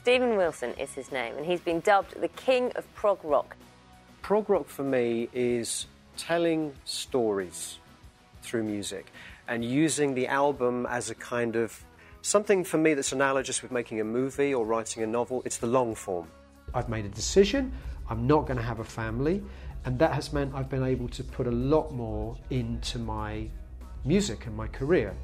Stephen Wilson is his name, and he's been dubbed the king of prog rock. Prog rock for me is telling stories through music and using the album as a kind of something for me that's analogous with making a movie or writing a novel. It's the long form. I've made a decision. I'm not going to have a family. And that has meant I've been able to put a lot more into my music and my career.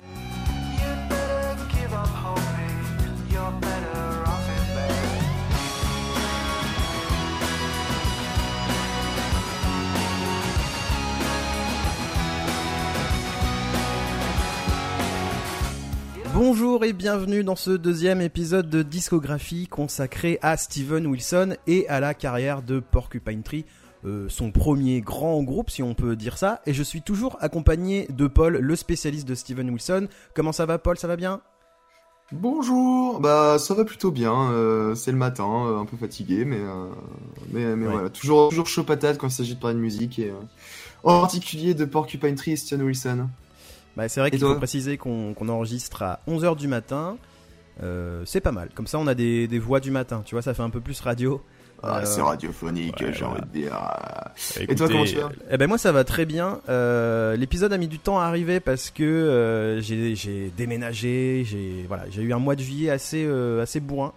Bonjour et bienvenue dans ce deuxième épisode de discographie consacré à Steven Wilson et à la carrière de Porcupine Tree, euh, son premier grand groupe si on peut dire ça. Et je suis toujours accompagné de Paul, le spécialiste de Steven Wilson. Comment ça va Paul? Ça va bien? Bonjour, bah ça va plutôt bien. euh, c'est le matin, euh, un peu fatigué, mais mais, mais Ouais. voilà, toujours toujours chaud patate quand il s'agit de parler de musique et en particulier de Porcupine Tree et Steven Wilson. Bah, C'est vrai qu'il faut préciser qu'on enregistre à 11h du matin. Euh, c'est pas mal. Comme ça, on a des, des voix du matin. Tu vois, ça fait un peu plus radio. Ah, Euh, c'est radiophonique, ouais, j'ai voilà. envie de dire. Et Écoutez, toi, comment tu vas? Eh ben moi ça va très bien. Euh, L'épisode a mis du temps à arriver parce que euh, j'ai déménagé, j'ai voilà, j'ai eu un mois de juillet assez euh, assez bourrin.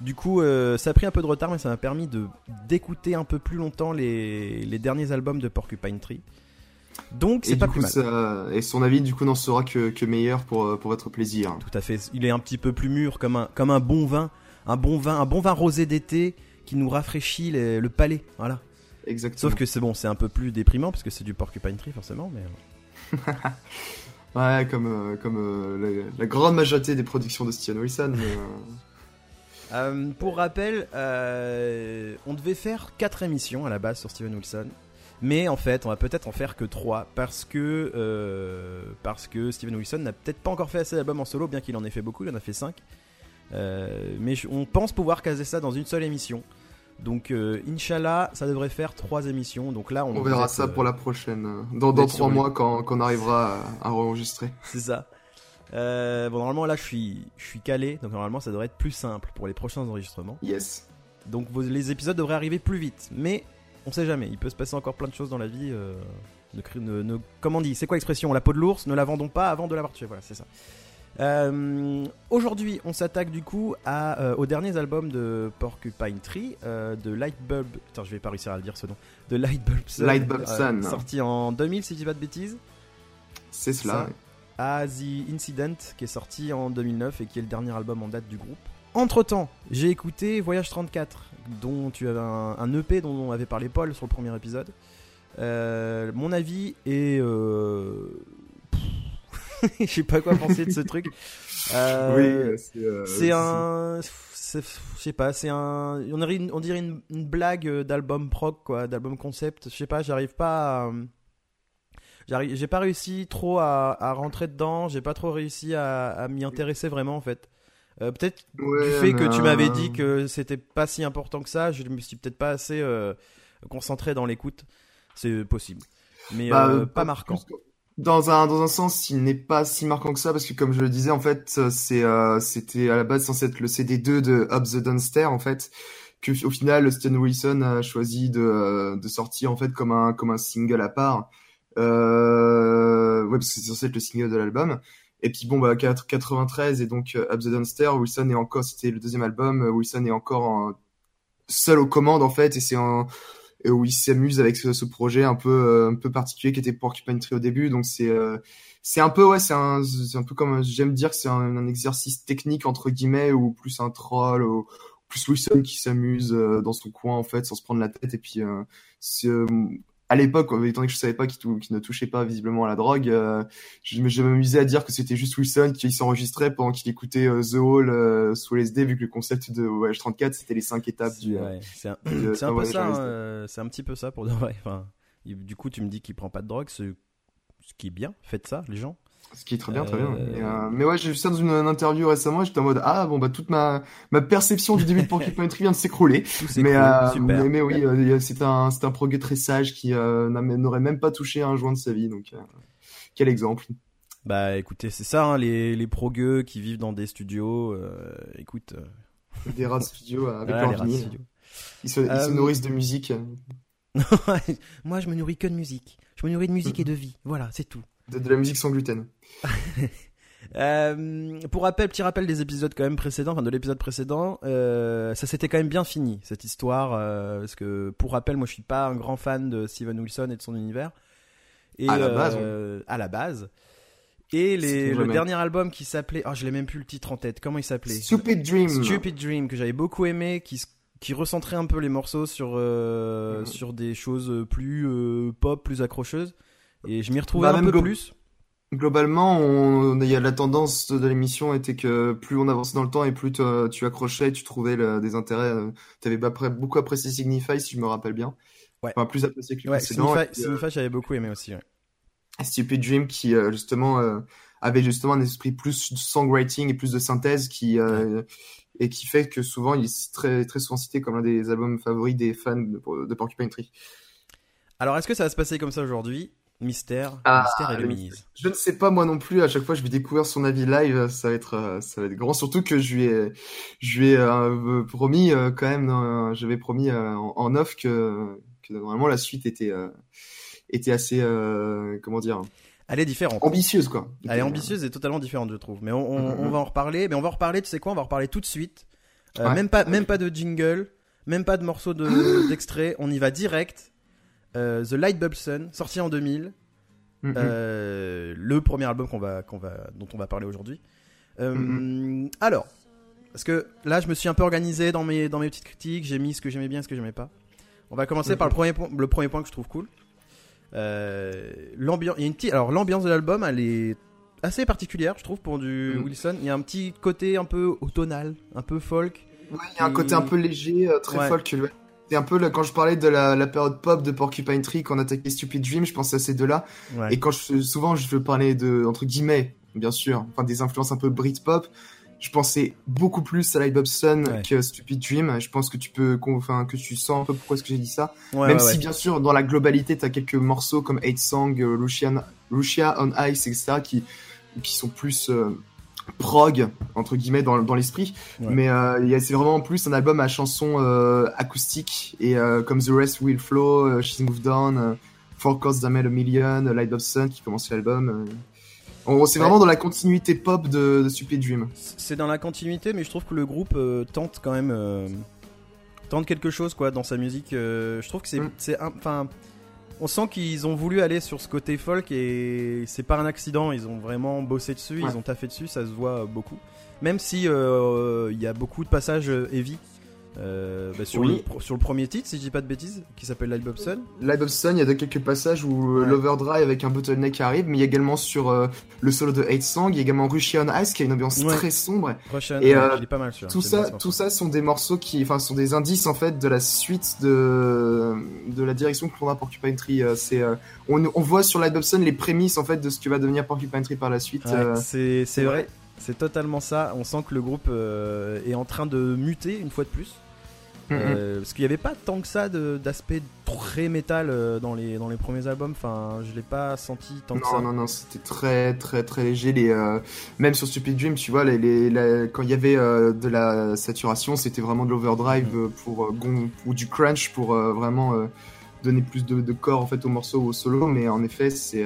Du coup, euh, ça a pris un peu de retard, mais ça m'a permis de d'écouter un peu plus longtemps les, les derniers albums de Porcupine Tree. Donc c'est pas du plus coup, mal. ça- et son avis du coup n'en sera que, que meilleur pour euh, pour votre plaisir. Tout à fait. Il est un petit peu plus mûr, comme un comme un bon vin, un bon vin, un bon vin rosé d'été qui nous rafraîchit les- le palais. Voilà. Exactement. Sauf que c'est bon, c'est un peu plus déprimant parce que c'est du Porcupine Tree forcément, mais. euh, ouais, comme euh, comme euh, la, la grande majorité des productions de Steven Wilson. mais, euh, pour rappel, on devait faire 4 émissions à la base sur Steven Wilson. Mais en fait, on va peut-être en faire que 3 parce que, euh, parce que Steven Wilson n'a peut-être pas encore fait assez d'albums en solo, bien qu'il en ait fait beaucoup, il en a fait 5. mais je- on pense pouvoir caser ça dans une seule émission. Donc, euh, Inch'Allah, ça devrait faire 3 émissions. Donc là, on, on verra ça euh, pour la prochaine. euh, Dans dans êtes trois sur le- mois quand quand on arrivera à, à enregistrer. C'est ça. Euh, bon, normalement, là, je suis, je suis calé. Donc, normalement, ça devrait être plus simple pour les prochains enregistrements. Yes. Donc vos- les épisodes devraient arriver plus vite. Mais on sait jamais, il peut se passer encore plein de choses dans la vie. euh, ne, cri- ne- ne- comment on dit C'est quoi l'expression La peau de l'ours, ne la vendons pas avant de l'avoir tué. Voilà, c'est ça. Euh, Aujourd'hui, on s'attaque du coup à, euh, aux derniers albums de Porcupine Tree, euh, de Lightbulb. Putain, je vais pas réussir à le dire ce nom. De Lightbulb Sun. Lightbulb Sun. sorti en 2000, si je dis pas de bêtises. C'est cela. ouais. à The Incident qui est sorti en 2009 et qui est le dernier album en date du groupe. Entre temps, j'ai écouté Voyage 34, dont tu avais un, un EP dont on avait parlé Paul sur le premier épisode. Euh, mon avis est. Euh... Je sais pas quoi penser de ce truc. Oui, c'est euh, c'est un. Je sais pas, c'est un. On dirait une, on dirait une, une blague d'album prog, quoi, d'album concept. Je sais pas, j'arrive pas à. J'ai pas réussi trop à, à rentrer dedans, j'ai pas trop réussi à, à m'y intéresser vraiment en fait. Euh, peut-être Ouais, du fait que tu m'avais dit que c'était pas si important que ça, je me suis peut-être pas assez euh, concentré dans l'écoute. C'est possible. Mais bah, euh, pas marquant. Dans un dans un sens, il n'est pas si marquant que ça parce que comme je le disais en fait, c'est c'était à la base censé être le CD2 de Up the Downstairs en fait que au final Steven Wilson a choisi de de sortir en fait comme un comme un single à part. Euh, ouais parce que c'est censé être le single de l'album. Et puis bon bah 4 93 et donc euh, Up the Downstairs, Wilson est encore c'était le deuxième album, euh, Wilson est encore en- seul aux commandes en fait et c'est un où il s'amuse avec ce, projet un peu euh, un peu particulier qui était Porcupine Tree au début. Donc c'est euh, c'est un peu ouais c'est un c'est un peu comme j'aime dire que c'est un, un exercice technique entre guillemets ou plus un troll ou plus Wilson qui s'amuse euh, dans son coin en fait sans se prendre la tête. Et puis c'est, euh, à l'époque, étant donné que je savais pas qu'il tou- ne touchait pas visiblement à la drogue, euh, je, m'amusais à dire que c'était juste Wilson qui s'enregistrait pendant qu'il écoutait euh, The Hall euh, sous LSD, vu que le concept de Voyage 34 c'était les cinq étapes du. euh, Ouais, c'est un, de- c'est un peu ça, hein, euh, c'est un petit peu ça pour de vrai. Enfin, du coup, tu me dis qu'il prend pas de drogue, ce, ce qui est bien. Faites ça, les gens. Ce qui est très bien, très bien. Euh, Et, euh, mais ouais, j'ai vu ça dans une, une interview récemment. et J'étais en mode ah bon bah toute ma ma perception du début de Porcupine Tree vient de s'écrouler. Mais, cool, euh, mais mais oui, c'est un un progrès très sage qui n'a- n'aurait même pas touché un joint de sa vie. Donc quel exemple. Bah écoutez, c'est ça, hein, les, les progueux qui vivent dans des studios. euh, écoute, euh, des rats de studio avec Voilà, leur vinyle. Ils se, ils se nourrissent de musique, Moi, je me nourris que de musique. Je me nourris de musique et de vie. Voilà, c'est tout. De, de la musique sans gluten. Euh, pour rappel, petit rappel des épisodes quand même précédents, enfin de l'épisode précédent, euh, ça s'était quand même bien fini cette histoire, euh, parce que pour rappel, moi je suis pas un grand fan de Steven Wilson et de son univers. Et, À la base, euh, à la base. Et les, le dernier album qui s'appelait, oh je l'ai même plus le titre en tête, comment il s'appelait? Stupid Dream. Stupid Dream que j'avais beaucoup aimé, qui qui recentrait un peu les morceaux sur sur des choses plus pop, plus accrocheuses. Et je m'y retrouvais Bah, un même peu plus. Globalement, on, il y a la tendance de l'émission était que plus on avançait dans le temps et plus tu accrochais, tu trouvais le- des intérêts. euh, pas pré- beaucoup apprécié Signify, si je me rappelle bien. Ouais. Enfin, plus apprécié que le Ouais. Signify, Et euh, Signify, j'avais beaucoup aimé aussi. ouais. Stupid Dream qui euh, justement euh, avait justement un esprit plus de songwriting et plus de synthèse qui euh, et qui fait que souvent il est très très souvent cité comme l'un des albums favoris des fans de, de Porcupine Tree. Alors, est-ce que ça va se passer comme ça aujourd'hui? Mystère, Ah, mystère et le mise. Je ne sais pas moi non plus. À chaque fois, je vais découvrir son avis live. Ça va être, euh, ça va être grand. Surtout que je lui ai, je lui ai euh, promis euh, quand même. euh, J'avais promis en, en off que, que normalement la suite était, était assez, comment dire, Elle est différente. ambitieuse quoi. Elle est ambitieuse et totalement différente, je trouve. Mais on, on- Mhm. on va en reparler. Mais on va en reparler, tu sais quoi On va en reparler tout de suite. Ouais. Même pas, même pas de jingle, même pas de morceau de- d'extrait. on y va direct. Euh, The Light Bulb Sun, sorti en 2000. Mhm. Euh, le premier album qu'on va, qu'on va, dont on va parler aujourd'hui. Euh, Mhm. Alors, parce que là, je me suis un peu organisé dans mes, dans mes petites critiques. J'ai mis ce que j'aimais bien, ce que j'aimais pas. On va commencer Mhm. par le premier, point, le premier point que je trouve cool. Euh, l'ambiance, il y a une petite, alors l'ambiance de l'album, elle est assez particulière, je trouve, pour du. Wilson. Il y a un petit côté un peu automnal, un peu folk. Ouais, il y a un côté un peu léger, très Ouais. folk. ouais. C'est un peu là, quand je parlais de la, la période pop de Porcupine Tree, quand on attaquait Stupid Dream, je pensais à ces deux-là. Ouais. Et quand je, souvent je parlais de, entre guillemets, bien sûr, enfin des influences un peu Britpop, je pensais beaucoup plus à Light Bob Sun Ouais. que Stupid Dream. Je pense que tu peux, enfin, que tu sens un peu pourquoi est-ce que j'ai dit ça. Ouais, Même ouais, si bien sûr, dans la globalité, t'as quelques morceaux comme Hate Song, euh, Lucian, Lucia on Ice, etc., qui, qui sont plus euh, prog, entre guillemets, dans, dans l'esprit. Ouais. Mais euh, c'est vraiment plus un album à chansons euh, acoustiques, et euh, comme The Rest Will Flow, She's Moved On, Four Cause That Made a Million, Light Bob Sun, qui commence l'album. On- C'est Ouais. vraiment dans la continuité pop de, de Stupid Dream. C'est dans la continuité, mais je trouve que le groupe tente quand même tente quelque chose quoi dans sa musique. je trouve que c'est Mm. On sent qu'ils ont voulu aller sur ce côté folk et c'est pas un accident. Ils ont vraiment bossé dessus, Ouais. ils ont taffé dessus, ça se voit beaucoup. Même si euh, il y a beaucoup de passages euh, heavy. Euh, bah, sur, Oui. le, pro- sur le premier titre, si je dis pas de bêtises, qui s'appelle Light Bob Sun. Light Bob Sun, il y a de quelques passages où euh, Ouais. l'overdrive avec un bottleneck arrive, mais il y a également sur euh, le solo de Hate Song, il y a également Russia on Ice qui a une ambiance Ouais. très sombre. Et, euh, pas mal Tout bien ça, tout ça sont des morceaux qui, enfin, sont des indices en fait de la suite de de la direction que prendra Porcupine Tree. C'est, on, on voit sur Light Dobson les prémices en fait de ce que va devenir Porcupine Tree par la suite. Ouais, c'est vrai, c'est totalement ça. On sent que le groupe est en train de muter une fois de plus. Euh, parce qu'il n'y avait pas tant que ça d'aspect très métal euh, dans les, dans les premiers albums. Enfin, je l'ai pas senti tant que ça. Non, non, non, c'était très, très, très léger. Les, euh, même sur Stupid Dream, tu vois, les, les, la- quand il y avait euh, de la saturation, c'était vraiment de l'overdrive pour gon- ou du crunch pour vraiment donner plus de, de corps en fait au morceau ou au solo. Mais en effet, c'est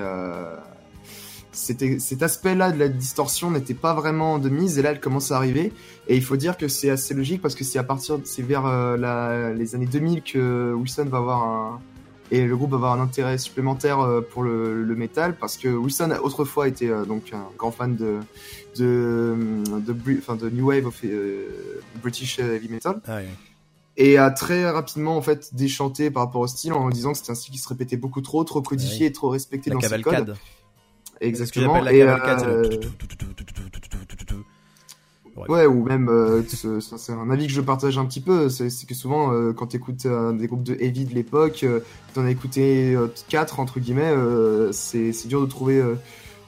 cet aspect-là de la distorsion n'était pas vraiment de mise et là elle commence à arriver et il faut dire que c'est assez logique parce que c'est à partir c'est vers euh, la, les années 2000 que Wilson va avoir un et le groupe va avoir un intérêt supplémentaire euh, pour le, le métal parce que Wilson a autrefois été euh, donc un grand fan de de de, de new wave of British heavy metal Ah, et a très rapidement en fait déchanté par rapport au style en disant que c'était un style qui se répétait beaucoup trop, trop codifié et trop respecté La dans ses cavalcade. codes. C'est ce que Exactement. la cavalcade. euh, le- Ouais, ou même, euh, c'est un avis que je partage un petit peu, c'est que souvent, euh, quand tu écoutes des groupes de heavy de l'époque, t'en as écouté euh, quatre, entre guillemets, c'est dur de trouver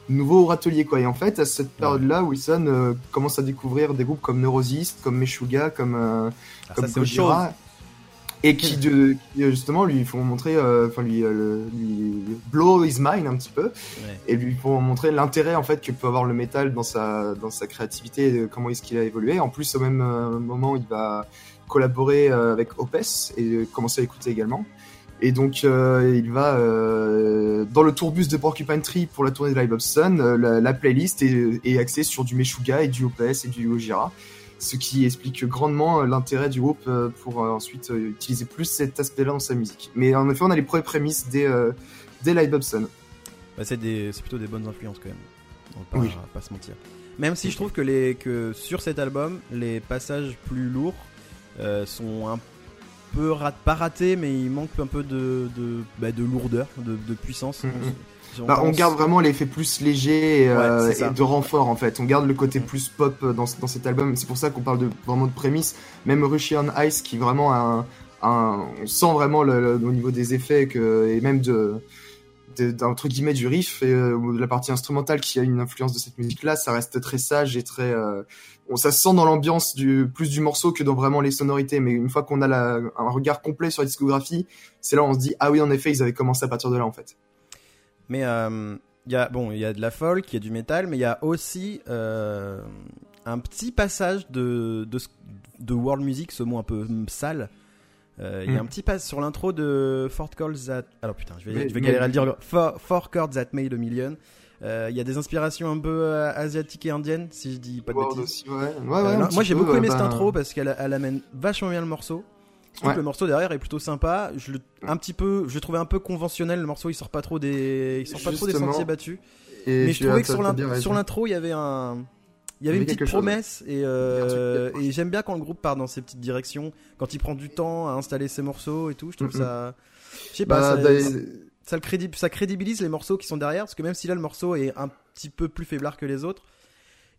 nouveau râtelier, quoi. Et en fait, à cette période-là, Wilson commence à découvrir des groupes comme Neurosist, comme Meshuga, comme, Ah, comme ça, et qui, de, qui, justement lui font montrer, euh, enfin lui, euh, lui blow his mind un petit peu, Ouais. et lui font montrer l'intérêt en fait que peut avoir le métal dans sa dans sa créativité, de comment est-ce qu'il a évolué. En plus, au même euh, moment, il va collaborer euh, avec Opes et euh, commencer à écouter également. Et donc, euh, il va euh, dans le tourbus de Porcupine Tree pour la tournée de Live of Sun. euh, la, la playlist est, est axée sur du Meshuga et du Opes et du Ojira, ce qui explique grandement euh, l'intérêt du groupe euh, pour euh, ensuite utiliser plus cet aspect-là dans sa musique. Mais en effet, on a les premières prémices des of Sun. Bah, c'est des- c'est plutôt des bonnes influences quand même. On va pas, Oui. pas se mentir. Même si je trouve que, les, que sur cet album, les passages plus lourds euh, sont un peu rat- pas ratés, mais il manque un peu de, de, bah, de lourdeur, de, de puissance. On- Bah, on garde vraiment l'effet plus léger et, euh, Ouais, et de renfort en fait. On garde le côté Mhm. plus pop euh, dans, dans cet album. C'est pour ça qu'on parle de vraiment de prémices. Même Russian Ice qui est vraiment un, un on sent vraiment le, le- au niveau des effets que, et même de de- d'entre guillemets du riff et euh, de la partie instrumentale qui a une influence de cette musique là ça reste très sage et très euh, on ça se sent dans l'ambiance du plus du morceau que dans vraiment les sonorités mais une fois qu'on a la, un regard complet sur la discographie c'est là où on se dit ah oui en effet ils avaient commencé à partir de là en fait Mais euh, il y a bon, il y a de la folk, il y a du métal, mais il y a aussi euh, un petit passage de, de de world music, ce mot un peu sale. Euh, Il y a Mm. un petit passage sur l'intro de Four Chords That. Alors putain, je vais, Mais- je vais mais- galérer à le dire. Four, Four Chords That Made a Million. Euh, Il y a des inspirations un peu euh, asiatiques et indiennes, si je dis pas de World bêtises. aussi, ouais. Ouais, Euh, ouais, un non, petit moi j'ai beaucoup aimé euh, cette ben, intro parce qu'elle elle amène vachement bien le morceau. Je trouve Ouais. que le morceau derrière est plutôt sympa. Je le, un petit peu, je le trouvais un peu conventionnel. Le morceau il sort pas trop des, il sort pas trop des sentiers battus. et Mais je trouvais que sur l'intro, il y avait un. Il y avait une petite chose, promesse et, euh, et j'aime bien quand le groupe part dans ces petites directions, quand il prend du temps à installer ses morceaux et tout. Je trouve Mhm. ça, je sais pas, Bah, ça, le ça crédibilise les morceaux qui sont derrière parce que même si là le morceau est un petit peu plus faiblard que les autres,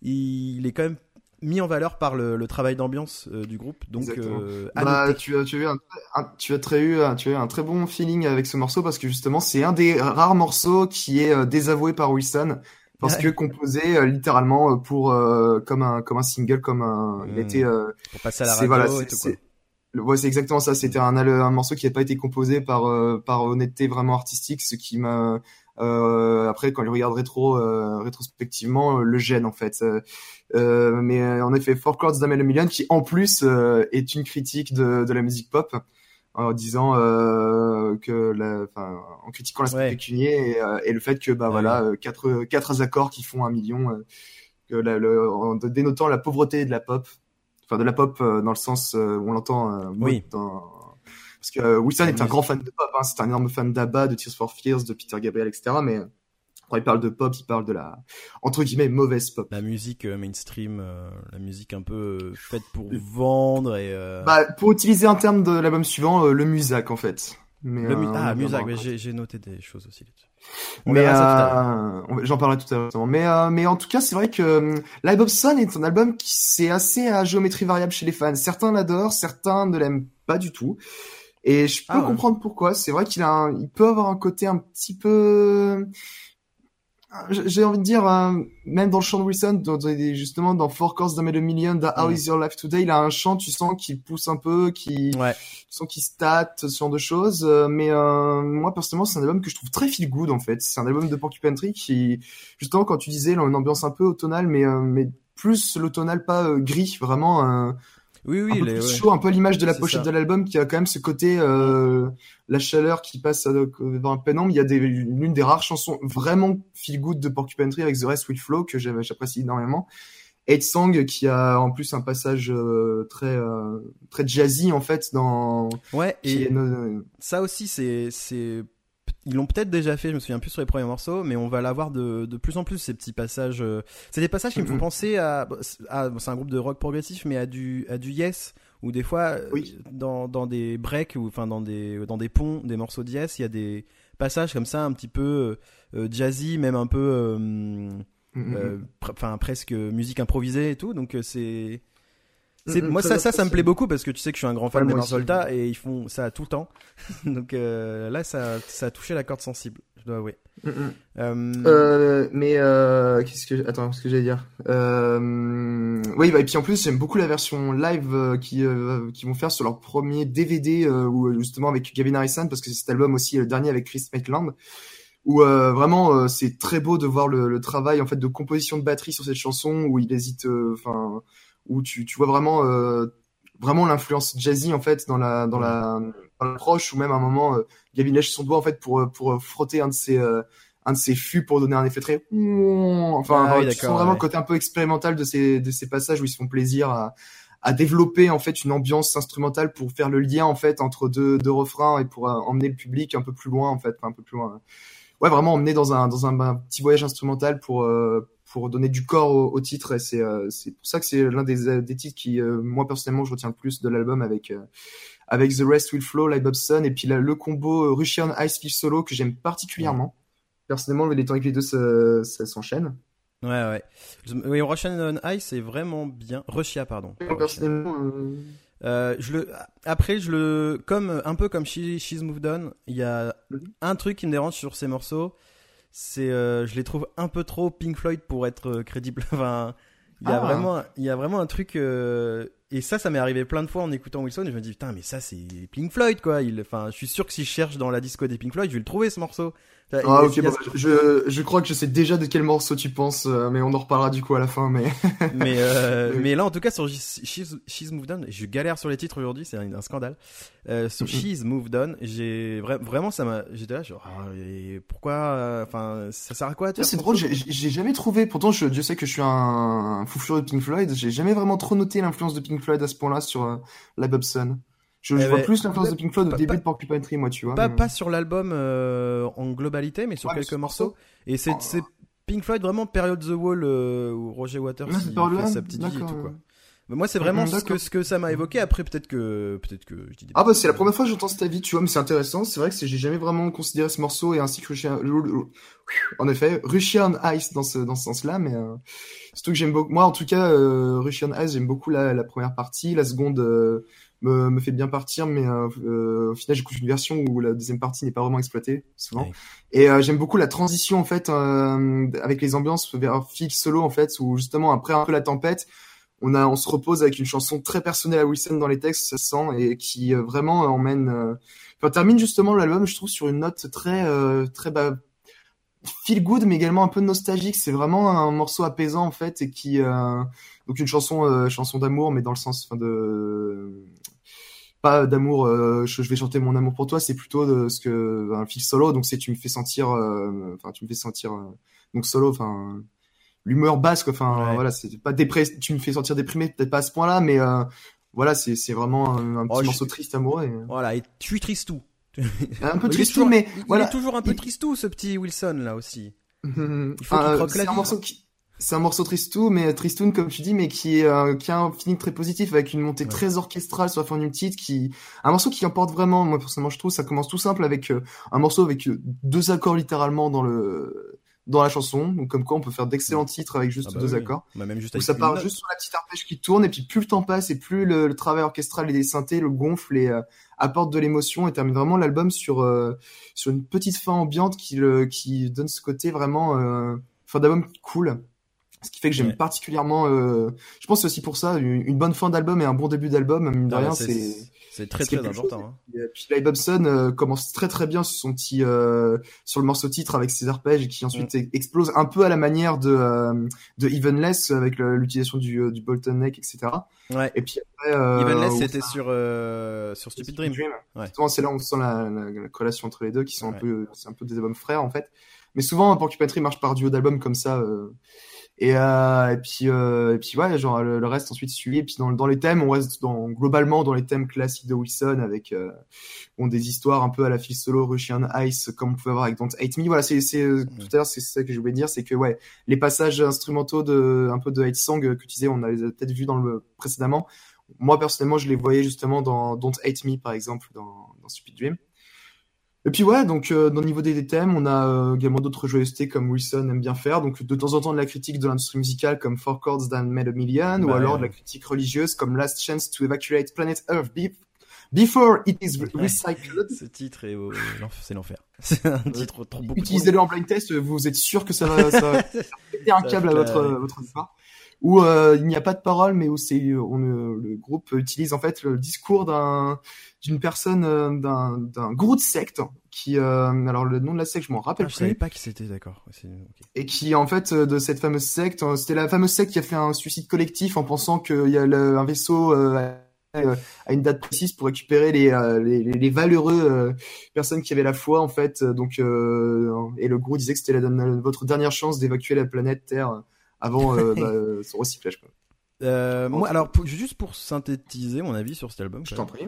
il est quand même mis en valeur par le, le travail d'ambiance euh, du groupe. Donc, euh, Bah, tu as, tu as eu un, un- tu as très eu, tu as eu un très bon feeling avec ce morceau parce que justement, c'est un des rares morceaux qui est euh, désavoué par Wilson parce que composé euh, littéralement euh, pour euh, comme un comme un single, comme un, il Mm. était euh, pour passer à la c'est radio voilà, c'est ouais, exactement ça. C'était un, un morceau qui n'a pas été composé par euh, par honnêteté vraiment artistique, ce qui m'a euh, après quand je regarde rétro euh, rétrospectivement le gêne en fait. Euh, mais euh, en effet, Four Chords d'Amel Million qui en plus euh, est une critique de, de la musique pop en disant euh, que la, en critiquant l'aspect Ouais. pécunier et, euh, et le fait que bah Ah voilà quatre quatre accords qui font un million que la, le, en dénotant la pauvreté de la pop enfin de la pop dans le sens où on l'entend euh, Oui. dans- parce que Wilson est un grand fan de pop hein, c'est un énorme fan d'ABBA de Tears for Fears de Peter Gabriel etc mais quand il parle de pop il parle de la entre guillemets mauvaise pop La musique euh, mainstream, euh, la musique un peu euh, faite pour vendre et. bah pour utiliser un terme de l'album suivant le musac en fait mais, le mu- ah, reviendra mais j'ai noté des choses aussi là-dessus. Mais j'en parlerai tout à l'heure. Mais mais en tout cas, c'est vrai que Live of Sun est un album qui c'est assez à géométrie variable chez les fans. Certains l'adorent, certains ne l'aiment pas du tout. Et je peux Ah ouais. comprendre pourquoi. C'est vrai qu'il a, un- il peut avoir un côté un petit peu, j'ai envie de dire, euh, même dans le chant de Wilson, dans, justement dans Four Chords d'Amel a Million, dans How Mm. Is Your Life Today, il a un chant, tu sens qu'il pousse un peu, qui, Ouais. tu sens qu'il stat, ce genre de choses. euh, mais euh, moi, personnellement, c'est un album que je trouve très feel good, en fait. C'est un album de Porcupine Tree qui, justement, quand tu disais, il a une ambiance un peu automnale, mais, euh, mais plus l'automnal, pas euh, gris, vraiment euh, Oui, oui, un peu les- plus ouais. chaud, un peu l'image de la pochette ça. de l'album qui a quand même ce côté, euh, la chaleur qui passe euh, dans un pénombre. Il y a des, l'une des rares chansons vraiment feel good de Porcupine Tree avec The Rest Will Flow que j'apprécie énormément. Eight Song qui a en plus un passage euh, très euh, très jazzy en fait dans Ouais, et est no- ça aussi, c'est, c'est, ils l'ont peut-être déjà fait. Je me souviens plus sur les premiers morceaux, mais on va l'avoir de, de plus en plus ces petits passages. euh, C'est des passages qui me font penser à, à- c'est un groupe de rock progressif, mais à du, à du Yes, où des fois, euh, Oui. dans, dans des breaks ou enfin dans des, dans des ponts, des morceaux de Yes, il y a des passages comme ça, un petit peu euh, jazzy, même un peu, euh, Mm, euh, enfin presque musique improvisée et tout. Donc euh, c'est moi très ça, ça ça me plaît beaucoup parce que tu sais que je suis un grand fan Ouais, moi aussi. Volta et ils font ça tout le temps. Donc euh, là ça ça a touché la corde sensible, je dois avouer. Mm, mm. Euh, Euh, mais euh, qu'est-ce que attends, qu'est-ce que j'allais dire? Euh, Oui, bah, et puis en plus j'aime beaucoup la version live euh, qui euh, qui vont faire sur leur premier DVD euh, où justement avec Gavin Harrison parce que c'est cet album aussi le dernier avec Chris Maitland où euh, vraiment euh, c'est très beau de voir le, le travail en fait de composition de batterie sur cette chanson où il hésite euh, enfin où tu tu vois vraiment euh, vraiment l'influence jazzy en fait dans la dans la dans l'approche ou même à un moment euh, Gavin lèche son doigt en fait pour euh, pour frotter un de ses euh, un de ses fûts pour donner un effet très enfin Ah oui, tu sens d'accord, vraiment ouais. le côté un peu expérimental de ces de ces passages où ils se font plaisir à à développer en fait une ambiance instrumentale pour faire le lien en fait entre deux deux refrains et pour euh, emmener le public un peu plus loin en fait enfin, un peu plus loin ouais vraiment emmener dans un dans un, un petit voyage instrumental pour euh, pour donner du corps au, au titre et c'est euh, c'est pour ça que c'est l'un des euh, des titres qui euh, moi personnellement je retiens le plus de l'album avec avec The Rest Will Flow, Light Up Sun et puis là, le combo Russian Ice Fish Solo que j'aime particulièrement. Personnellement, les temps avec les deux ça, ça s'enchaîne. Ouais, ouais. Oui, Russian on Ice c'est vraiment bien. Russia, pardon. Personnellement, euh, Euh, je le après je le comme un peu comme She, She's Moved On, il y a un truc qui me dérange sur ces morceaux, c'est euh, je les trouve un peu trop Pink Floyd pour être euh, crédible. enfin, il y a Ah. vraiment il y a vraiment un truc euh, et ça ça m'est arrivé plein de fois en écoutant Wilson et je me dis putain mais ça c'est Pink Floyd quoi. Il enfin je suis sûr que si je cherche dans la disco des Pink Floyd, je vais le trouver ce morceau. Ah ok, bon, je, je crois que je sais déjà de quel morceau tu penses, euh, mais on en reparlera du coup à la fin. Mais mais euh, Oui. mais là en tout cas sur She's, She's Moved On je galère sur les titres aujourd'hui c'est un, un scandale euh, sur Mhm. She's Moved On j'ai vra- vraiment ça m'a j'étais là genre ah, et pourquoi euh, enfin ça sert à quoi faire c'est ce drôle, j'ai j'ai jamais trouvé. Pourtant, je, Dieu sait que je suis un, un fou furieux de Pink Floyd. J'ai jamais vraiment trop noté l'influence de Pink Floyd à ce point-là sur euh, la Bob Sun. Je, je Eh vois ben, plus l'influence de Pink Floyd au début de Porcupine Tree, moi, tu vois. pas mais- pas sur l'album euh, en globalité mais sur Ouais, mais quelques ce morceaux morceau. et c'est Oh. Pink Floyd vraiment période The Wall euh, où Roger Waters il période-là, fait sa petite vie et tout quoi mais moi c'est vraiment ce que ce que ça m'a évoqué après peut-être que peut-être que je dis des Ah bah c'est la première fois que j'entends cet avis, tu vois, mais c'est intéressant. C'est vrai que j'ai jamais vraiment considéré ce morceau et ainsi que Russian, en effet, Russian Ice dans ce dans ce sens-là, mais euh, surtout que j'aime beaucoup. Moi, en tout cas, euh, Russian Ice, j'aime beaucoup la, la première partie. La seconde euh, me, me fait bien partir, mais euh, euh, au final, j'écoute une version où la deuxième partie n'est pas vraiment exploitée souvent. Ouais. Et euh, j'aime beaucoup la transition en fait euh, avec les ambiances vers Phil solo en fait, où justement après un peu la tempête on a on se repose avec une chanson très personnelle à Wilson dans les textes ça se sent et qui euh, vraiment emmène euh... enfin termine justement l'album je trouve sur une note très euh, très bah, feel good mais également un peu nostalgique c'est vraiment un morceau apaisant en fait et qui euh... donc une chanson euh, chanson d'amour mais dans le sens enfin de pas d'amour euh, je, je vais chanter mon amour pour toi c'est plutôt de ce que un fil solo. Donc c'est tu me fais sentir euh, enfin tu me fais sentir euh, donc solo enfin l'humeur basse quoi. Enfin Ouais. voilà c'est pas dépressé tu me fais sentir déprimé peut-être pas à ce point-là mais euh, voilà c'est c'est vraiment un, un petit Oh, morceau triste amoureux et- voilà et je suis tristou un peu triste toujours- mais il, voilà. il est toujours un peu Il- tristou ce petit Wilson là aussi? Il faut qu'il croque la un morceau qui c'est un morceau tristou mais tristoun comme tu dis mais qui est euh, qui a un feeling très positif avec une montée Ouais. très orchestrale sur la fin du titre qui un morceau qui emporte vraiment moi personnellement je trouve ça commence tout simple avec euh, un morceau avec euh, deux accords littéralement dans le dans la chanson. Donc comme quoi on peut faire d'excellents titres avec juste Ah bah deux oui. accords. Bah, même juste où ça part juste sur la petite arpège qui tourne et puis plus le temps passe et plus le, le travail orchestral et des synthés le gonfle et euh, apporte de l'émotion et termine vraiment l'album sur euh, sur une petite fin ambiante qui le qui donne ce côté vraiment euh, fin d'album cool ce qui fait que j'aime Ouais. particulièrement euh, je pense aussi pour ça une, une bonne fin d'album et un bon début d'album mine de Ah, rien c'est c'est très très important chose. hein. et puis Live Hobson euh, commence très très bien sur son petit euh, sur le morceau titre avec ses arpèges et qui ensuite Mm. explose un peu à la manière de euh, de Evenless avec l'utilisation du euh, du Bolton Neck etc ouais et puis après euh, Evenless c'était ça- sur euh, sur Stupid Dream Ouais. Justement, c'est là où on sent la, la, la corrélation entre les deux qui sont un Ouais. peu c'est un peu des albums frères en fait mais souvent Porcupine Tree marche par duo d'albums comme ça euh, et, euh, et puis euh, et puis ouais genre le, le reste ensuite suivi et puis dans, dans les thèmes on reste dans globalement dans les thèmes classiques de Wilson avec euh, bon, des histoires un peu à la fil solo Russian Ice comme on pouvait avoir avec Don't Hate Me. Voilà c'est c'est euh, tout à l'heure c'est ça que je voulais dire c'est que ouais les passages instrumentaux de un peu de hate song que tu disais on avait peut-être vu dans le précédemment. Moi personnellement je les voyais justement dans Don't Hate Me par exemple dans, dans Stupid Dream et puis ouais, donc euh, dans le niveau des, des thèmes, on a euh, également d'autres joyeusetés comme Wilson aime bien faire. Donc de temps en temps de la critique de l'industrie musicale comme Four Chords Than Made a Million, ou Bah, alors ouais. de la critique religieuse comme Last Chance to Evacuate Planet Earth be- Before It Is Recycled. Ce titre est, l'enf- c'est l'enfer. C'est un titre trop beaucoup. Utilisez-le en blind test, vous êtes sûr que ça va, ça va péter un câble à votre, votre histoire. Où euh, il n'y a pas de parole, mais où c'est, on, euh, le groupe utilise en fait le discours d'un, d'une personne, euh, d'un, d'un gourou de secte qui, euh, alors le nom de la secte, je m'en Ah, rappelle je savais plus, pas qui c'était, d'accord. Et qui en fait euh, de cette fameuse secte, c'était la fameuse secte qui a fait un suicide collectif en pensant qu'il y a le- un vaisseau euh, à- une date précise pour récupérer les, les, les, valeureux euh, personnes qui avaient la foi en fait. Donc euh, et le gros disait que c'était votre dernière chance d'évacuer la planète Terre avant euh, bah, euh, son recyclage. Quoi. Euh, moi, alors, pour- juste pour synthétiser mon avis sur cet album, Je t'en prie.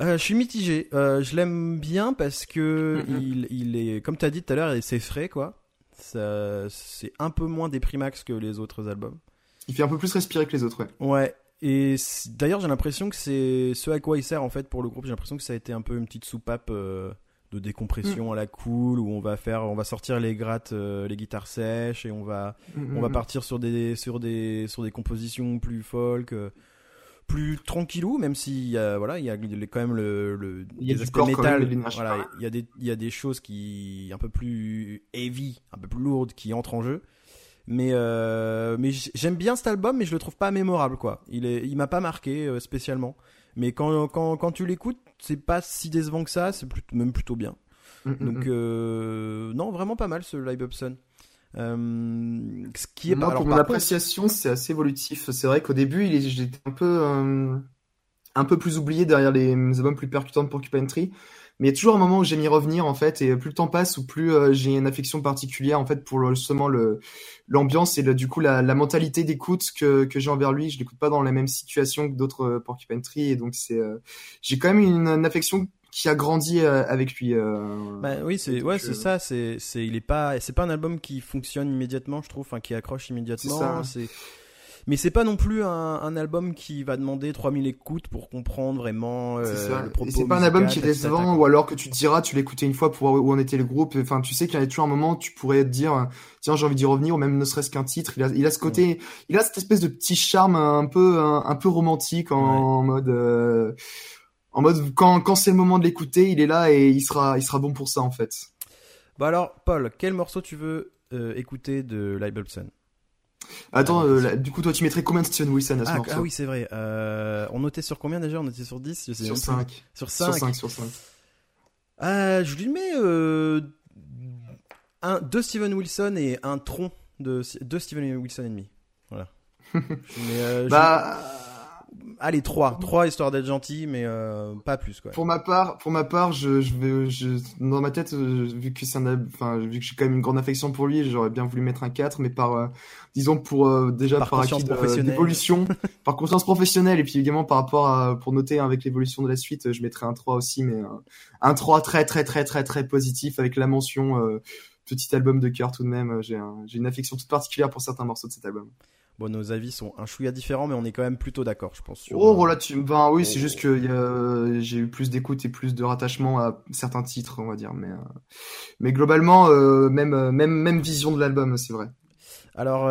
Euh, je suis mitigé. Euh, je l'aime bien parce que Mhm. il, il est, comme t'as dit tout à l'heure, c'est frais, quoi. C'est un peu moins déprimax que les autres albums. Il fait un peu plus respirer que les autres. Ouais. Ouais. Et d'ailleurs, j'ai l'impression que c'est ce à quoi il sert en fait pour le groupe. J'ai l'impression que ça a été un peu une petite soupape euh, de décompression à la cool où on va faire, on va sortir les grattes, euh, les guitares sèches et on va, on va Mhm. partir sur des, sur des, sur des compositions plus folk. euh, plus tranquillou, même s'il y a, voilà, il y a quand même le, le Il y a des aspects même, voilà, il y a des, il y a des choses qui, un peu plus heavy, un peu plus lourdes qui entrent en jeu. Mais, euh, mais j'aime bien cet album, mais je le trouve pas mémorable, quoi. Il est, il m'a pas marqué euh, spécialement. Mais quand, quand, quand tu l'écoutes, c'est pas si décevant que ça, c'est plutôt, même plutôt bien. Mhm, Donc, mhm. euh, non, vraiment pas mal ce Live Upson. Euh, ce qui est Moi, alors, pour par mon contre- c'est assez évolutif. C'est vrai qu'au début, il est- j'étais un peu, euh, un peu plus oublié derrière les albums plus percutants de Porcupine Tree. Mais il y a toujours un moment où j'aime y revenir, en fait, et plus le temps passe, ou plus euh, j'ai une affection particulière, en fait, pour le- justement le, l'ambiance et le, du coup la, la mentalité d'écoute que, que j'ai envers lui. Je l'écoute pas dans la même situation que d'autres euh, Porcupine Tree, et donc c'est, euh, j'ai quand même une, une affection qui a grandi euh, avec lui. Bah oui, c'est ouais, c'est ça. C'est c'est il est pas c'est pas un album qui fonctionne immédiatement, je trouve, enfin qui accroche immédiatement. C'est mais c'est pas non plus un, un album qui va demander 3000 écoutes pour comprendre vraiment euh, C'est ça. le propos. C'est pas un album qui est décevant, ou alors que tu te diras, tu l'écoutais une fois pour voir où en était le groupe. Enfin, tu sais qu'il y a toujours un moment où tu pourrais te dire, tiens, j'ai envie d'y revenir, ou même ne serait-ce qu'un titre. Il a, il a ce côté, il a cette espèce de petit charme un peu, un, un peu romantique en, mode, euh, en mode quand, quand c'est le moment de l'écouter, il est là et il sera, il sera bon pour ça en fait. Bah alors, Paul, quel morceau tu veux euh, écouter de Live Upson Attends, Ah, euh, là, du coup, toi, tu mettrais combien de Steven Wilson à ce ah, morceau ah oui, c'est vrai. Euh, on notait sur combien déjà? On était sur 10 je sais Sur même plus. 5. Sur Sur 5. 5, sur 5. Euh, je lui mets euh, un, deux Steven Wilson et un tronc de deux Steven Wilson et demi. Voilà. Je lui mets, euh, je- Bah, allez trois, trois histoire d'être gentil, mais euh, pas plus quoi. Pour ma part, pour ma part, je, je vais, je, dans ma tête, euh, vu que c'est enfin, vu que j'ai quand même une grande affection pour lui, j'aurais bien voulu mettre un 4, mais par, euh, disons pour euh, déjà Par par, conscience acquis d'évolution, par conscience professionnelle, et puis également par rapport à, pour noter hein, avec l'évolution de la suite, je mettrais un 3 aussi, mais un, un 3 très très très très très positif avec la mention petit album de cœur tout de même. J'ai un, j'ai une affection toute particulière pour certains morceaux de cet album. Bon, nos avis sont un chouïa différents, mais on est quand même plutôt d'accord, je pense. Sur, Oh, euh, relativement. Ben oui, Oh. c'est juste que j'ai eu plus d'écoute et plus de rattachement à certains titres, on va dire. Mais, euh, mais globalement, euh, même, même, même vision de l'album, c'est vrai. Alors,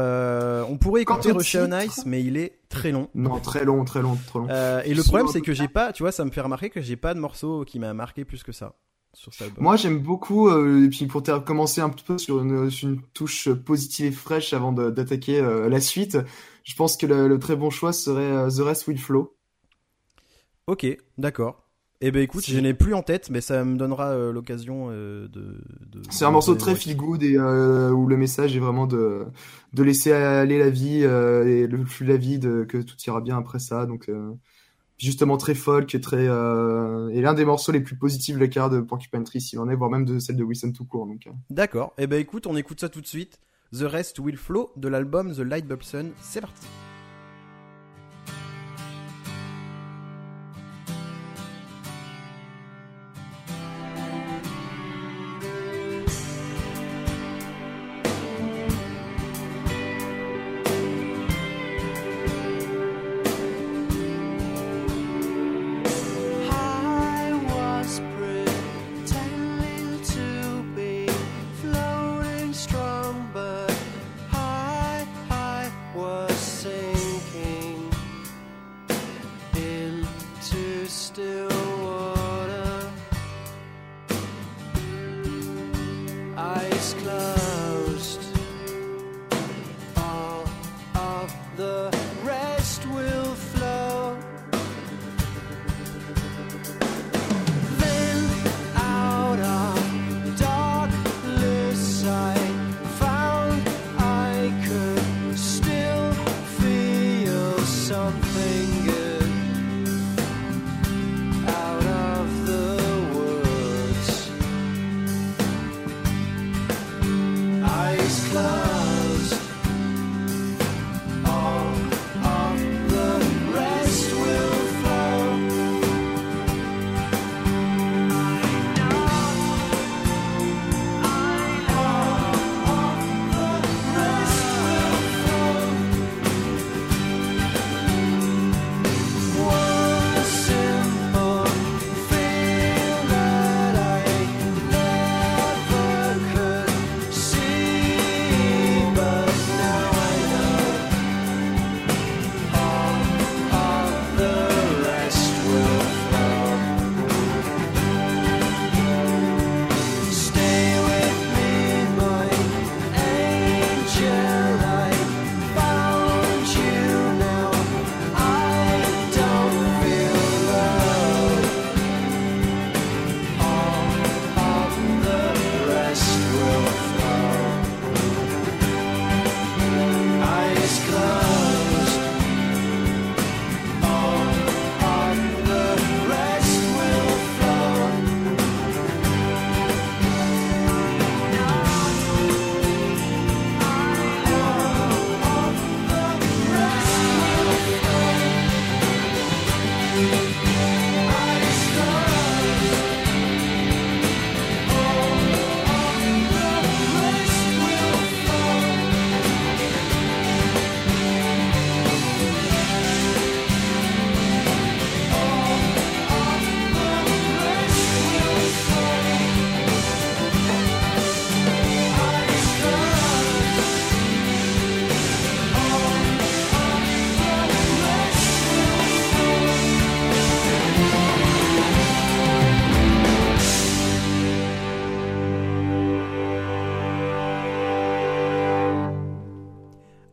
on pourrait écouter Rush on Ice, mais il est très long. Non, très long, très long, trop long. Et le problème, c'est que j'ai pas, tu vois, ça me fait remarquer que j'ai pas de morceau qui m'a marqué plus que ça sur cet album. Moi, j'aime beaucoup, euh, et puis pour commencer un petit peu sur une, sur une touche positive et fraîche avant d'attaquer euh, la suite, je pense que le, le très bon choix serait euh, The Rest Will Flow. Ok, d'accord. Eh ben écoute, Si. je n'ai plus en tête, mais ça me donnera euh, l'occasion euh, de, de- C'est un morceau très feel good et euh, où le message est vraiment de de laisser aller la vie euh, et le flux de la vie, de, que tout ira bien après ça. Donc euh, justement très folk et très euh, et l'un des morceaux les plus positifs de carrière de Porcupine Tree, s'il en est, voire même de celle de Wilson tout court. Euh. D'accord. Eh ben écoute, on écoute ça tout de suite. The Rest Will Flow de l'album The Light Bulbson. C'est parti.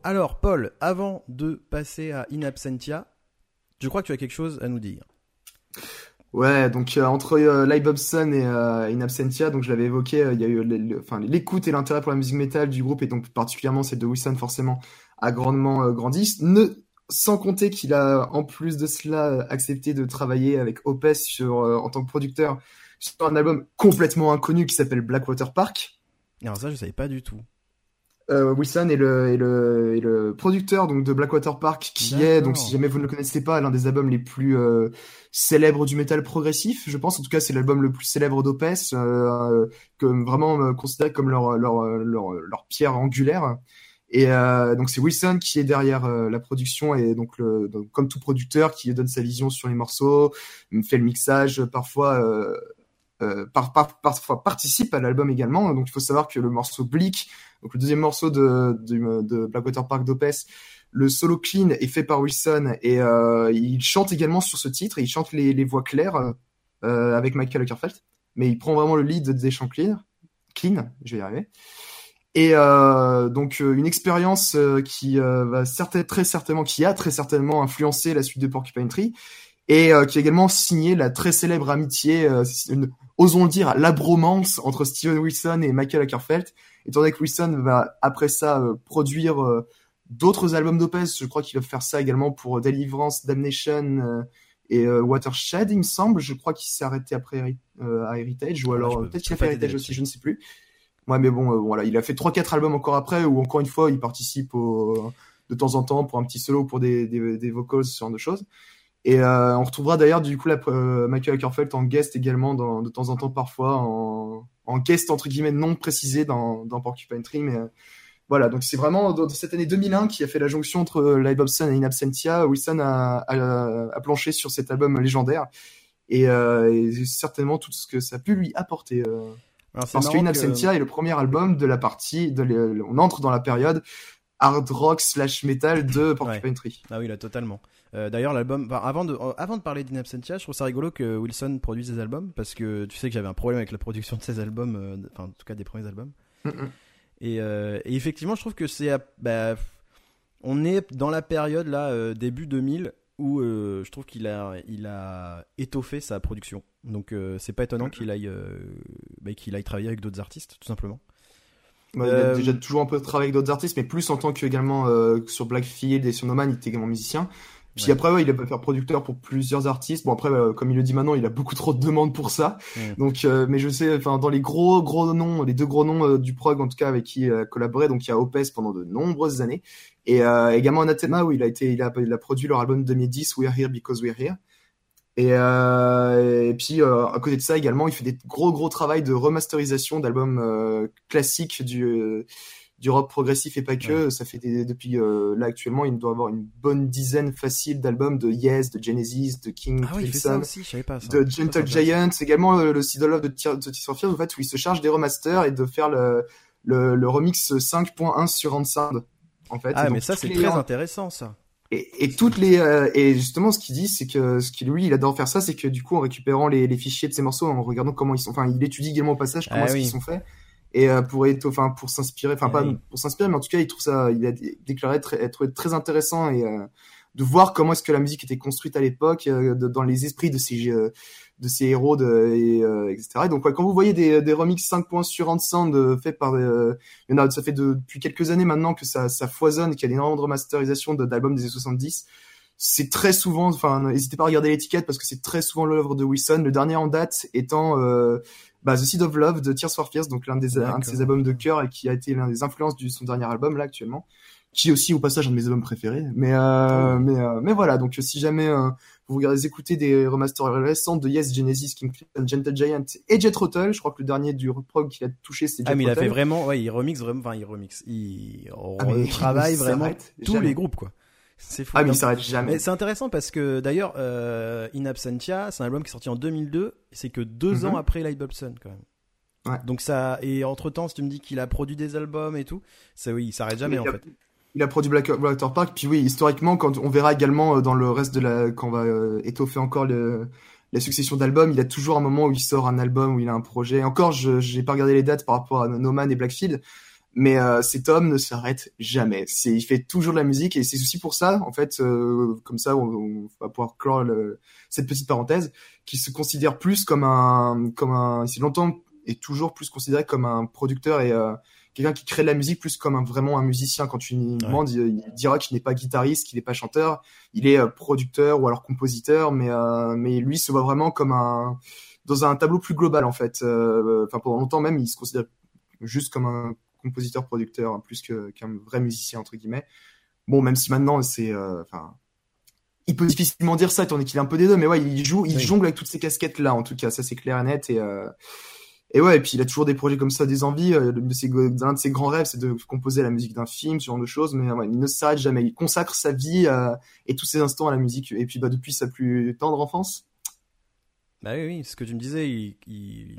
Alors, Paul, avant de passer à In Absentia, je crois que tu as quelque chose à nous dire. Ouais, donc euh, entre euh, Live Hobson et euh, In Absentia, donc je l'avais évoqué, euh, il y a eu l'écoute et l'intérêt pour la musique métal du groupe et donc particulièrement celle de Wilson forcément a grandement grandi. Ne, sans compter qu'il a en plus de cela accepté de travailler avec Opeth sur en tant que producteur sur un album complètement inconnu qui s'appelle Blackwater Park. Alors ça, je savais pas du tout. Euh, Wilson est le, est le, est le producteur donc de Blackwater Park, qui est donc si jamais vous ne le connaissez pas, l'un des albums les plus euh, célèbres du métal progressif, je pense. En tout cas, c'est l'album le plus célèbre d'Opeth, euh, que vraiment euh, considéré comme leur, leur leur leur pierre angulaire. Et euh, donc c'est Wilson qui est derrière euh, la production et donc, le, donc, comme tout producteur qui donne sa vision sur les morceaux, fait le mixage, parfois euh, par, par- parfois participe à l'album également. Donc il faut savoir que le morceau Bleak, donc le deuxième morceau de, de, de Blackwater Park d'Opeth, le solo clean est fait par Wilson et euh, il chante également sur ce titre. Il chante les, les voix claires euh, avec Michael Ockerfeld, mais il prend vraiment le lead des chants clean. Clean, je vais y arriver. Et euh, donc euh, une expérience euh, qui va certain, très certainement, qui a très certainement influencé la suite de Porcupine Tree et euh, qui a également signé la très célèbre amitié, euh, une, osons le dire, la bromance entre Steven Wilson et Michael Ackerfeld. Étant donné que Wilson va après ça euh, produire euh, d'autres albums d'Opeth, je crois qu'il va faire ça également pour Deliverance, Damnation euh, et euh, Watershed, il me semble. Je crois qu'il s'est arrêté après euh, à Heritage, ou Ah, alors euh, peut-être qu'il a fait Heritage aussi, je ne sais plus. Ouais, mais bon, euh, voilà, il a fait trois quatre albums encore après, où encore une fois, il participe au, de temps en temps pour un petit solo, pour des, des, des vocals, ce genre de choses. Et euh, on retrouvera d'ailleurs du coup la, euh, Michael Ackerfeld en guest également dans, de temps en temps parfois en, en guest entre guillemets non précisé dans, dans Porcupine Tree mais euh, voilà. Donc c'est vraiment dans cette année 2001 qui a fait la jonction entre euh, Live Hobson et In Absentia Wilson a, a, a planché sur cet album légendaire. Et, et certainement tout ce que ça a pu lui apporter Alors, parce que In Absentia est le premier album de la partie de on entre dans la période hard rock slash metal de Porcupine Tree. Ah oui, là, totalement. Euh, D'ailleurs, l'album, enfin, avant de, euh, avant de parler d'In Absentia, je trouve ça rigolo que Wilson produise des albums parce que tu sais que j'avais un problème avec la production de ses albums, euh, enfin, en tout cas des premiers albums. Mm, mm. Et, et effectivement, je trouve que c'est, bah, on est dans la période là, début 2000, où je trouve qu'il a, il a étoffé sa production. Donc, c'est pas étonnant qu'il aille, bah, qu'il aille travailler avec d'autres artistes, tout simplement. Ouais, Il a déjà toujours un peu travaillé avec d'autres artistes, mais plus en tant que également sur Blackfield et sur No Man, il était également musicien. Puis Ouais. après, ouais, il a pu faire producteur pour plusieurs artistes. Bon après, euh, comme il le dit maintenant, il a beaucoup trop de demandes pour ça. Donc, euh, mais je sais, enfin, dans les gros gros noms, les deux gros noms euh, du prog en tout cas avec qui il a collaboré, donc il y a Opeth pendant de nombreuses années, et euh, également Anathema où il a été, il a, il a produit leur album 2010 We're Here Because We're Here. Et, euh, et puis euh, à côté de ça également, il fait des gros gros travail de remasterisation d'albums euh, classiques du euh, du rock progressif et pas que. Ça fait des, depuis euh, là actuellement, il doit avoir une bonne dizaine facile d'albums de Yes, de Genesis, de King Ah Crimson, pas de Gentle c'est Giant, également euh, le Seed of de Tears de Tears for Fears, en fait, où il se charge des remasters et de faire le, le, le remix 5.1 sur Unsound. En fait. Ah, mais ça, c'est très intéressant, ça. et, et toutes les euh, et justement ce qu'il dit c'est que ce qu'il lui il adore faire ça c'est que du coup en récupérant les, les fichiers de ses morceaux en regardant comment ils sont enfin il étudie également au passage comment Ah oui. qu'ils sont faits et euh, pour être enfin pour s'inspirer enfin pas pour s'inspirer mais en tout cas il trouve ça il a dé- déclaré très, être très intéressant et euh, de voir comment est-ce que la musique était construite à l'époque euh, dans les esprits de ces euh, de ces héros de, et euh, etc et donc ouais, quand vous voyez des, des remix 5 points sur euh, faits par euh, il y en a, ça fait de- depuis quelques années maintenant que ça, ça foisonne, qu'il y a énormément de remasterisation de- d'albums des années 70. C'est très souvent, enfin, n'hésitez pas à regarder l'étiquette parce que c'est très souvent l'œuvre de Wilson. Le dernier en date étant euh, bah, The Seed of Love de Tears for Fears, donc l'un des un de ses albums de cœur et qui a été l'un des influences de son dernier album là actuellement, qui est aussi au passage un de mes albums préférés. Mais euh, mais euh, mais voilà, donc si jamais euh, vous regardez écouter des remasters récents de Yes, Genesis, King Crimson, Gentle Giant et Jet Rotal, je crois que le dernier du prog qu'il a touché c'est Jet Ah, mais il a fait vraiment, ouais, il remixe vraiment, enfin, il remixe, il Ah, il vraiment s'arrête tous jamais. les groupes, quoi. C'est fou. Ah, mais Donc, il s'arrête jamais. mais c'est intéressant parce que d'ailleurs, euh, In Absentia, c'est un album qui est sorti en 2002, et c'est que deux Mhm. ans après Live Hobson, quand même. Ouais. Donc ça, et entre temps, si tu me dis qu'il a produit des albums et tout, ça oui, il s'arrête jamais Mais en a- fait. Il a produit Black Blackwater Park, puis oui, historiquement, quand on verra également euh, dans le reste de la, quand on va euh, étoffer encore le, la succession d'albums, il a toujours un moment où il sort un album, où il a un projet. Encore, je j'ai pas regardé les dates par rapport à No Man et Blackfield, mais euh, cet homme ne s'arrête jamais. C'est, il fait toujours de la musique et c'est aussi pour ça, en fait, euh, comme ça, on, on va pouvoir clore le- cette petite parenthèse, qui se considère plus comme un, comme un, c'est longtemps et toujours plus considéré comme un producteur et euh, quelqu'un qui crée de la musique plus comme un, vraiment un musicien. Quand tu lui demandes, il, il dira qu'il n'est pas guitariste, qu'il n'est pas chanteur, il est euh, producteur ou alors compositeur, mais euh, mais lui se voit vraiment comme un dans un tableau plus global en fait. Euh, Enfin pendant longtemps même, il se considère juste comme un compositeur-producteur hein, plus que- qu'un vrai musicien entre guillemets. Bon, même si maintenant c'est, euh, enfin, il peut difficilement dire ça, étant donné qu'il est un peu des deux, mais ouais, il joue, il Oui. jongle avec toutes ces casquettes là, en tout cas, ça c'est clair et net et. Euh, et ouais, et puis il a toujours des projets comme ça, des envies. Euh, l'un de ses, l'un de ses grands rêves, c'est de composer la musique d'un film, ce genre de choses. Mais ouais, il ne s'arrête jamais. Il consacre sa vie euh, et tous ses instants à la musique. Et puis bah depuis sa plus tendre enfance. Bah oui, oui, ce que tu me disais, il, il,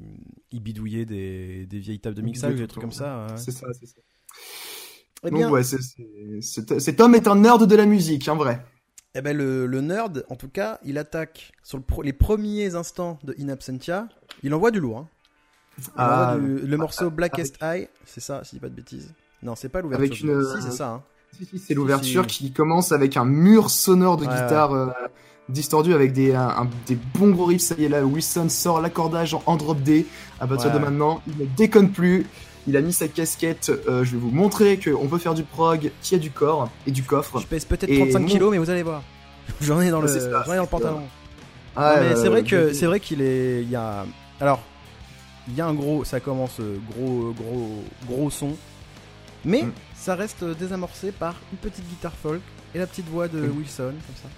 il bidouillait des, des vieilles tables de mixage, des trucs comme ça. ouais. C'est ça, c'est ça. Eh Donc bien, cet, cet homme est un nerd de la musique, en vrai. eh ben le, le nerd, en tout cas, il attaque sur le pro- les premiers instants de In Absentia. Il envoie du lourd. Hein. Ah, envoie du- le morceau Blackest Eye, c'est ça, si je dis pas de bêtises. Non, c'est pas l'ouverture. Avec une, Si, c'est ça. Hein. Si, si, c'est l'ouverture si. qui commence avec un mur sonore de Ouais, guitare euh, distordu avec des, un- un- des bons gros riffs. Ça y est, là, Wilson sort l'accordage en, en drop D. À partir Ouais. de maintenant, il ne déconne plus. Il a mis sa casquette. euh, je vais vous montrer qu'on peut faire du prog, qui a du corps et du coffre. Je pèse peut-être Et 35 mon- kilos, mais vous allez voir. J'en ai dans le, ça, ai dans le pantalon. Ah, c'est euh, vrai que je- c'est vrai qu'il est il y a alors il y a un gros ça commence euh, gros gros gros son mais Mm. ça reste désamorcé par une petite guitare folk et la petite voix de Mm. Wilson comme ça.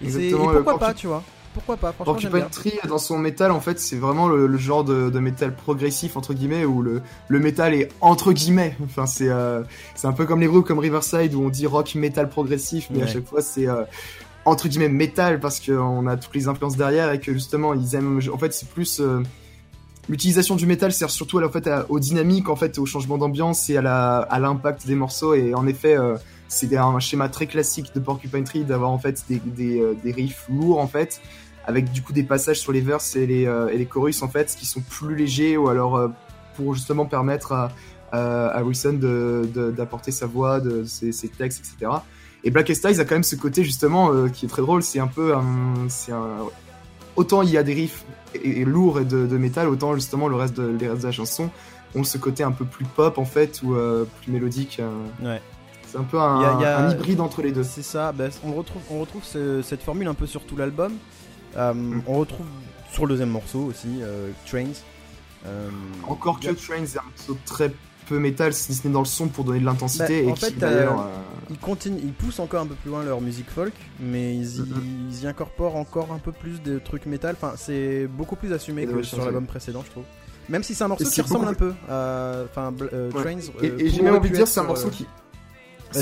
C'est- et Exactement, pourquoi pas, tu vois Pourquoi pas Franchement, Porcupine bien. Tree dans son métal en fait c'est vraiment le, le genre de, de métal progressif entre guillemets où le, le métal est entre guillemets. Enfin c'est euh, c'est un peu comme les groupes comme Riverside où on dit rock métal progressif mais à chaque fois c'est euh, entre guillemets métal parce qu'on a toutes les influences derrière et que justement ils aiment en fait c'est plus euh, l'utilisation du métal sert surtout en fait, à- aux dynamiques en fait au changement d'ambiance et à la à l'impact des morceaux. Et en effet euh, c'est un schéma très classique de Porcupine Tree d'avoir en fait des, des, euh, des riffs lourds en fait avec du coup des passages sur les verses et les, euh, et les chorus en fait qui sont plus légers ou alors euh, pour justement permettre à, à, à Wilson d'apporter sa voix, de ses, textes, etc. Et Blackest Eyes a quand même ce côté justement qui est très drôle, c'est un peu c'est autant il y a des riffs et, lourds et de, de métal, autant justement le reste de, les restes de la chanson ont ce côté un peu plus pop en fait ou plus mélodique. Ouais. C'est un peu un, y a- il y a- un hybride entre les deux. C'est ça, bah, on retrouve, on retrouve ce- cette formule un peu sur tout l'album. Euh, Mm. On retrouve sur le deuxième morceau aussi, euh, Trains. Euh, Encore que il y a- Train, c'est un morceau très peu métal, si ce n'est dans le son pour donner de l'intensité. Bah, et en fait, d'ailleurs, Ils continuent, ils poussent encore un peu plus loin leur musique folk, mais ils y, Mhm. ils y incorporent encore un peu plus de trucs métal. Enfin, c'est beaucoup plus assumé que sur l'album précédent, je trouve. Même si c'est un morceau qui ressemble beaucoup un peu à, enfin, Bl- Ouais. Trains. Et, et j'ai même envie de dire, c'est un morceau qui.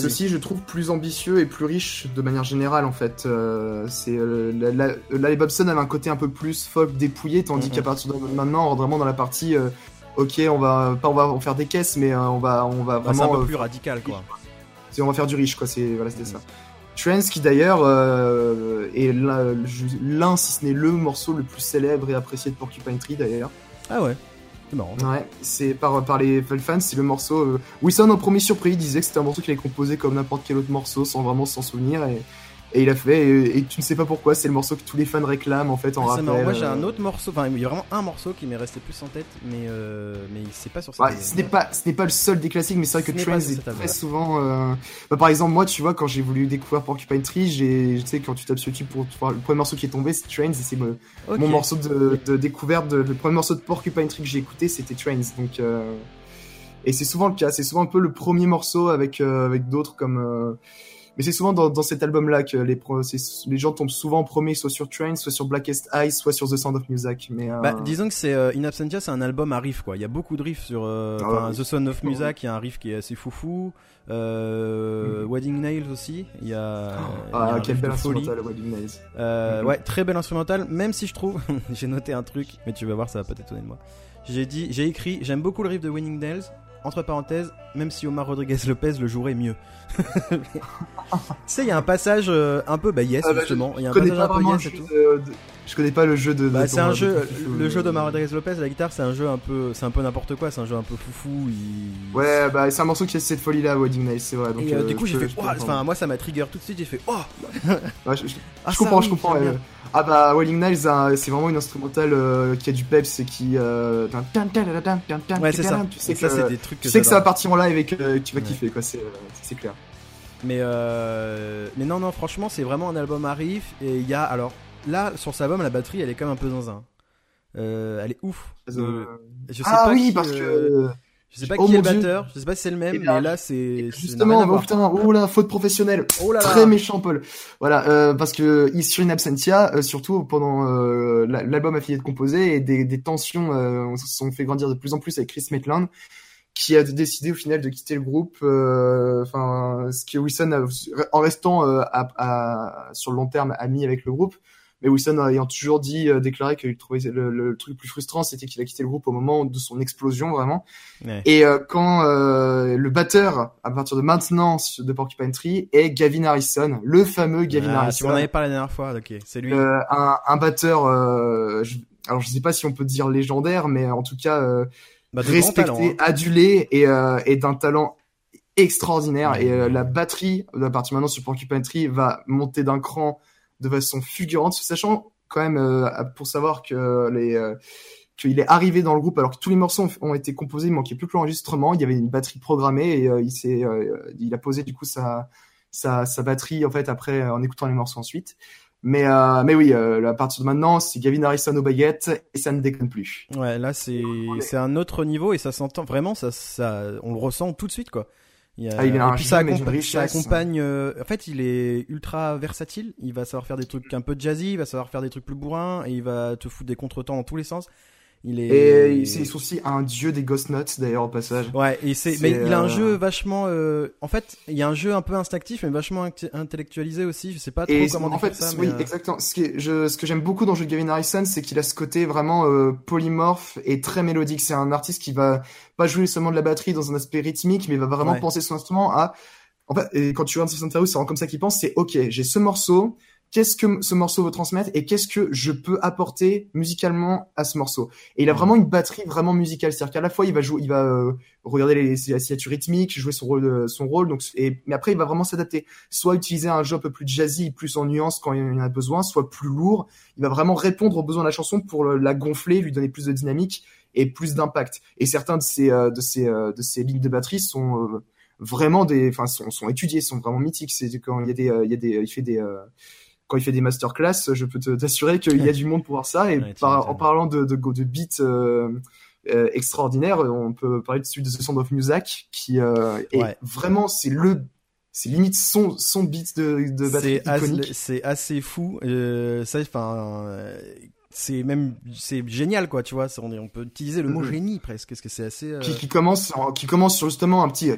Ceci, je trouve plus ambitieux et plus riche de manière générale en fait. Euh, c'est euh, là, les Bobson avaient un côté un peu plus folk dépouillé, tandis Mhm. qu'à partir de maintenant, on rentre vraiment dans la partie. euh, ok, on va pas on va en faire des caisses, mais euh, on va on va Bah, c'est un vraiment peu euh, plus radical, quoi. c'est- on va faire du riche quoi. C'est voilà, c'était Mhm. ça. Trance qui d'ailleurs est l'un, l'un, si ce n'est le morceau le plus célèbre et apprécié de Porcupine Tree d'ailleurs. Ah ouais, Ouais, c'est par, par les fans, c'est le morceau. Euh, Wilson, en premier surpris, disait que c'était un morceau qu'il avait composé comme n'importe quel autre morceau sans vraiment s'en souvenir. Et, et il a fait, et, et tu ne sais pas pourquoi, c'est le morceau que tous les fans réclament en fait en rappel. marrant. Moi, j'ai euh. un autre morceau. Enfin, il y a vraiment un morceau qui m'est resté plus en tête, mais euh, mais c'est pas sur cette. Ouais, ce n'est pas, ce n'est pas le seul des classiques, mais c'est vrai Ce que sur est très souvent. euh, bah, par exemple, moi, tu vois, quand j'ai voulu découvrir Porcupine Tree, j'ai, tu sais, quand tu tapes sur YouTube pour voir le premier morceau qui est tombé, c'est Trends, et c'est mon morceau de, de découverte, de- le premier morceau de Porcupine Tree que j'ai écouté, c'était Trains. Donc, euh, et c'est souvent le cas, c'est souvent un peu le premier morceau avec euh, avec d'autres comme. Mais c'est souvent dans, dans cet album-là que les gens tombent souvent en premier, soit sur Trains, soit sur Blackest Eyes, soit sur The Sound of Music. Mais euh, Bah, disons que c'est euh, In Absentia, c'est un album à riff quoi. Il y a beaucoup de riffs sur euh, Ah ouais. The Sound of Music, il y a un riff qui est assez foufou. Euh, Mhm. Wedding Nails aussi, il y a, il y a ah, un quel riff bel de folie. instrumental, Wedding Nails. Euh, Mhm. Ouais, très bel instrumental. Même si je trouve, j'ai noté un truc, mais tu vas voir, ça va pas t'étonner de moi. J'ai dit, j'ai écrit, j'aime beaucoup le riff de Winning Nails, entre parenthèses, même si Omar Rodriguez Lopez le jouerait mieux. tu sais, il y a un passage euh, un peu bah yes Ah bah, justement, il y a Je un connais passage pas un peu vraiment le yes et jeu tout. de- de- Je connais pas le jeu de. Bah, de c'est un jeu, foufou, le euh. jeu d'Omar Rodriguez Lopez la guitare, c'est un jeu un peu, c'est un peu n'importe quoi, c'est un jeu un peu foufou. Il... Ouais, bah c'est un morceau qui a cette folie là, Wedding Night, c'est vrai. Donc, Et euh, euh, du coup, je j'ai fait, enfin, moi ça m'a trigger tout de suite, j'ai fait, oh, Ouais, je, je- ah, je comprends, oui, je comprends. Ah bah, Wailing Knives, c'est vraiment une instrumentale euh, qui a du peps et qui. Euh, Ouais, c'est ça. Tu sais Et ça, que, c'est des trucs que tu sais que ça va partir en live et que euh, tu vas Ouais. kiffer, quoi, c'est euh, c'est clair. Mais euh, mais non non franchement c'est vraiment un album à riff et il y a alors là sur cet album la batterie elle est quand même un peu zinzin. Euh, elle est ouf. Euh, Euh, je sais ah pas oui, qui, parce euh, que. je sais pas oh qui est le mon Dieu. batteur, je sais pas si c'est le même Eh bien, mais là c'est Justement, oh putain, oh là, faute professionnelle. Oh là là. Très méchant, Paul. Voilà, euh, parce que il- sur In Absentia, euh, surtout pendant euh, la- l'album a fini de composer et des, des tensions euh, se sont fait grandir de plus en plus avec Chris Maitland, qui a décidé au final de quitter le groupe. euh, Enfin, ce que Wilson, a, en restant euh, à, à- sur le long terme ami avec le groupe. Mais Wilson ayant toujours dit, euh, déclaré qu'il trouvait le, le truc le plus frustrant, c'était qu'il a quitté le groupe au moment de son explosion, vraiment. Ouais. Et euh, quand euh, le batteur, à partir de maintenant de Porcupine Tree, est Gavin Harrison, le fameux Gavin Ah, Harrison, m'en avais parlé la dernière fois, ok, c'est lui. euh, un, un batteur. euh, je, alors je sais pas si on peut dire légendaire, mais en tout cas euh, Bah, respecté, talent, hein. adulé et, euh, et d'un talent extraordinaire. Et euh, la batterie, à partir maintenant sur Porcupine Tree, va monter d'un cran de façon fulgurante, sachant quand même euh, pour savoir que les euh, qu'il est arrivé dans le groupe alors que tous les morceaux ont, été composés, il manquait plus que l'enregistrement, il y avait une batterie programmée et euh, il s'est euh, il a posé du coup sa sa, sa batterie en fait après en écoutant les morceaux ensuite. Mais euh, mais oui, euh, à partir de maintenant, c'est Gavin Harrison aux baguettes et ça ne déconne plus. Ouais, là c'est c'est un autre niveau et ça s'entend vraiment, ça ça on le ressent tout de suite quoi. Il y a- Ah, il a un puis ça, accompa- ça accompagne. euh, en fait, il est ultra versatile. Il va savoir faire des trucs un peu jazzy, il va savoir faire des trucs plus bourrins et il va te foutre des contretemps dans tous les sens. Il est. Et c'est aussi un dieu des Ghost Notes d'ailleurs au passage. Ouais, et c'est, C'est, mais il a un euh, jeu vachement, euh, en fait, il y a un jeu un peu instinctif, mais vachement intellectualisé aussi. Je sais pas trop Et comment en fait, ça, oui, mais, euh, exactement. Ce, qui est- je, ce que j'aime beaucoup dans le jeu de Gavin Harrison, c'est qu'il a ce côté vraiment euh, polymorphe et très mélodique. C'est un artiste qui va pas jouer seulement de la batterie dans un aspect rythmique, mais va vraiment Ouais. penser son instrument à. En fait, et quand tu regardes cette interview, c'est vraiment comme ça qu'il pense. C'est ok, j'ai ce morceau. Qu'est-ce que ce morceau veut transmettre et qu'est-ce que je peux apporter musicalement à ce morceau Et il a vraiment une batterie vraiment musicale, c'est-à-dire qu'à la fois il va jouer, il va euh, regarder les, les signatures rythmiques, jouer son rôle, euh, son rôle. Donc, et, mais après il va vraiment s'adapter soit utiliser un jeu un peu plus jazzy, plus en nuance quand il y en a besoin, soit plus lourd. Il va vraiment répondre aux besoins de la chanson pour le- la gonfler, lui donner plus de dynamique et plus d'impact. Et certains de ces euh, de ces euh, de ces lignes de batterie sont vraiment des, enfin sont, sont étudiés, sont vraiment mythiques. C'est quand il y a des il y a des il fait des euh, quand il fait des masterclass, je peux te- t'assurer qu'il y a du monde pour voir ça. Et Ouais, par- en parlant de, de, de beats euh, euh, extraordinaires, on peut parler de celui de The Sound of Music, qui euh, est Ouais. vraiment, c'est le, c'est limite son, son beat de, de batterie c'est assez, c'est assez fou. Euh, ça, enfin, euh, c'est même, c'est génial quoi, tu vois. On, on peut utiliser le mot Mhm. génie presque, parce que c'est assez. euh, Qui, qui commence, en- qui commence sur justement un petit, euh,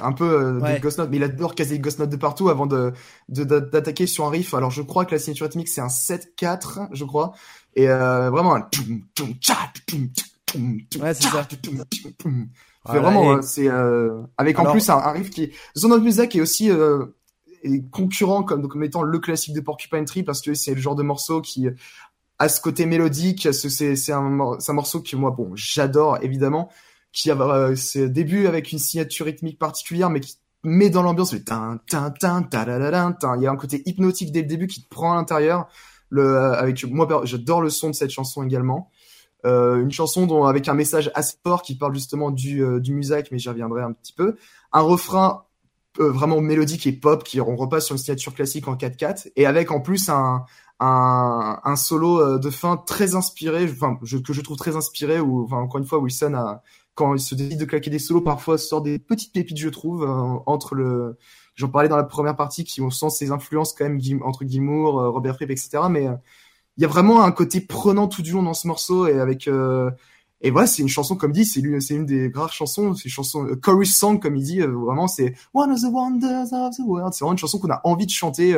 un peu euh, Ouais. de Ghost Note, mais il adore caser les Ghost Note de partout avant de, de, d'a- d'attaquer sur un riff. Alors je crois que la signature rythmique c'est un 7-4, je crois, et euh, vraiment un. Ouais, c'est ça. Voilà, vraiment, et- euh, c'est euh, avec en Alors- plus un, un riff qui Zone of Music est aussi est concurrent comme comme étant le classique de Porcupine Tree parce que c'est le genre de morceau qui a ce côté mélodique, ce- c'est c'est un, morceau que moi bon j'adore évidemment, qui a euh, ses débuts avec une signature rythmique particulière mais qui met dans l'ambiance le. Il y a un côté hypnotique dès le début qui te prend à l'intérieur. Le avec moi j'adore le son de cette chanson également. Euh, une chanson dont avec un message assez fort qui parle justement du euh, du musique, mais j'y reviendrai un petit peu. Un refrain euh, vraiment mélodique et pop qui on repasse sur une signature classique en 4/4 et avec en plus un un, un solo euh, de fin très inspiré, enfin je, que je trouve très inspiré. Ou enfin encore une fois Wilson a quand il se décide de claquer des solos, parfois sort des petites pépites je trouve euh, entre le J'en parlais dans la première partie qui on sent ses influences quand même entre Gilmour, euh, Robert Fripp, etc. Mais il y a vraiment un côté prenant tout du long dans ce morceau et avec euh, et voilà c'est une chanson comme dit c'est l'une une des rares chansons c'est une chanson euh, chorus song comme il dit vraiment c'est one of the wonders of the world c'est vraiment une chanson qu'on a envie de chanter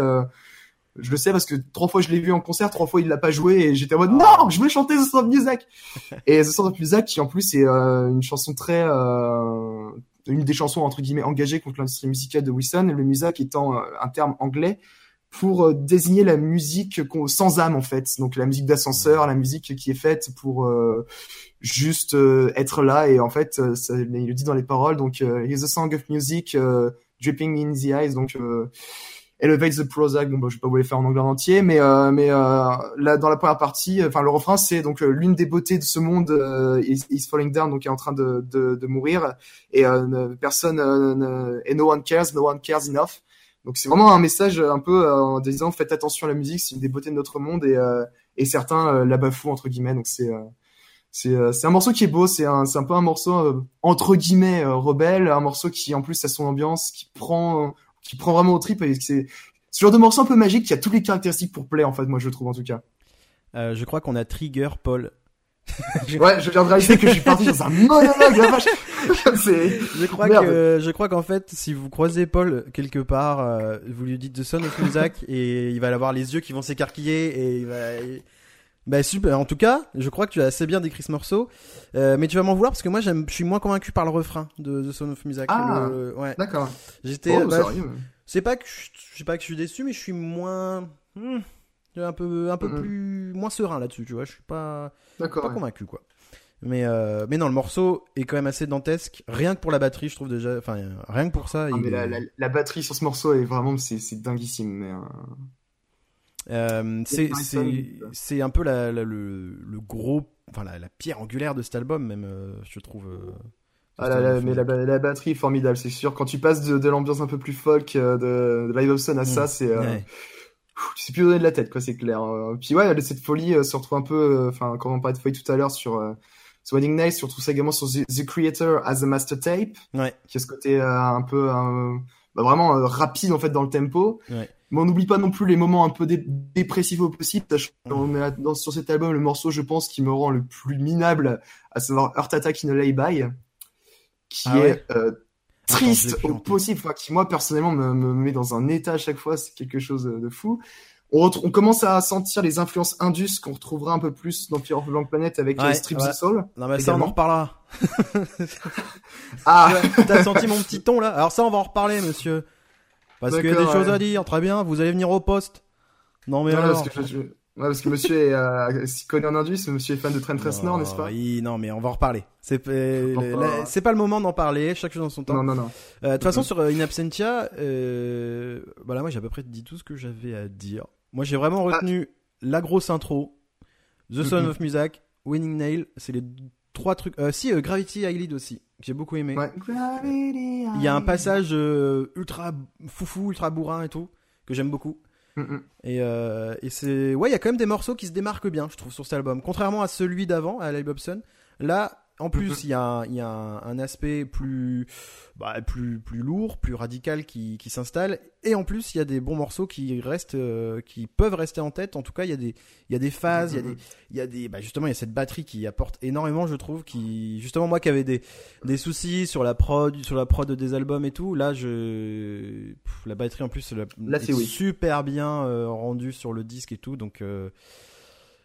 Je le sais parce que trois fois je l'ai vu en concert, trois fois il l'a pas joué et j'étais en mode non, je veux chanter The Sound of Music. et The Sound of Music qui en plus est euh, une chanson très euh, une des chansons entre guillemets engagées contre l'industrie musicale de Wilson, le music étant euh, un terme anglais pour euh, désigner la musique sans âme en fait. Donc la musique d'ascenseur, la musique qui est faite pour juste être là. Et en fait ça, il le dit dans les paroles. Donc a song of music dripping in the eyes donc euh, elevate the Prozac bon bah, je vais pas vous les faire en anglais en entier mais euh, mais euh, là dans la première partie enfin le refrain c'est donc euh, l'une des beautés de ce monde euh, is, is falling down donc est en train de de, de mourir. Et euh, ne- personne euh, ne- et no one cares no one cares enough. Donc c'est vraiment un message un peu euh, en disant faites attention à la musique c'est une des beautés de notre monde. Et euh, et certains euh, la bafouent entre guillemets. Donc c'est euh, c'est euh, un morceau qui est beau c'est un un peu un morceau euh, entre guillemets euh, rebelle un morceau qui en plus a son ambiance qui prend qui prend vraiment au trip et c'est ce genre de morceau un peu magique qui a toutes les caractéristiques pour play en fait moi je trouve en tout cas Euh, je crois qu'on a trigger Paul. ouais je viens de réaliser que je suis parti dans un monologue la vache Je crois Merde. que je crois qu'en fait, si vous croisez Paul quelque part, euh, vous lui dites The Son of Music et il va avoir les yeux qui vont s'écarquiller et il va. Bah super. En tout cas, je crois que tu as assez bien décrit ce morceau, Euh, mais tu vas m'en vouloir parce que moi, je suis moins convaincu par le refrain de The Son of Music. Ah. Le- ouais. d'accord J'étais. oh, bah, c'est pas que je, sais pas que je suis déçu, mais je suis moins. hmm, un peu un peu Mhm. plus moins serein là-dessus. Tu vois, je suis pas d'accord pas ouais. convaincu quoi. Mais euh, mais non, le morceau est quand même assez dantesque. Rien que pour la batterie, je trouve déjà. Enfin, euh, rien que pour ça. Ah, il mais est- la, la, la batterie sur ce morceau est vraiment c'est c'est dinguissime mais euh, Euh, c'est Harrison, c'est un peu la, la- le le gros enfin la, la pierre angulaire de cet album même euh, je trouve. euh, Ah là là, mais la, la batterie est formidable, c'est sûr. Quand tu passes de, de l'ambiance un peu plus folk euh, de, de Live of Sun à ça, Mm. c'est euh, Ouais. tu sais plus où donner de la tête, quoi, c'est clair. Euh, Puis ouais, cette folie euh, se retrouve un peu, euh, enfin, quand on parlait de folie tout à l'heure sur euh, sur Wedding Night, surtout ça également sur The, The Creator as a Master Tape, Ouais. qui a ce côté euh, un peu, euh, bah, vraiment euh, rapide en fait dans le tempo. Ouais. Mais on n'oublie pas non plus les moments un peu dé- dépressifs au possible. qu'on est dans, sur cet album, le morceau, je pense, qui me rend le plus minable, à savoir Heart Attack in a Lay-By, qui Ah est ouais euh, Attends, triste en au possible, enfin, qui moi personnellement me, me met dans un état à chaque fois, c'est quelque chose de fou. On, on commence à sentir les influences indus qu'on retrouvera un peu plus dans Fear of Long Planet avec Ouais, euh, Strips ouais. the Soul. Non mais ça on en reparlera. Ah, Ouais, T'as senti mon petit ton là? Alors ça on va en reparler monsieur. Parce qu'il y a des choses ouais. à dire. Très bien. Vous allez venir au poste. Non mais non, alors. parce que, je- ouais, parce que monsieur est, euh, s'y connaît en indus, monsieur est fan de Trent Reznor, Non, n'est-ce pas oui, non mais on va en reparler. C'est pas le moment d'en parler. Chaque chose en son temps. Non, non, non. Euh, De toute façon, sur euh, In Absentia, euh, voilà, moi j'ai à peu près dit tout ce que j'avais à dire. Moi j'ai vraiment retenu la grosse intro, The Son of Music, Winning Nail, c'est les trois trucs. Euh, si, Gravity Eyelid aussi, que j'ai beaucoup aimé. Ouais. Il y a un passage euh, ultra foufou, ultra bourrin et tout, que j'aime beaucoup. Mhm. Et, euh, et c'est. Ouais, il y a quand même des morceaux qui se démarquent bien, je trouve, sur cet album. Contrairement à celui d'avant, à Live. Là, en plus, il y a, un- il y a un, un aspect plus, bah, plus, plus lourd, plus radical qui, qui s'installe. Et en plus, il y a des bons morceaux qui restent, euh, qui peuvent rester en tête. En tout cas, il y a des, il y a des phases, il y a des, il y a des, bah, justement, il y a cette batterie qui apporte énormément, je trouve, qui, justement, moi qui avais des, des soucis sur la prod, sur la prod des albums et tout, là, je, Pff, la batterie en plus, la, Là, est oui. super bien euh, rendue sur le disque et tout, donc. euh,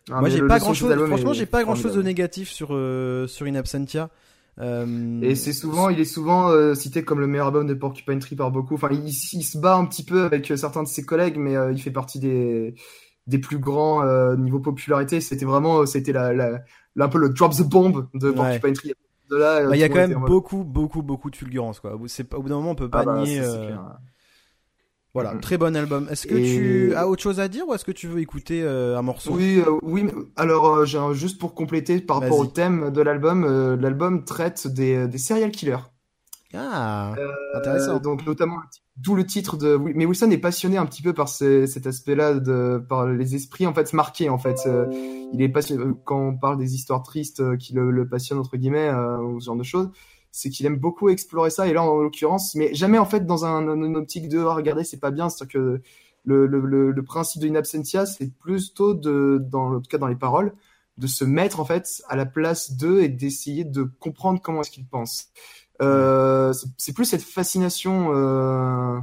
Ah, moi j'ai pas grand chose franchement j'ai pas grand chose de négatif sur euh, sur In Absentia Euh, Et c'est souvent, il est souvent euh, cité comme le meilleur album de Porcupine Tree par beaucoup. Enfin, il, il se bat un petit peu avec euh, certains de ses collègues, mais euh, il fait partie des des plus grands euh, niveau popularité. C'était vraiment, c'était la, la, la- un peu le drop the bomb de Ouais. Porcupine Tree. De là, bah, il y a quand même beaucoup beaucoup beaucoup de fulgurance quoi Au bout- c'est pas- au bout d'un moment on peut pas Ah bah, nier euh, clair. Voilà très bon album. Est-ce que Et- tu as autre chose à dire ou est-ce que tu veux écouter euh, un morceau? Oui, euh, oui. Alors, euh, juste pour compléter par rapport au thème de l'album, euh, l'album traite des, des serial killers. ah Euh, intéressant. donc notamment d'où le titre de mais Wilson est passionné un petit peu par ce- cet aspect-là de par les esprits en fait marqués en fait. Euh, il est passionné euh, quand on parle des histoires tristes euh, qui le, le passionnent entre guillemets euh, ou ce genre de choses c'est qu'il aime beaucoup explorer ça et là en l'occurrence mais jamais en fait dans un, une optique de ah, regardez c'est pas bien c'est-à-dire que le, le, le, le principe de In Absentia c'est plutôt de dans le en tout cas dans les paroles de se mettre en fait à la place d'eux et d'essayer de comprendre comment est-ce qu'ils pensent euh, c'est- plus cette fascination, euh,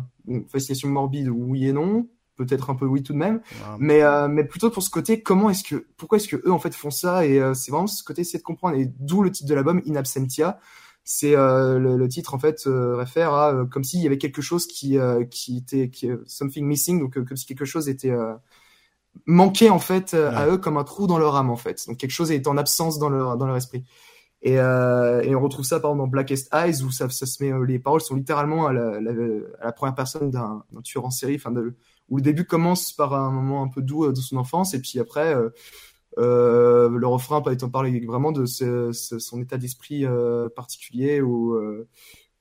fascination morbide, oui et non, peut-être un peu oui tout de même. Mais, euh, mais plutôt pour ce côté, comment est-ce que, pourquoi est-ce que eux en fait font ça Et euh, c'est vraiment ce côté essayer de comprendre. Et d'où le titre de l'album In Absentia. C'est euh, le, le titre en fait euh, réfère à euh, comme s'il y avait quelque chose qui qui était qui, something missing, donc comme si quelque chose était manqué en fait à eux comme un trou dans leur âme en fait. Donc quelque chose est en absence dans leur dans leur esprit. Et, et on retrouve ça par exemple dans Blackest Eyes où ça, ça se met les paroles sont littéralement à la, la, à la première personne d'un tueur en série, enfin où le début commence par un moment un peu doux de son enfance et puis après euh, le refrain être parler vraiment de ce, ce- son état d'esprit euh, particulier ou euh,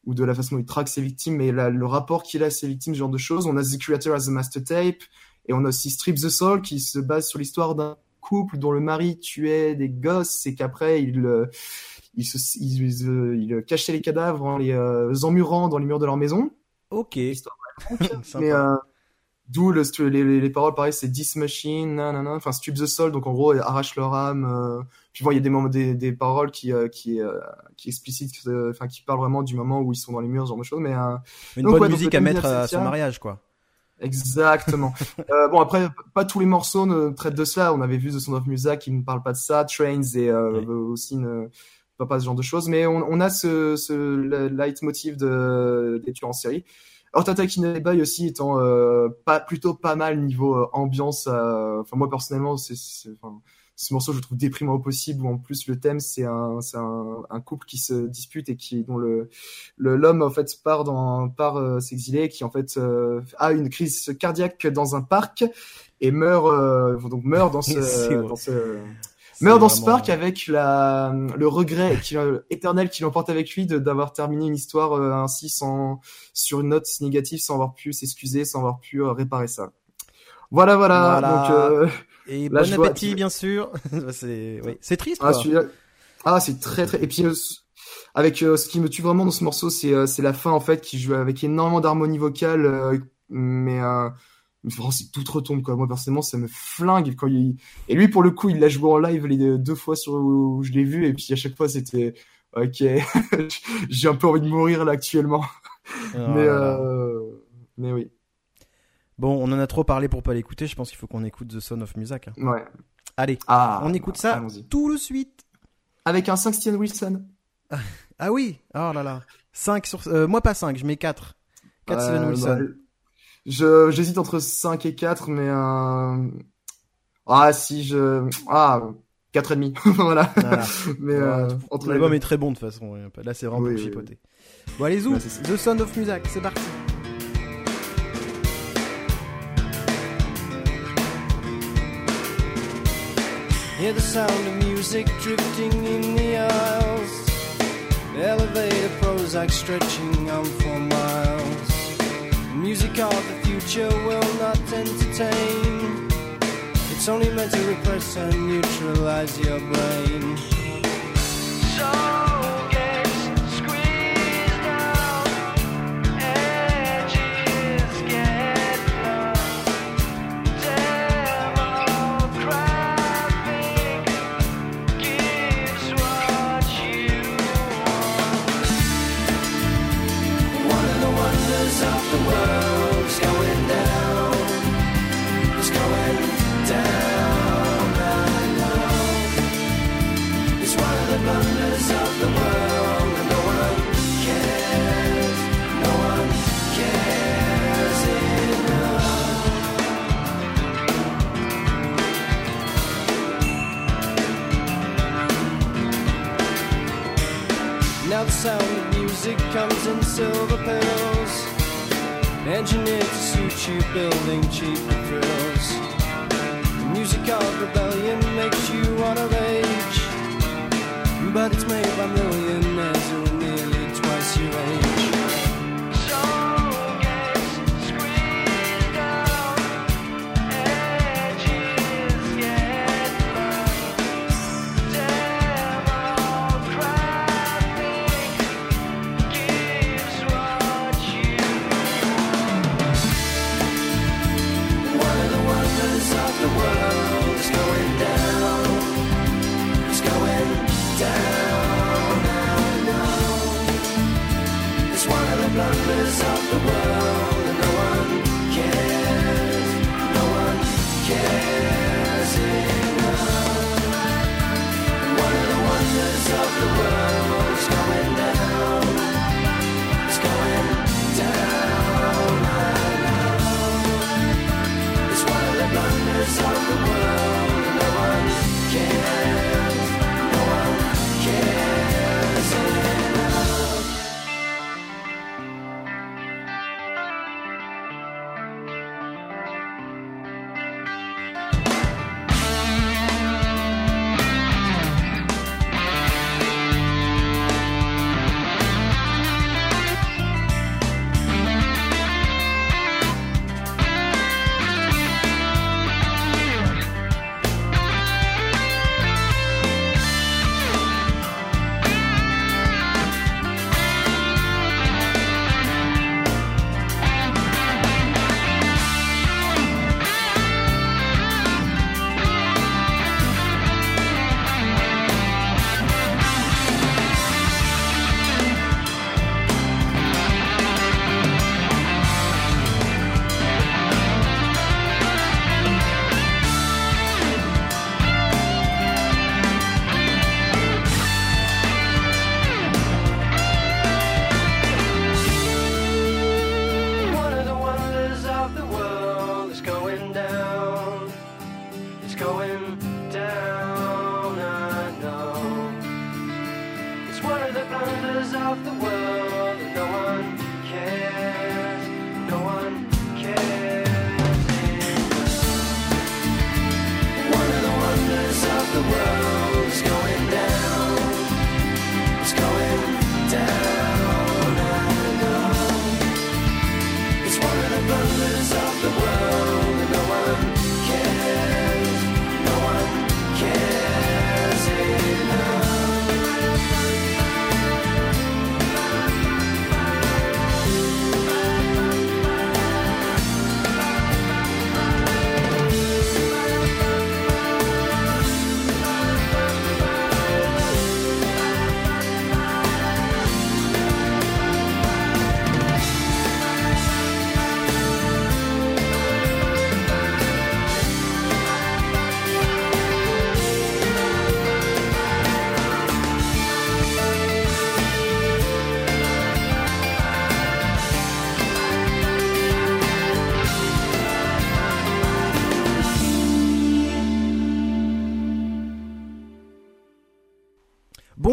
ou de la façon dont il traque ses victimes mais la- le rapport qu'il a à ses victimes ce genre de choses. On a The Creator as a Master Tape et on a aussi Strip the Soul qui se base sur l'histoire d'un couple dont le mari tuait des gosses et qu'après il euh, il, se, il, il, cachait les cadavres en les euh, emmurant dans les murs de leur maison. Ok. Histoire mais euh, d'où le, les, les, les paroles pareil c'est This Machine nanana enfin Strip the Soul donc en gros arrache leur âme euh, puis bon il y a des moments des, des paroles qui euh, qui euh, qui explicitent euh, enfin qui parlent vraiment du moment où ils sont dans les murs ce genre de choses mais euh, Une donc, bonne ouais, musique à mettre à son Septia- mariage, quoi. Exactement. euh, bon après, pas tous les morceaux ne traitent de cela. On avait vu The Sound of Music qui ne parle pas de ça, Trains et euh, Oui. aussi ne pas de ce genre de choses. Mais on, on a ce, ce le leitmotiv de des tueurs en série. Alors Tata Bay aussi étant euh, pas plutôt pas mal niveau euh, ambiance. euh, Enfin moi personnellement, c'est ce morceau je le trouve déprimant au possible. Où en plus le thème c'est un c'est un, un couple qui se dispute et qui dont le l'homme en fait part dans part euh, s'exiler qui en fait euh, a une crise cardiaque dans un parc et meurt euh, donc meurt dans ce, dans ce meurt dans ce parc avec la le regret qui, euh, éternel qui l'emporte avec lui d'avoir terminé une histoire euh, ainsi sans sur une note négative sans avoir pu s'excuser sans avoir pu euh, réparer ça voilà voilà, Voilà. donc euh, Et bon je vois- appétit, bien sûr. c'est oui. c'est triste, Ah, quoi. ah, c'est très très. Et puis euh, avec euh, ce qui me tue vraiment dans ce morceau, c'est c'est la fin en fait qui joue avec énormément d'harmonie vocale, mais mais vraiment c'est tout retombe quoi. Moi personnellement, ça me flingue quand il et lui pour le coup, il l'a joué en live les deux fois sur où je l'ai vu et puis à chaque fois c'était ok. J'ai un peu envie de mourir là actuellement, Oh mais euh, mais oui, Bon, on en a trop parlé pour pas l'écouter. Je pense qu'il faut qu'on écoute The Son of Music. hein. ouais. Allez, Ah, on écoute ça tout de suite. Avec un 5 Steven Wilson. Ah oui, oh là là. 5 sur... euh, moi pas 5, je mets 4. 4 Steven Euh, Wilson. bah, j'hésite entre 5 et 4 mais euh... ah si je ah 4 et demi voilà Voilà. mais Ouais, euh, entre L'album est très bon de toute façon. Là, c'est vraiment Oui, pour oui, chipoter. Bon, allez, zou. The Son of Music, c'est parti. Hear the sound of music drifting in the aisles. Elevator Prozac stretching on for miles. Music of the future will not entertain. It's only meant to repress and neutralize your brain. So sound of music comes in silver pills, engineered to suit you, building cheaper thrills. Music of rebellion makes you wanna rage, but it's made by millionaires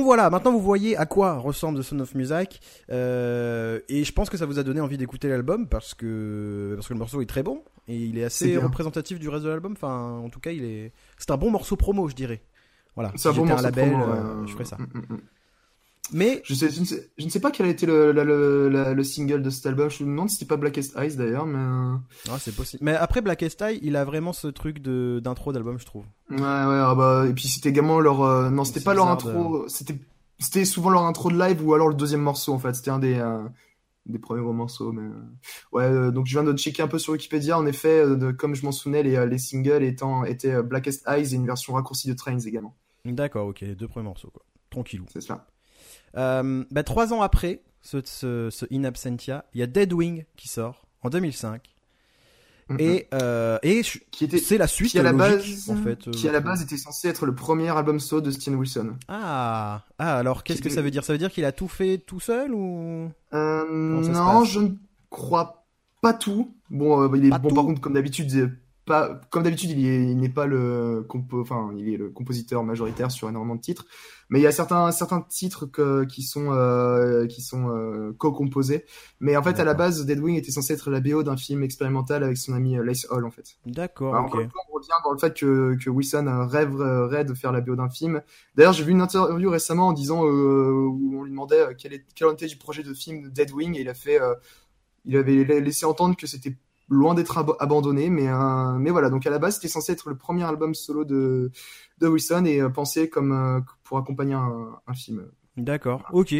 bon voilà, maintenant vous voyez à quoi ressemble The Sound of Music, euh, et je pense que ça vous a donné envie d'écouter l'album parce que parce que le morceau est très bon et il est assez représentatif du reste de l'album. Enfin, en tout cas, il est c'est un bon morceau promo, je dirais. Voilà. Un si bon j'étais morceau label, promo, euh, je ferais ça. Mm, mm, mm. Mais Je, sais, je, ne sais, je ne sais pas quel a été le, le, le, la- le single de cet album. Je me demande si c'était pas Blackest Eyes d'ailleurs, mais. ah, c'est possible. Mais après Blackest Eye, il a vraiment ce truc de d'intro d'album, je trouve. Ouais, ouais, ah bah, et puis c'était également leur. euh, Non, c'était pas leur intro, c'était c'était souvent leur intro de live ou alors le deuxième morceau en fait. C'était un des. euh, des premiers gros morceaux, mais ouais. euh, donc je viens de checker un peu sur Wikipédia. En effet, euh, de, comme je m'en souvenais, les, les singles étant étaient Blackest Eyes et une version raccourcie de Trains également. D'accord, ok, les deux premiers morceaux, quoi. Tranquillou. C'est cela. Euh, bah, trois ans après ce, ce, ce In Absentia, il y a Deadwing qui sort en 2005. Mhm. Et, euh, et je- qui était c'est la suite qui à la logique, base, en fait. euh, qui à la base était censé être le premier album solo de Steven Wilson. Ah, ah alors qu'est-ce que ça veut dire? Ça veut dire qu'il a tout fait tout seul ou? Euh, non, je ne crois pas tout. Bon, il est Pas bon tout par contre comme d'habitude. Pas comme d'habitude, il est, il n'est pas le compo, enfin, il est le compositeur majoritaire sur énormément de titres. Mais il y a certains, certains titres que, qui sont, euh, qui sont euh, co-composés. Mais en fait, à la base, Deadwing était censé être la BO d'un film expérimental avec son ami euh, Lace Hall, en fait. D'accord, ok. encore une fois, on revient dans le fait que, que Wilson rêve, rêve de faire la BO d'un film. D'ailleurs, j'ai vu une interview récemment en disant euh, où on lui demandait quel, est, quel était du projet de film de Deadwing et il a fait, il avait la- laissé entendre que c'était loin d'être ab- abandonné, mais mais voilà. Donc à la base, c'était censé être le premier album solo de de Wilson et euh, pensé comme euh, pour accompagner un, un film. D'accord, ok.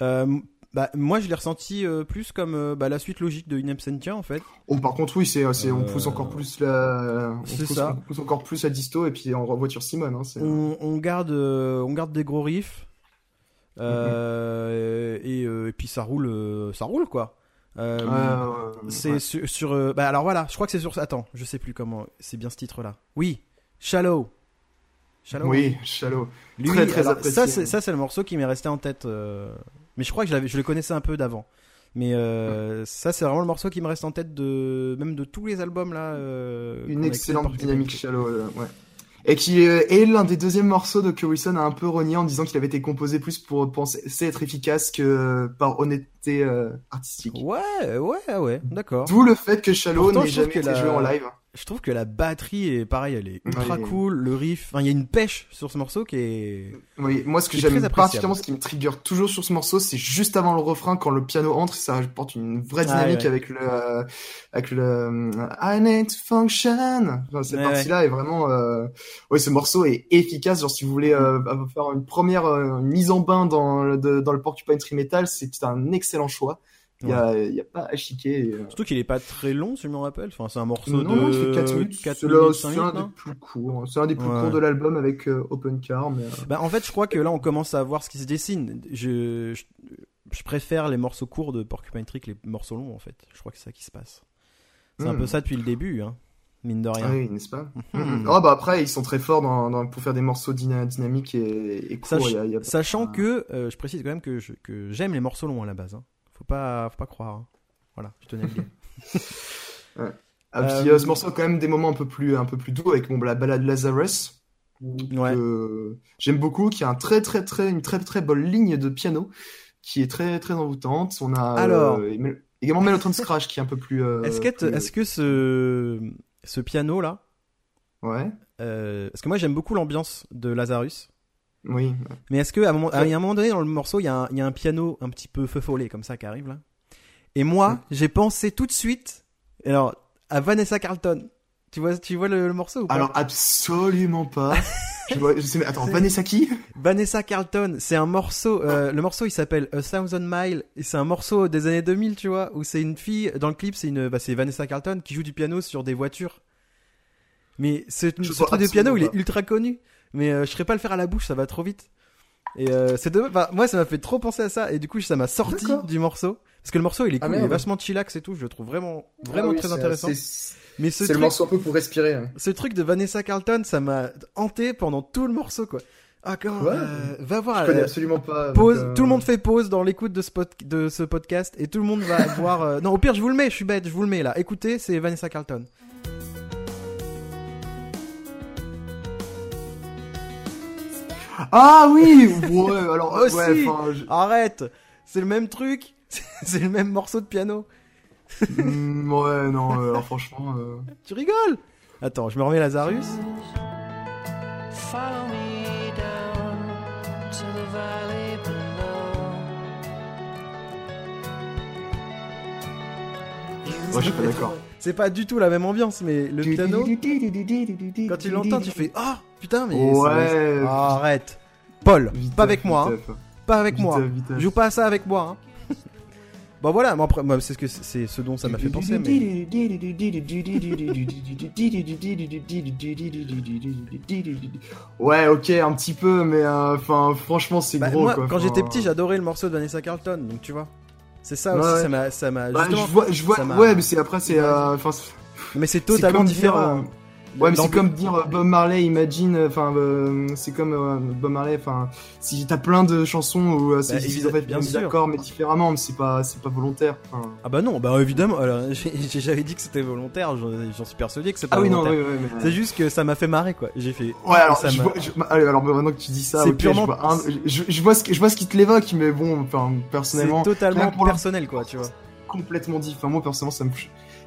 Euh, bah, moi, je l'ai ressenti euh, plus comme euh, bah, la suite logique de In Absentia, en fait. Oh, par contre, oui, c'est, on pousse encore plus la, on c'est pousse, ça. on pousse encore plus la disto et puis on revoit sur Simone. Hein. On, on garde, on garde des gros riffs. Euh, et, et puis ça roule, ça roule quoi. Euh, c'est ouais. sur, sur, euh, bah alors voilà, je crois que c'est sur. Attends, je sais plus comment. C'est bien ce titre-là. Oui, Shallow. Shallow. Oui, Shallow. Lui, Très, très alors, apprécié. ça, c'est, ça, c'est le morceau qui m'est resté en tête. euh, Mais je crois que je, le connaissais un peu d'avant. Mais euh, ça, c'est vraiment le morceau qui me reste en tête de même de tous les albums là. Une excellente dynamique shallow, ouais. Et qui euh, est l'un des deuxièmes morceaux de que Wilson a un peu renié en disant qu'il avait été composé plus pour penser être efficace que par honnêteté euh, artistique. Ouais, ouais, ouais, d'accord. D'où le fait que Shallow n'ait jamais été la- joué en live. Je trouve que la batterie est pareil, elle est ultra Ouais. cool. Le riff, enfin, il y a une pêche sur ce morceau qui est. Oui, moi ce que j'aime particulièrement, ce qui me trigger toujours sur ce morceau, c'est juste avant le refrain quand le piano entre, ça apporte une vraie Ah, dynamique ouais. avec le euh, avec le euh, I need to function. Enfin, cette Ouais, partie-là est vraiment euh... oui, ce morceau est efficace. Genre si vous voulez euh, faire une première euh, mise en bain dans le de- dans le Porcupine Tree Metal, c'est un excellent choix. Il y a pas à chiquer. et, euh, Surtout qu'il est pas très long, si je me rappelle. Enfin, c'est un morceau Non, de. il fait 4 minutes. 4 C'est là- minutes, c'est 5 un des non plus courts. C'est un des plus Ouais. courts de l'album avec euh, Open Car. Mais, euh, Bah, en fait, je crois que là, on commence à voir ce qui se dessine. Je, je, je préfère les morceaux courts de Porcupine Tree que les morceaux longs, en fait. Je crois que c'est ça qui se passe. C'est un Hmm. peu ça depuis le début, hein. Mine de rien. Ah oui, n'est-ce pas. Oh bah après ils sont très forts dans, dans- pour faire des morceaux dyna- dynamiques et, et courts. Sach- il y a- il y a pas- Sachant que, euh, je précise quand même que j'aime les morceaux longs à la base. Hein. Faut pas, faut pas croire. hein. Voilà, je tenais à le dire. Ah, puis Euh, euh, ce morceau a quand même des moments un peu plus un peu plus doux avec bah, la balade Lazarus. Ouais. J'aime beaucoup, qui a un très très très une très très bonne ligne de piano qui est très très envoûtante. On a Alors. euh, Mel- également Mellotron Scratch qui est un peu plus. euh, Est-ce que, plus- est-ce que ce, ce piano là, Ouais. euh, parce que moi j'aime beaucoup l'ambiance de Lazarus. Oui. Mais est-ce qu'à un moment, à un moment donné dans le morceau, il y, a un- il y a un piano un petit peu feu follet comme ça qui arrive là. Et moi, j'ai pensé tout de suite, alors à Vanessa Carlton. Tu vois, tu vois le, le morceau ou pas? Alors absolument pas. je vois, je sais, mais attends, Vanessa qui? Vanessa Carlton, c'est un morceau. euh, le morceau, il s'appelle A Thousand Mile. Et c'est un morceau des années 2000, tu vois, où c'est une fille. Dans le clip, c'est une, bah, c'est Vanessa Carlton qui joue du piano sur des voitures. Mais ce, ce truc de piano, il est ultra connu. Mais euh, je serais pas le faire à la bouche, ça va trop vite. Et euh, c'est enfin, moi, ça m'a fait trop penser à ça. Et du coup, ça m'a sorti du morceau. Parce que le morceau, il est Ah, cool, il est vachement chillax et tout. Je le trouve vraiment, vraiment Ah oui, très intéressant. C'est Mais ce c'est le morceau un peu pour respirer. hein. ce truc de Vanessa Carlton, ça m'a hanté pendant tout le morceau, quoi. Ah, quand, Ouais. euh, va voir. Je connais euh, absolument pas. Pause, euh, tout le monde fait pause dans l'écoute de de ce podcast et tout le monde va voir. Non, au pire, je vous le mets, je suis bête, je vous le mets là. Écoutez, c'est Vanessa Carlton. Ah oui, ouais, alors Aussi. ouais, enfin, je- Arrête C'est le même truc C'est le même morceau de piano. Hmm, ouais, non, euh, alors franchement, euh, Tu rigoles? Attends, je me remets Lazarus. Follow me down to the valley below. moi je suis pas d'accord. C'est pas du tout la même ambiance, mais le piano, quand tu l'entends, tu fais Ah putain, mais. Ouais. Ah, arrête Paul, Vite, pas avec moi, hein. pas avec moi. vite. Joue pas à ça avec moi. Hein. bon voilà, après, moi, c'est ce que c'est ce dont ça m'a fait penser. Mais... Ouais, ok, un petit peu, mais euh, enfin, franchement, c'est Bah, gros. moi, quoi, quand j'étais petit, j'adorais le morceau de Vanessa Carlton, donc tu vois. C'est ça aussi, ouais. ça m'a, ça m'a bah, je vois, je vois, ouais, mais c'est après, c'est, euh, enfin, Mais c'est totalement dire, différent. Ouais, mais c'est comme dire euh, Bob Marley, Imagine, euh, enfin, euh, c'est comme euh, Bob Marley, enfin, si t'as plein de chansons où euh, c'est Bah, en fait, bien d'accord, mais différemment, mais c'est pas, c'est pas volontaire. enfin. Ah bah non, bah évidemment. Alors, j'avais dit que c'était volontaire. J'en, suis persuadé que c'est pas Ah oui, non, mais... C'est juste que ça m'a fait marrer quoi. J'ai fait. Ouais, alors, ça je m'a- vois, je- allez, alors maintenant que tu dis ça, C'est ok, purement- je, vois un- je, je vois ce que, je vois ce qui te l'évoque, mais bon, enfin, C'est personnellement, totalement pour la- personnel quoi, tu vois. complètement différent. Moi, personnellement, ça me,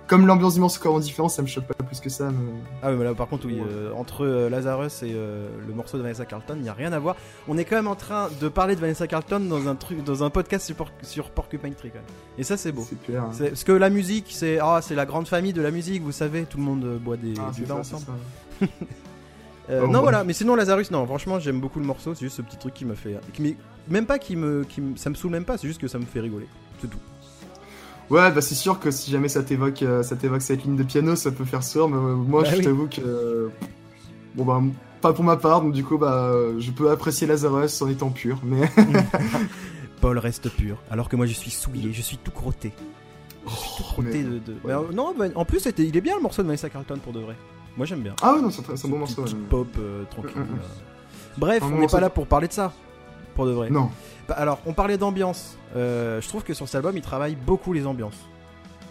comme l'ambiance du morceau complètement différent, ça me choque pas plus que ça. Mais... Ah oui, mais là par contre, oui, Ouais. euh, entre euh, Lazarus et euh, le morceau de Vanessa Carlton, il n'y a rien à voir. On est quand même en train de parler de Vanessa Carlton dans un truc, dans un podcast sur, Por- sur Porcupine Tree quand même. Et ça c'est beau. C'est clair. hein. Parce que la musique, c'est ah, c'est la grande famille de la musique, vous savez, tout le monde boit des, Ah, du vin ensemble. ça. Euh, Oh, non ouais. voilà, mais sinon Lazarus, non, franchement j'aime beaucoup le morceau, c'est juste ce petit truc qui me fait, qui même pas qui me, qui me- ça me saoule même pas, c'est juste que ça me fait rigoler, c'est tout. Ouais, bah c'est sûr que si jamais ça t'évoque, euh, ça t'évoque cette ligne de piano, ça peut faire sourd. Mais euh, moi, Bah je oui. t'avoue que bon bah pas pour ma part, donc du coup bah je peux apprécier Lazarus en étant pur. Mais Paul reste pur, alors que moi je suis souillé, je suis tout crotté. Je suis tout crotté mais- de. de- Mais, euh, non, bah, en plus il est bien le morceau de Vanessa Carlton pour de vrai. Moi j'aime bien. ah ouais non, c'est un bon morceau. ouais. pop euh, tranquille. Mm, mm, mm. Bref, on n'est pas là pour parler de ça. Pour de vrai. Non. Bah, alors, on parlait d'ambiance. Euh, je trouve que sur cet album, il travaille beaucoup les ambiances.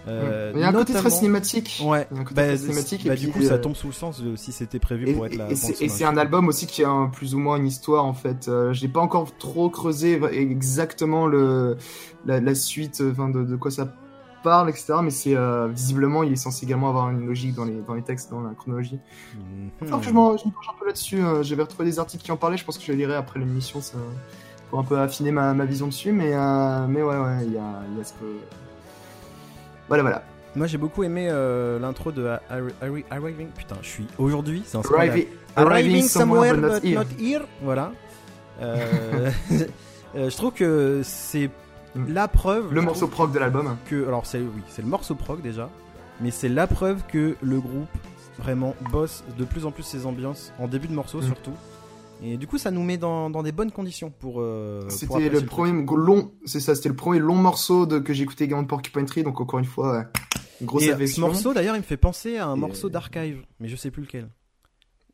Euh, il y a un côté très cinématique. Ouais. Il y a un côté Bah, très cinématique. bah, et du coup, ça euh, tombe sous le sens de si c'était prévu Et, pour être la. et c'est- un album aussi qui a un- plus ou moins une histoire en fait. Euh, J'ai pas encore trop creusé exactement le la, la suite, enfin de, de quoi ça parle, etc. Mais c'est visiblement il est censé également avoir une logique dans les dans les textes, dans la chronologie. Mhm. Alors que je me penche un peu là-dessus. J'avais retrouvé des articles qui en parlaient. Je pense que je les lirai après l'émission, ça pour un peu affiner ma, ma vision dessus. Mais euh, mais ouais ouais, il y a il y a ce que voilà voilà. Moi, j'ai beaucoup aimé euh, l'intro de Arri- Arri- Arriving. Putain, je suis aujourd'hui, c'est un scandale. Arriving, somewhere but but here. not here. Voilà. Euh, je trouve que c'est Mm. la preuve. Le morceau proc de l'album. que alors c'est oui, c'est le morceau prog déjà, mais c'est la preuve que le groupe vraiment bosse de plus en plus ses ambiances en début de morceau Mm. surtout. Et du coup, ça nous met dans, dans des bonnes conditions pour. euh, C'était le premier long, c'est ça, c'était le premier long morceau de, que écouté également de Porcupine Tree, donc encore une fois, ouais, grosse Et euh, ce morceau d'ailleurs, il me fait penser à un Et- morceau d'Archive, mais je sais plus lequel.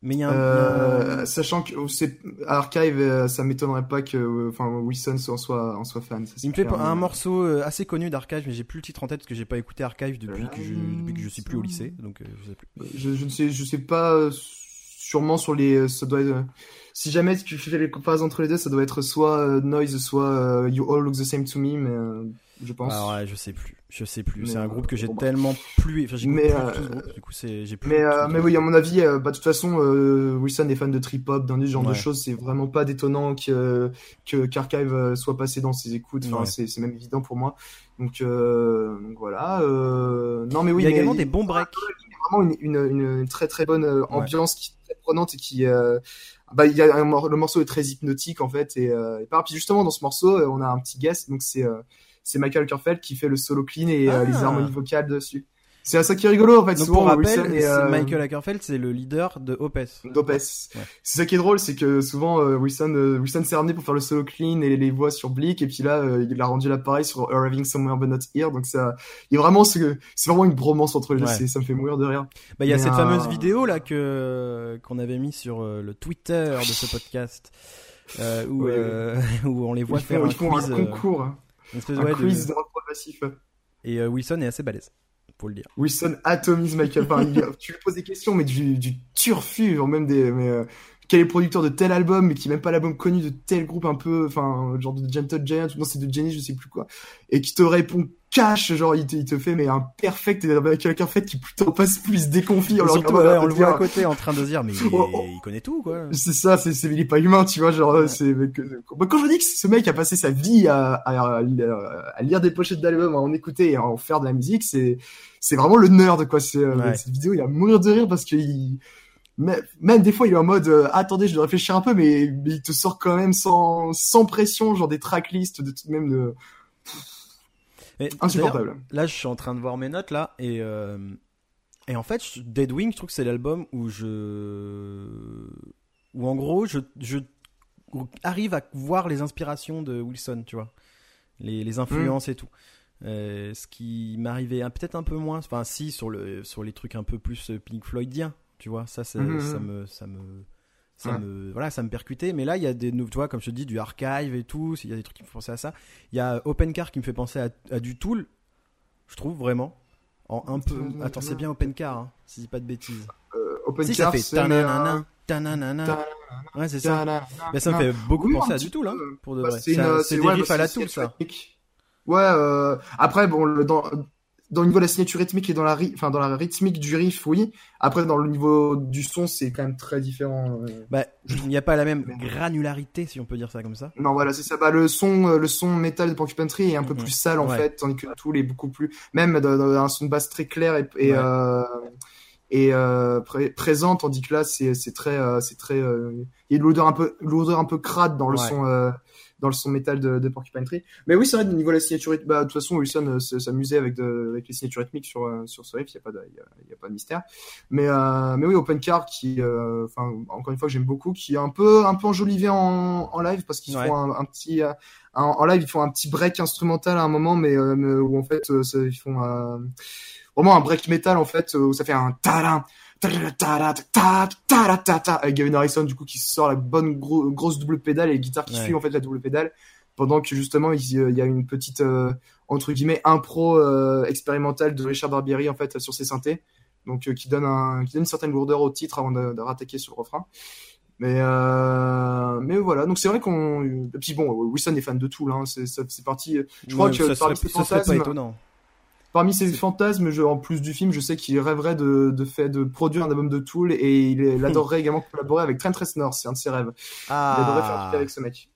Mais il y a un. Euh, sachant que c'est Archive, ça m'étonnerait pas que, enfin, Wilson en soit, en soit fan. ça, Il me fait un morceau assez connu d'Archive, mais j'ai plus le titre en tête parce que j'ai pas écouté Archive depuis que je, depuis que je suis plus au lycée, donc je sais plus. Je, je ne sais, je sais pas, sûrement sur les, ça doit être, si jamais tu fais les comparaisons entre les deux, ça doit être soit euh, Noise, soit euh, You All Look the Same to Me, mais euh, je pense. Ah ouais, je sais plus, je sais plus. C'est un euh, groupe que j'ai bon, bah. tellement plus, enfin j'écoute Mais, plus euh, groupe, du coup c'est j'ai plus. Mais, euh, mais oui, à mon avis, euh, bah, de toute façon, euh, Wilson est fan de trip hop, d'un ce genre de Ouais. choses. C'est vraiment pas détonnant que que qu'Archive euh, soit passé dans ses écoutes. Enfin, Ouais. c'est c'est même évident pour moi. Donc, euh, donc voilà. Euh, non, mais oui, il y a mais également il des bons breaks. vraiment une, une, une très très bonne euh, Ouais. ambiance qui est très prenante et qui euh, bah il y a un mor- le morceau est très hypnotique en fait et, euh, et par puis justement dans ce morceau euh, on a un petit guest donc c'est euh, c'est Michael Kerfeld qui fait le solo clean et euh, Ah. les harmonies vocales dessus c'est ça qui est rigolo en fait Donc souvent pour rappel, euh, Michael Ackerfeld, c'est le leader de Opeth. Dopes. Ouais. C'est ça qui est drôle, c'est que souvent euh, Wilson, euh, Wilson s'est ramené pour faire le solo clean et les voix sur Bleak, et puis là euh, il a rendu l'appareil sur Arriving Somewhere But Not Here, donc ça, il a vraiment ce, c'est vraiment une bromance entre les deux, Ouais. ça me fait mourir de rire. Bah il y a Mais, cette euh, fameuse vidéo là que qu'on avait mis sur euh, le Twitter de ce podcast. euh, où, euh, où on les voit ils faire font, un ils font un euh, concours, hein. une espèce un de- quiz progressif. et euh, Wilson est assez balèze, faut le dire. Wilson atomise Michael, il- tu lui poses des questions, mais du, du turfu, genre même des, mais euh, quel est le producteur de tel album, mais qui est même pas l'album connu de tel groupe un peu, enfin, genre de Gentle Giant, ou non, c'est de Jenny, je sais plus quoi, et qui te répond cash, genre, il te, il te fait, mais un perfect, avec quelqu'un, en fait, qui plus t'en passe plus, il se déconfie, le surtout, ouais, on le voit à côté en train de dire, mais il, Oh, oh. il connaît tout, quoi. C'est ça, c'est, c'est, il est pas humain, tu vois, genre, c'est, mais que- Moi, quand je dis que ce mec a passé sa vie à, à, à, à lire des pochettes d'albums, à en écouter et à en faire de la musique, c'est, c'est vraiment le nerd, quoi. C'est, euh, Ouais. cette vidéo, il a mourir de rire parce qu'il, même des fois, il est en mode, euh, attendez, je dois réfléchir un peu, mais, mais il te sort quand même sans, sans pression, genre des tracklists, de, même de, Mais insupportable. Là, je suis en train de voir mes notes là et euh, et en fait, Deadwing, je trouve que c'est l'album où je où en gros, je je arrive à voir les inspirations de Wilson, tu vois, les les influences et tout. Euh, ce qui m'arrivait peut-être un peu moins, enfin si sur le sur les trucs un peu plus Pink Floydien, tu vois, ça Mhm, ça mhm. me ça me ça Ouais. me voilà ça me percutait. Mais là il y a des tu vois comme je te dis du archive et tout il y a des trucs qui me font penser à ça. Il y a OpenCar qui me fait penser à, à du Tool je trouve vraiment en un peu attends c'est bien OpenCar hein, si je dis pas de bêtises. Euh, Open si ça Car, fait c'est, mais, tananana tananana. Ouais c'est ça. Mais ça me fait beaucoup Oui, penser à du Tool hein, pour de Bah, vrai. c'est des ouais, riffs à la Tool ça. Ouais, euh, après, bon, le, dans, dans le niveau de la signature rythmique et dans la, ry- enfin, dans la rythmique du riff, oui. Après, dans le niveau du son, c'est quand même très différent. euh. bah il n'y a pas la même granularité si on peut dire ça comme ça Non, voilà, c'est ça. Bah, le son, euh, le son métal de Porcupine est un peu Mhm. plus sale, en Ouais. fait, tandis que Tool est beaucoup plus, même dans, un son de basse très clair et, et, Ouais. euh, et euh, pré- présent, tandis que là, c'est, c'est très, euh, c'est très, euh, il y a de l'odeur un peu, l'odeur un peu crade dans le son, euh, dans le son métal de, de Porcupine Tree. Mais oui, c'est vrai, au niveau de la signature rythmique, bah, de toute façon, Wilson euh, s'amusait avec, de, avec les signatures rythmiques sur, euh, sur ce riff, il n'y a, pas de- y a, il y a pas de mystère. Mais, euh, mais oui, Open Car, qui, euh, enfin, encore une fois, que j'aime beaucoup, qui est un peu, un peu enjolivé en, en live, parce qu'ils Ouais. font un, un petit, un- en live, ils font un petit break instrumental à un moment, mais, euh, où en fait, euh, ils font euh, vraiment un break metal, en fait, où ça fait un ta avec Gavin Harrison du coup qui sort la bonne gros- grosse double pédale et les guitares qui Ouais. suivent en fait la double pédale pendant que justement il y a une petite entre guillemets impro expérimentale de Richard Barbieri en fait sur ses synthés donc qui donne un qui donne une certaine lourdeur au titre avant de, rattaquer sur le refrain mais mais voilà donc c'est vrai qu'on puis bon Wilson est fan de tout là hein, c'est parti je crois que ça serait, ça serait pas étonnant Parmi ses fantasmes, je, en plus du film, je sais qu'il rêverait de, de, fait, de produire un album de Tool et il, il adorerait également collaborer avec Trent Reznor, c'est un de ses rêves. Il adorerait faire un truc avec ce mec.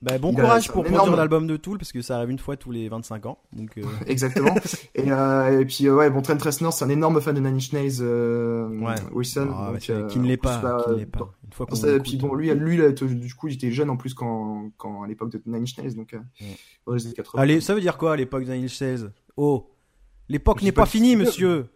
Bah, bon Il courage pour produire l'album de Tool parce que ça arrive une fois tous les 25 ans donc euh, Exactement. et, euh, et puis, euh, ouais, bon, Trent Reznor, c'est un énorme fan de Nine Inch Nails, Ouais. Wilson. ah, donc, qui ne l'est pas bah, qui ne l'est pas dans- une fois qu'on puis bon, lui, lui, là, du coup, il était jeune en plus quand, quand à l'époque de Nine Inch Nails, donc Ouais. dans les années 80. Allez, ça veut dire quoi à l'époque d'un 16 Oh, l'époque n'est pas pas finie, monsieur.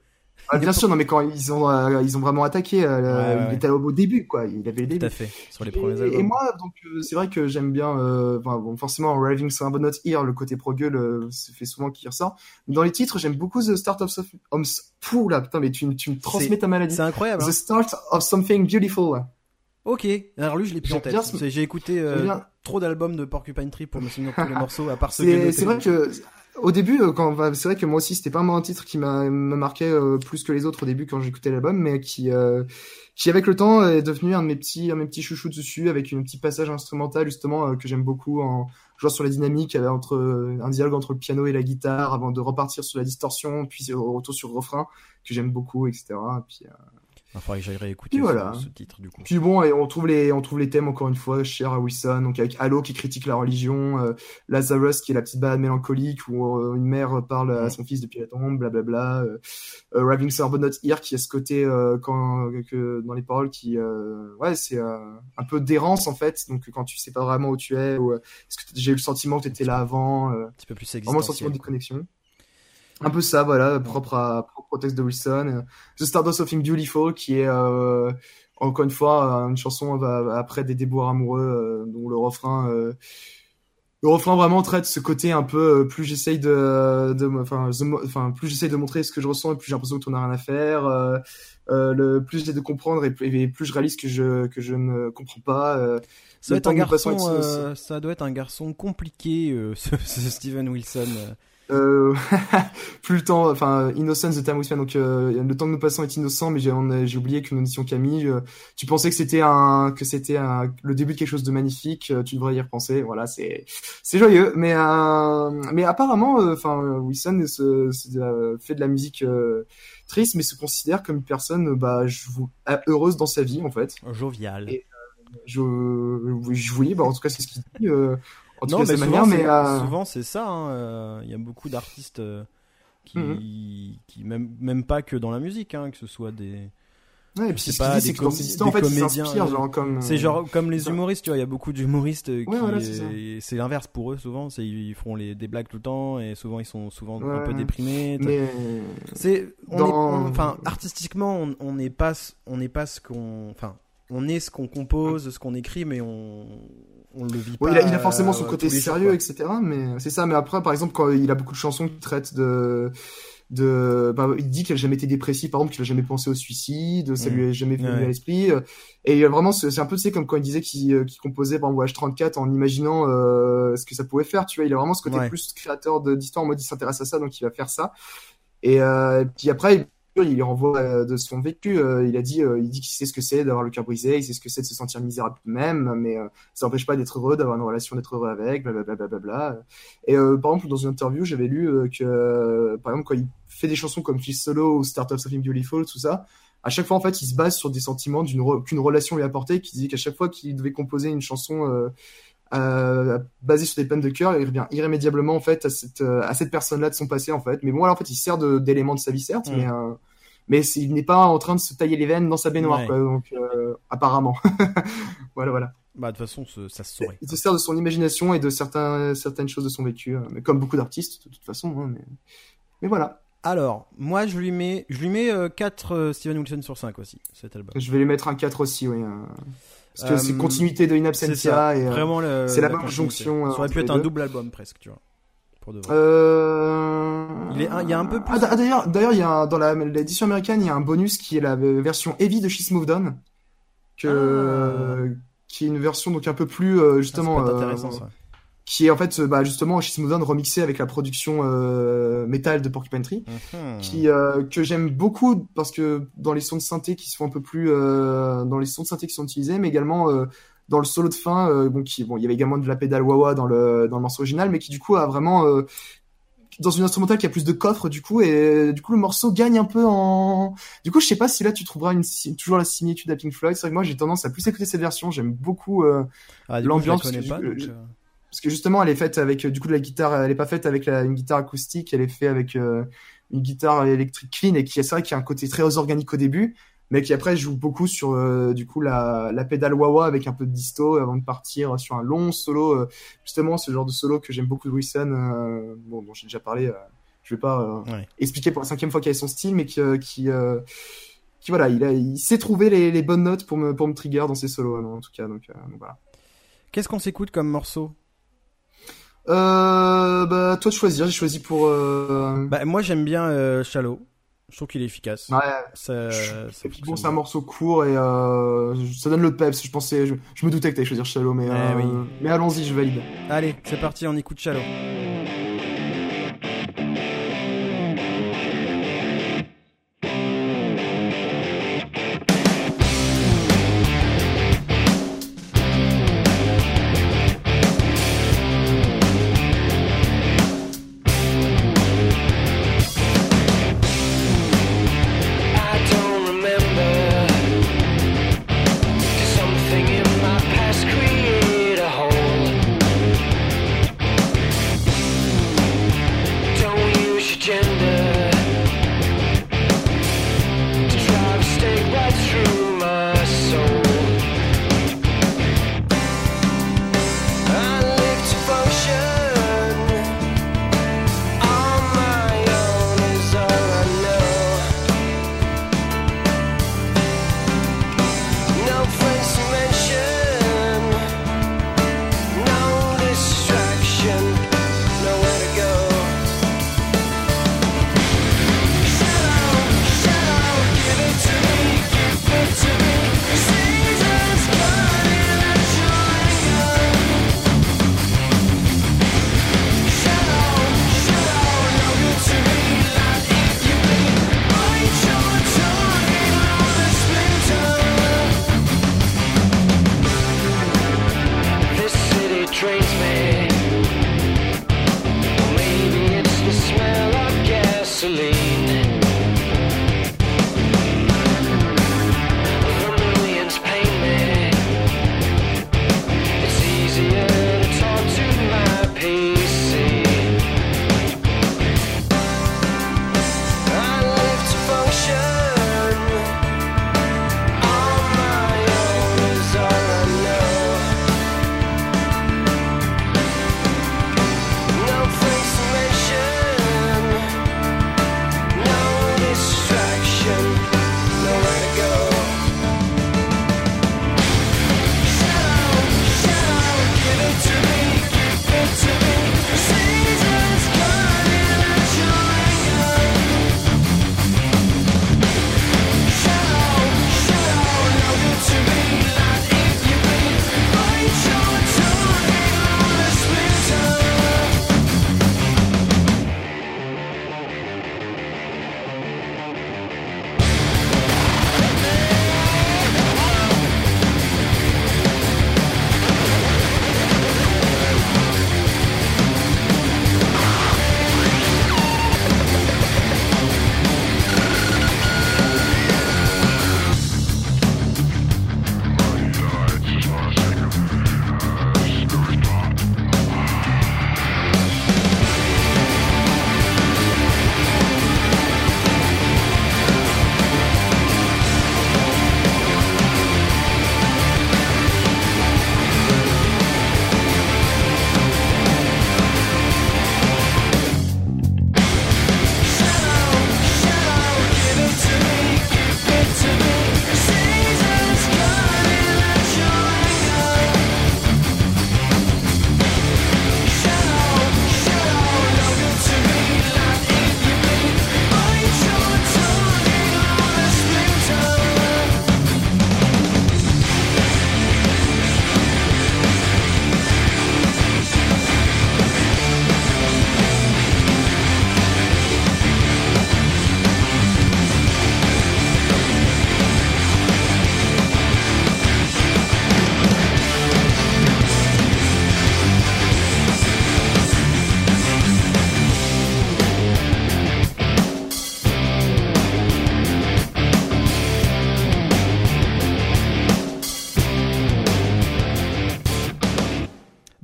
Ah, bien sûr, non, mais quand ils ont, euh, ils ont vraiment attaqué, euh, Ouais, ouais, il était au début, quoi. Il avait le début. Tout à fait, sur les premiers Et, albums. et moi, donc, euh, c'est vrai que j'aime bien, euh, bon, forcément, Raving Not Here, le côté pro-gueule, euh, se fait souvent qui ressort. Mais dans les titres, j'aime beaucoup The Start of Something. Pouh, là, putain, mais tu, tu me transmets ta maladie. C'est incroyable. hein. The Start of Something Beautiful. Ok, alors lui, je l'ai plus en tête. J'ai écouté euh, trop d'albums de Porcupine Tree pour me souvenir de tous les morceaux, à part ceux c'est vrai que, au début, euh, quand, enfin, c'est vrai que moi aussi, c'était pas un titre qui m'a me marquait euh, plus que les autres au début quand j'écoutais l'album, mais qui, euh, qui avec le temps est devenu un de mes petits, un de mes petits chouchous dessus, avec un petit passage instrumental justement que j'aime beaucoup en jouant sur la dynamique entre un dialogue entre le piano et la guitare avant de repartir sur la distorsion, puis retour sur le refrain que j'aime beaucoup, etc. Il faudrait que j'aille réécouter ce, voilà. ce titre du coup. puis bon, et on trouve les, on trouve les thèmes encore une fois chers à Wilson, donc avec Halo qui critique la religion, euh, Lazarus qui est la petite balade mélancolique où euh, une mère parle à Ouais. son fils depuis la tombe, blablabla. Euh, euh, Raving Not Here qui a ce côté euh, quand, que dans les paroles qui, euh, ouais, c'est euh, un peu d'errance en fait. Donc quand tu sais pas vraiment où tu es, ou est-ce que j'ai eu le sentiment que tu étais là avant. euh, Un petit peu plus Vraiment le sentiment existentiel. de déconnexion. Un peu ça, voilà, propre, à, propre au texte de Wilson. The Start of Something Beautiful, qui est, euh, encore une fois, une chanson euh, après des déboires amoureux, euh, dont le refrain... euh, le refrain vraiment traite ce côté un peu euh, plus j'essaye de, de enfin the- enfin plus j'essaye de montrer ce que je ressens et plus j'ai l'impression que tu n'as rien à faire euh, euh, le plus j'essaie de comprendre et plus, et plus je réalise que je que je ne comprends pas euh, Ça doit être un garçon, ça doit être un garçon compliqué, euh, ce, ce Steven Wilson. Euh. Plus le temps, enfin, Innocence the Time We Spend, donc euh, le temps que nous passons est innocent, mais j'ai j'ai oublié que nous étions Camille. euh, tu pensais que c'était un, que c'était un, le début de quelque chose de magnifique, euh, tu devrais y repenser. Voilà, c'est, c'est joyeux, mais mais apparemment, enfin, Wilson se, se- fait de la musique triste, mais se considère comme une personne, bah, heureuse dans sa vie en fait. Jovial. Et- Je, je oui, bah en tout cas c'est ce qu'il dit. euh, en non, mais sa souvent, manière, mais c'est- euh, souvent c'est ça. hein, euh, Il y a beaucoup d'artistes euh, qui, Mhm. qui même, même pas que dans la musique, hein, que ce soit des. Ouais, et puis c'est ce pas dit, des com- histoires, en des fait, comédiens, genre comme. C'est genre comme les humoristes, tu vois. Il y a beaucoup d'humoristes qui. Ouais, voilà, c'est l'inverse pour eux souvent. C'est ils les des blagues tout le temps et souvent ils sont souvent un peu déprimés. Mais C'est, Dans- enfin, artistiquement, on- n'est pas, on n'est pas ce qu'on, enfin, on est ce qu'on compose, ce qu'on écrit, mais on, on le vit Ouais, pas. il, a, il a forcément son euh, côté jours, sérieux, etc. Mais c'est ça. Mais après, par exemple, quand il a beaucoup de chansons qui traitent de, de, bah, il dit qu'il a jamais été dépressif, par exemple, qu'il a jamais pensé au suicide, ça Mm. lui a jamais venu Ouais. à l'esprit. euh, Et il y a vraiment, c'est un peu, tu sais, comme quand il disait qu'il euh, composait, par exemple, H34 en imaginant euh, ce que ça pouvait faire. Tu vois, il a vraiment ce côté Ouais. plus créateur de- d'histoire. En mode, il s'intéresse à ça, donc il va faire ça. Et euh, puis après, il lui renvoie euh, de son vécu. euh, il a dit, euh, il dit qu'il sait ce que c'est d'avoir le cœur brisé, il sait ce que c'est de se sentir misérable même, mais ça n'empêche pas d'être heureux, d'avoir une relation, d'être heureux avec, blablabla. Bla, bla, bla. Et euh, par exemple, dans une interview, j'avais lu que, par exemple, quand il fait des chansons comme Kiss Solo ou Start of Something Beautiful, tout ça, à chaque fois, en fait, il se base sur des sentiments d'une qu'une relation lui a apporté, qui disait qu'à chaque fois qu'il devait composer une chanson euh, euh, basée sur des peines de cœur, il revient irrémédiablement en fait à cette euh, à cette personne-là de son passé en fait. Mais bon, alors, en fait, il sert d'élément de, sa vie certes, Mm. mais euh, mais il n'est pas en train de se tailler les veines dans sa baignoire, Ouais. quoi. Donc euh, apparemment, voilà, voilà. Bah de toute façon, ce- ça se saurait. Il se sert de son imagination et de certains certaines choses de son vécu, euh, mais comme beaucoup d'artistes de toute façon. hein, mais mais voilà, Alors, moi, je lui mets, je lui mets 4 Steven Wilson sur 5 aussi, cet album. je vais lui mettre un 4 aussi, oui. euh, parce que Euh, c'est continuité de In C'est Absentia et euh, Vraiment, le- c'est la bonne jonction, euh, Ça aurait pu entre être un double album presque, tu vois. Pour de vrai. Euh... Il est un- il y a un peu plus- Ah, d'ailleurs, d'ailleurs, il y a un- dans la- l'édition américaine, il y a un bonus qui est la euh, version heavy de She's Moved On, que qui est une version donc un peu plus euh, Ah, justement, ça peut être euh, intéressant ça. Qui est en fait bah, justement On remixé avec la production euh, métal de Porcupine Tree. Mhm. qui euh, que j'aime beaucoup parce que dans les sons de synthé qui sont un peu plus euh, dans les sons de synthé qui sont utilisés mais également euh, dans le solo de fin euh, bon qui bon il y avait également de la pédale wah wah dans le dans le morceau original mais qui du coup a vraiment euh, dans une instrumentale qui a plus de coffre du coup et du coup le morceau gagne un peu en du coup je sais pas si là tu trouveras une toujours la similitude à Pink Floyd c'est vrai que moi j'ai tendance à plus écouter cette version j'aime beaucoup euh, Ah, du coup, je la l'ambiance, je- parce que justement elle est faite avec euh, du coup de la guitare elle est pas faite avec la, une guitare acoustique elle est faite avec euh, une guitare électrique clean et qui c'est vrai qu'il y a un côté très organique au début mais qui après joue beaucoup sur euh, du coup la, la pédale wah-wah avec un peu de disto avant de partir sur un long solo euh, justement ce genre de solo que j'aime beaucoup de Wilson bon dont j'ai déjà parlé je vais pas Ouais. expliquer pour la cinquième fois quel est son style mais qui qui, qui voilà il a il sait trouver les, les bonnes notes pour me pour me trigger dans ses solos hein, en tout cas donc, donc voilà Qu'est-ce qu'on s'écoute comme morceau? Euh, bah, toi de choisir. J'ai choisi pour. Euh... Bah, moi, j'aime bien euh, Shallow. Je trouve qu'il est efficace. ouais. Ça, ça bon, c'est un morceau court et euh, ça donne le peps. Je pensais, je, je me doutais que t'allais choisir Shallow, mais Eh euh, oui. mais allons-y, je valide. Allez, c'est parti, on écoute Shallow.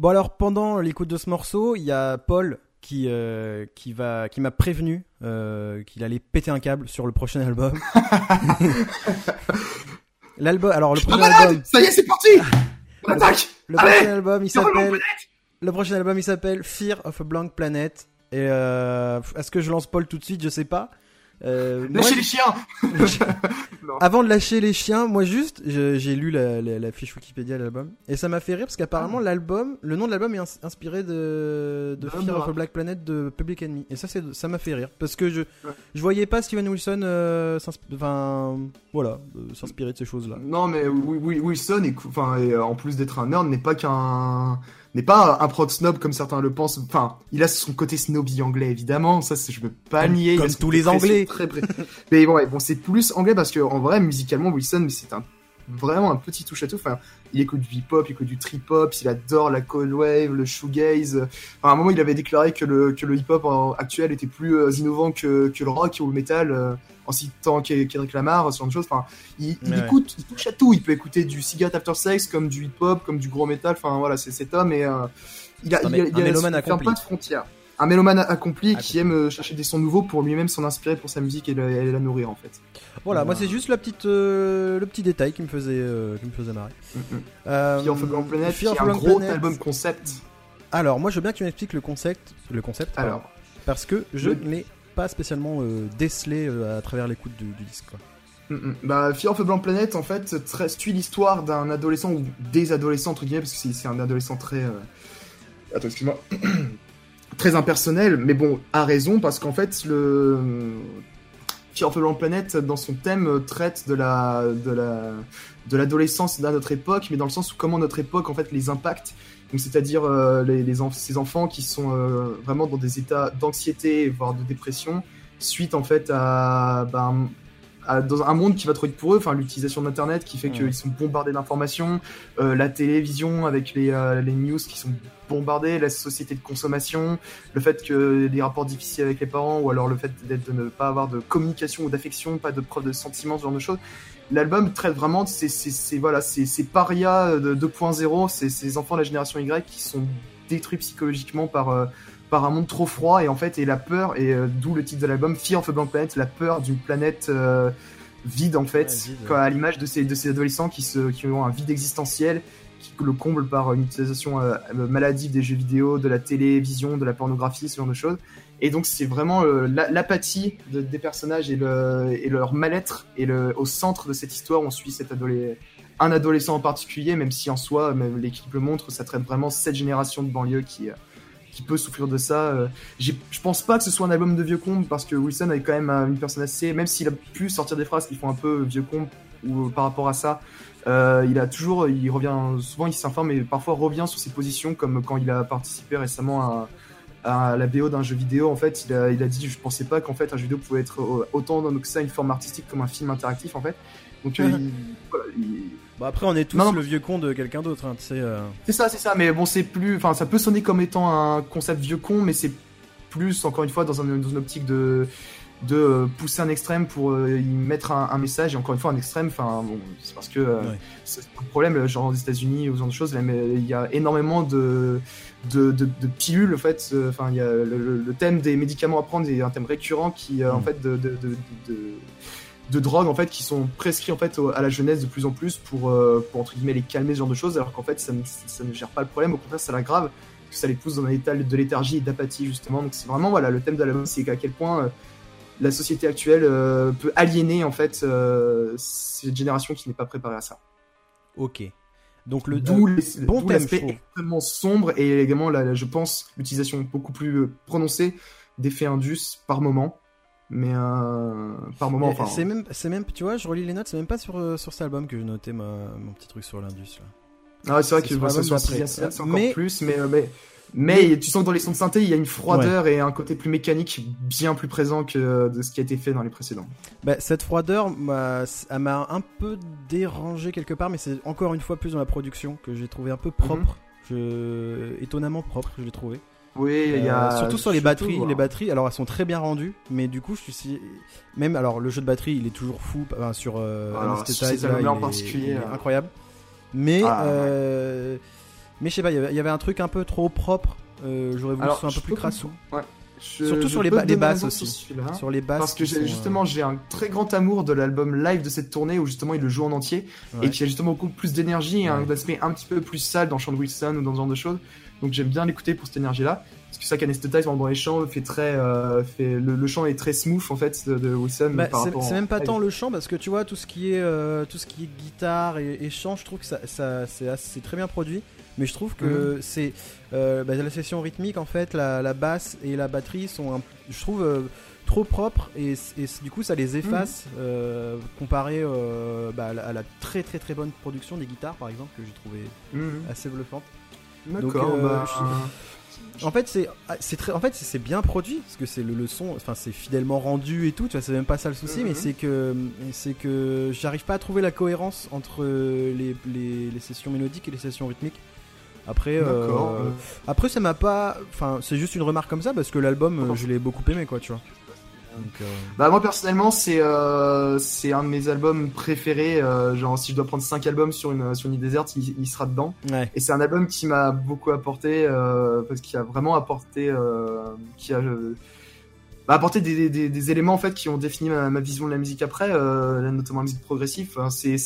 Bon alors pendant l'écoute de ce morceau, il y a Paul qui euh, qui va qui m'a prévenu euh, qu'il allait péter un câble sur le prochain album. L'album alors le prochain album Ça y est, c'est parti On attaque le Allez prochain album il s'appelle le prochain album il s'appelle Fear of a Blank Planet et euh, est-ce que je lance Paul tout de suite? Je sais pas. Euh, moi, Lâchez les chiens. Avant de lâcher les chiens, moi juste, j'ai lu la, la- la fiche Wikipédia de l'album. Et ça m'a fait rire parce qu'apparemment l'album, le nom de l'album est ins- inspiré de, de De Fear Nora. of a Black Planet de Public Enemy. Et ça ça m'a fait rire parce que je je voyais pas Steven Wilson euh, enfin voilà euh, s'inspirer de ces choses là. Non, mais Wilson, enfin, euh, en plus d'être un nerd, n'est pas qu'un, n'est pas un prod snob comme certains le pensent. Enfin, il a son côté snobby anglais, évidemment. Ça, je veux pas Comme- nier. Comme tous les très- Anglais. Très, pré- mais bon, ouais, bon, c'est plus anglais parce que en vrai, musicalement, Wilson, c'est un vraiment un petit touche à tout. Enfin, il écoute du hip-hop, il écoute du trip-hop, il adore la cold wave, le shoegaze. Enfin, à un moment, il avait déclaré que le que le hip-hop actuel était plus euh, innovant que que le rock ou le metal. euh, en citant Ke- Kendrick Lamar, ce genre de choses. Enfin, il, il Ouais. écoute, il touche à tout. Il peut écouter du Cigarette After Sex comme du hip-hop, comme du gros metal. Enfin, voilà, c'est cet homme et euh, il a, il a, il un a- il pas de frontières. Un mélomane accompli Accompli. qui aime euh, chercher des sons nouveaux pour lui-même s'en inspirer pour sa musique et la, et la nourrir en fait. Voilà, moi c'est juste la petite euh, le petit détail qui me faisait euh, qui me faisait marrer. Mhm. Euh, Fear of Planet, qui Fear est of a un gros Planet. album concept. Alors moi je veux bien que tu m'expliques le concept le concept. Alors, parce que je ne l'ai pas spécialement euh, décelé à travers l'écoute du, du disque. Quoi. Mm, mm. Bah, Fear of a Blank Planet, en fait, suit l'histoire d'un adolescent ou des adolescents, entre guillemets, parce que c'est- un adolescent très. Attends, excuse-moi. très impersonnel, mais bon, à raison, parce qu'en fait, le. Fear of a Blank Planet, dans son thème, euh, traite de la. de la de l'adolescence de notre époque, mais dans le sens où comment notre époque en fait les impacte. Donc c'est-à-dire euh, les, ces enfants qui sont euh, vraiment dans des états d'anxiété voire de dépression suite en fait à, ben, à- dans un monde qui va trop vite pour eux, enfin l'utilisation d'internet qui fait qu'ils sont bombardés d'informations, euh, la télévision avec les, euh, les news qui sont bombardées, la société de consommation, le fait que des rapports difficiles avec les parents ou alors le fait d'être de ne pas avoir de communication ou d'affection, pas de preuve de sentiments, ce genre de choses. L'album traite vraiment de ces, ces, ces- voilà, ces, ces parias de 2.0, ces, ces enfants de la génération Y qui sont détruits psychologiquement par, euh, par un monde trop froid et en fait et la peur et euh, d'où le titre de l'album Fear of a Blank Planet, la peur d'une planète euh, vide en fait, Ouais, vide, ouais. quoi, à l'image de ces, de ces adolescents qui, se, qui ont un vide existentiel qui le comble par une utilisation euh, maladive des jeux vidéo, de la télévision, de la pornographie, ce genre de choses. Et donc c'est vraiment euh, la- l'apathie de- des personnages et, le, et leur mal-être et le, au centre de cette histoire on suit cet adolé- un adolescent en particulier, même si en soi, même l'équipe le montre, ça traite vraiment cette génération de banlieue qui, euh, qui peut souffrir de ça. Euh, Je pense pas que ce soit un album de vieux con parce que Wilson est quand même euh, une personne assez, même s'il a pu sortir des phrases qui font un peu vieux con ou euh, par rapport à ça, euh, il a toujours, il revient souvent, il s'informe et parfois revient sur ses positions, comme quand il a participé récemment à, à la BO d'un jeu vidéo. En fait, il a, il a dit, je pensais pas qu'en fait un jeu vidéo pouvait être autant que ça une forme artistique comme un film interactif en fait. Donc euh, il- voilà, il- Bon après on est tous Non, non. le vieux con de quelqu'un d'autre, hein, tu sais. euh. c'est ça, c'est ça. Mais bon, c'est plus, enfin, ça peut sonner comme étant un concept vieux con, mais c'est plus encore une fois dans, un- dans une optique de de euh, pousser un extrême pour euh, y mettre un, un message et encore une fois un extrême enfin bon c'est parce que euh, Ouais. c'est un problème genre aux États-Unis ou ce genre de choses là, mais il y a énormément de de, de, de pilules en fait enfin il y a le, le- le thème des médicaments à prendre est un thème récurrent qui en Mm. fait de, de, de, drogues en fait qui sont prescrits en fait au- à la jeunesse de plus en plus pour, euh, pour entre guillemets les calmer ce genre de choses alors qu'en fait ça ne, ça ne gère pas le problème. Au contraire ça l'aggrave parce que ça les pousse dans un état de léthargie et d'apathie justement. Donc c'est vraiment voilà le thème de l'album c'est à quel point euh, la société actuelle euh, peut aliéner en fait cette génération qui n'est pas préparée à ça. Ok. Donc le d'où bon l'aspect extrêmement sombre et également la- la- je pense l'utilisation beaucoup plus prononcée d'effets indus par moment mais euh, par moment Mais enfin c'est même c'est même tu vois, je relis les notes, c'est même pas sur euh, sur cet album que j'ai noté ma, mon petit truc sur l'indus là. Ah, c'est vrai que sur bah, ça sur c'est encore Mais- plus, mais, euh, mais, mais tu sens que dans les sons de synthé, il y a une froideur et un côté plus mécanique bien plus présent que de ce qui a été fait dans les précédents. Bah, cette froideur, m'a- elle m'a un peu dérangé quelque part, mais c'est encore une fois plus dans la production que j'ai trouvé un peu propre. Je... Étonnamment propre, je l'ai trouvé. Oui, il y a. Euh, surtout sur les batteries, voilà. les batteries, alors elles sont très bien rendues, mais du coup, je suis même alors le jeu de batterie, il est toujours fou enfin, sur euh, Alors, sur cet là, en particulier, est euh, incroyable. Mais Ah, ouais. Mais je sais pas, il y avait- un truc un peu trop propre. J'aurais voulu que ce soit un peu plus crassou. comprendre. Ouais. Je- Surtout je sur les ba- les basses aussi. sur. Sur les basses. Parce que sont, justement, j'ai un très grand amour de l'album live de cette tournée où justement il le joue en entier Ouais. et qui a justement beaucoup plus d'énergie et un Ouais. aspect un petit peu plus sale dans de Wilson ou dans ce genre de choses. Donc j'aime bien l'écouter pour cette énergie-là. Parce que ça, qu'Anesthetize dans les chants fait très, euh, fait le, le chant est très smooth en fait de, de Wilson Bah, c'est en même pas tant le chant parce que tu vois tout ce qui est euh, tout ce qui est guitare et, et chant, je trouve que ça, ça c'est très bien produit. Mais je trouve que Mhm. c'est euh, bah, la session rythmique en fait, la, la basse et la batterie sont, un- je trouve trop propres et, et du coup ça les efface Mhm. euh, comparé euh, bah, à, la, à la très très très bonne production des guitares par exemple que j'ai trouvé Mhm. assez bluffante. D'accord. En fait, c'est c'est très en fait c'est- c'est bien produit parce que c'est le, le son enfin c'est fidèlement rendu et tout, tu vois, c'est même pas ça le souci Mhm. mais c'est que c'est que j'arrive pas à trouver la cohérence entre les, les, les sessions mélodiques et les sessions rythmiques. Après euh, après ça m'a pas enfin c'est juste une remarque comme ça parce que l'album euh, je l'ai beaucoup aimé quoi, tu vois. Donc euh, Bah moi personnellement c'est euh, c'est un de mes albums préférés. euh, genre si je dois prendre 5 albums sur une sur une île déserte, il, il sera dedans. ouais. Et c'est un album qui m'a beaucoup apporté euh, parce qu'il a vraiment apporté euh, qui a euh, bah, apporté des, des, des éléments en fait qui ont défini ma, ma vision de la musique après, euh, notamment la musique progressive. Enfin, c'est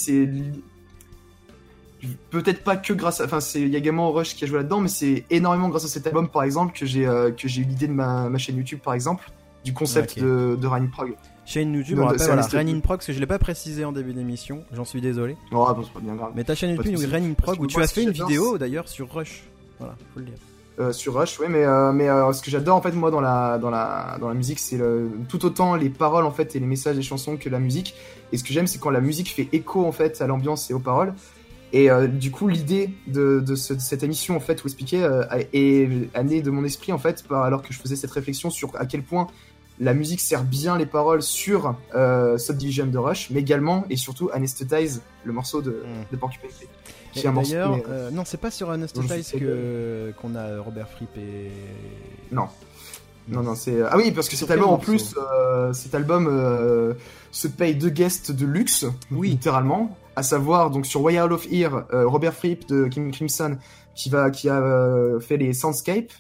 peut-être pas que grâce à enfin c'est il y a également Rush qui a joué là-dedans mais c'est énormément grâce à cet album par exemple que j'ai euh, que j'ai eu l'idée de ma, ma chaîne YouTube par exemple du concept de de Rain Prog. Chaîne YouTube, Non, on rappelle c'est voilà, in Prog, parce que je l'ai pas précisé en début d'émission, j'en suis désolé. Oh, bon, c'est pas bien grave. Mais ta chaîne YouTube, Parce Prog, où tu as fait une vidéo d'ailleurs sur Rush. Voilà, faut le dire. Euh, sur Rush, ouais, mais euh, mais euh, ce que j'adore en fait moi dans la dans la dans la musique, c'est tout autant les paroles en fait et les messages des chansons que la musique. Et ce que j'aime, c'est quand la musique fait écho en fait à l'ambiance et aux paroles. Et du coup, l'idée de, de, ce- de cette émission en fait où expliquer est est née de mon esprit en fait, par- alors que je faisais cette réflexion sur à quel point la musique sert bien les paroles sur euh, Subdivision de Rush, mais également et surtout Anesthetize, le morceau de, Mm. de Porcupine Tree. D'ailleurs, mais, euh, non, c'est pas sur Anesthetize que qu'on a Robert Fripp et. Non. Non, non, c'est. Ah oui, parce que cet album, en plus, euh, cet album euh, se paye deux guests de luxe, Oui. littéralement. À savoir, donc sur Wild of Ear, euh, Robert Fripp de Kim Crimson, qui, va, qui a euh, fait les Soundscapes.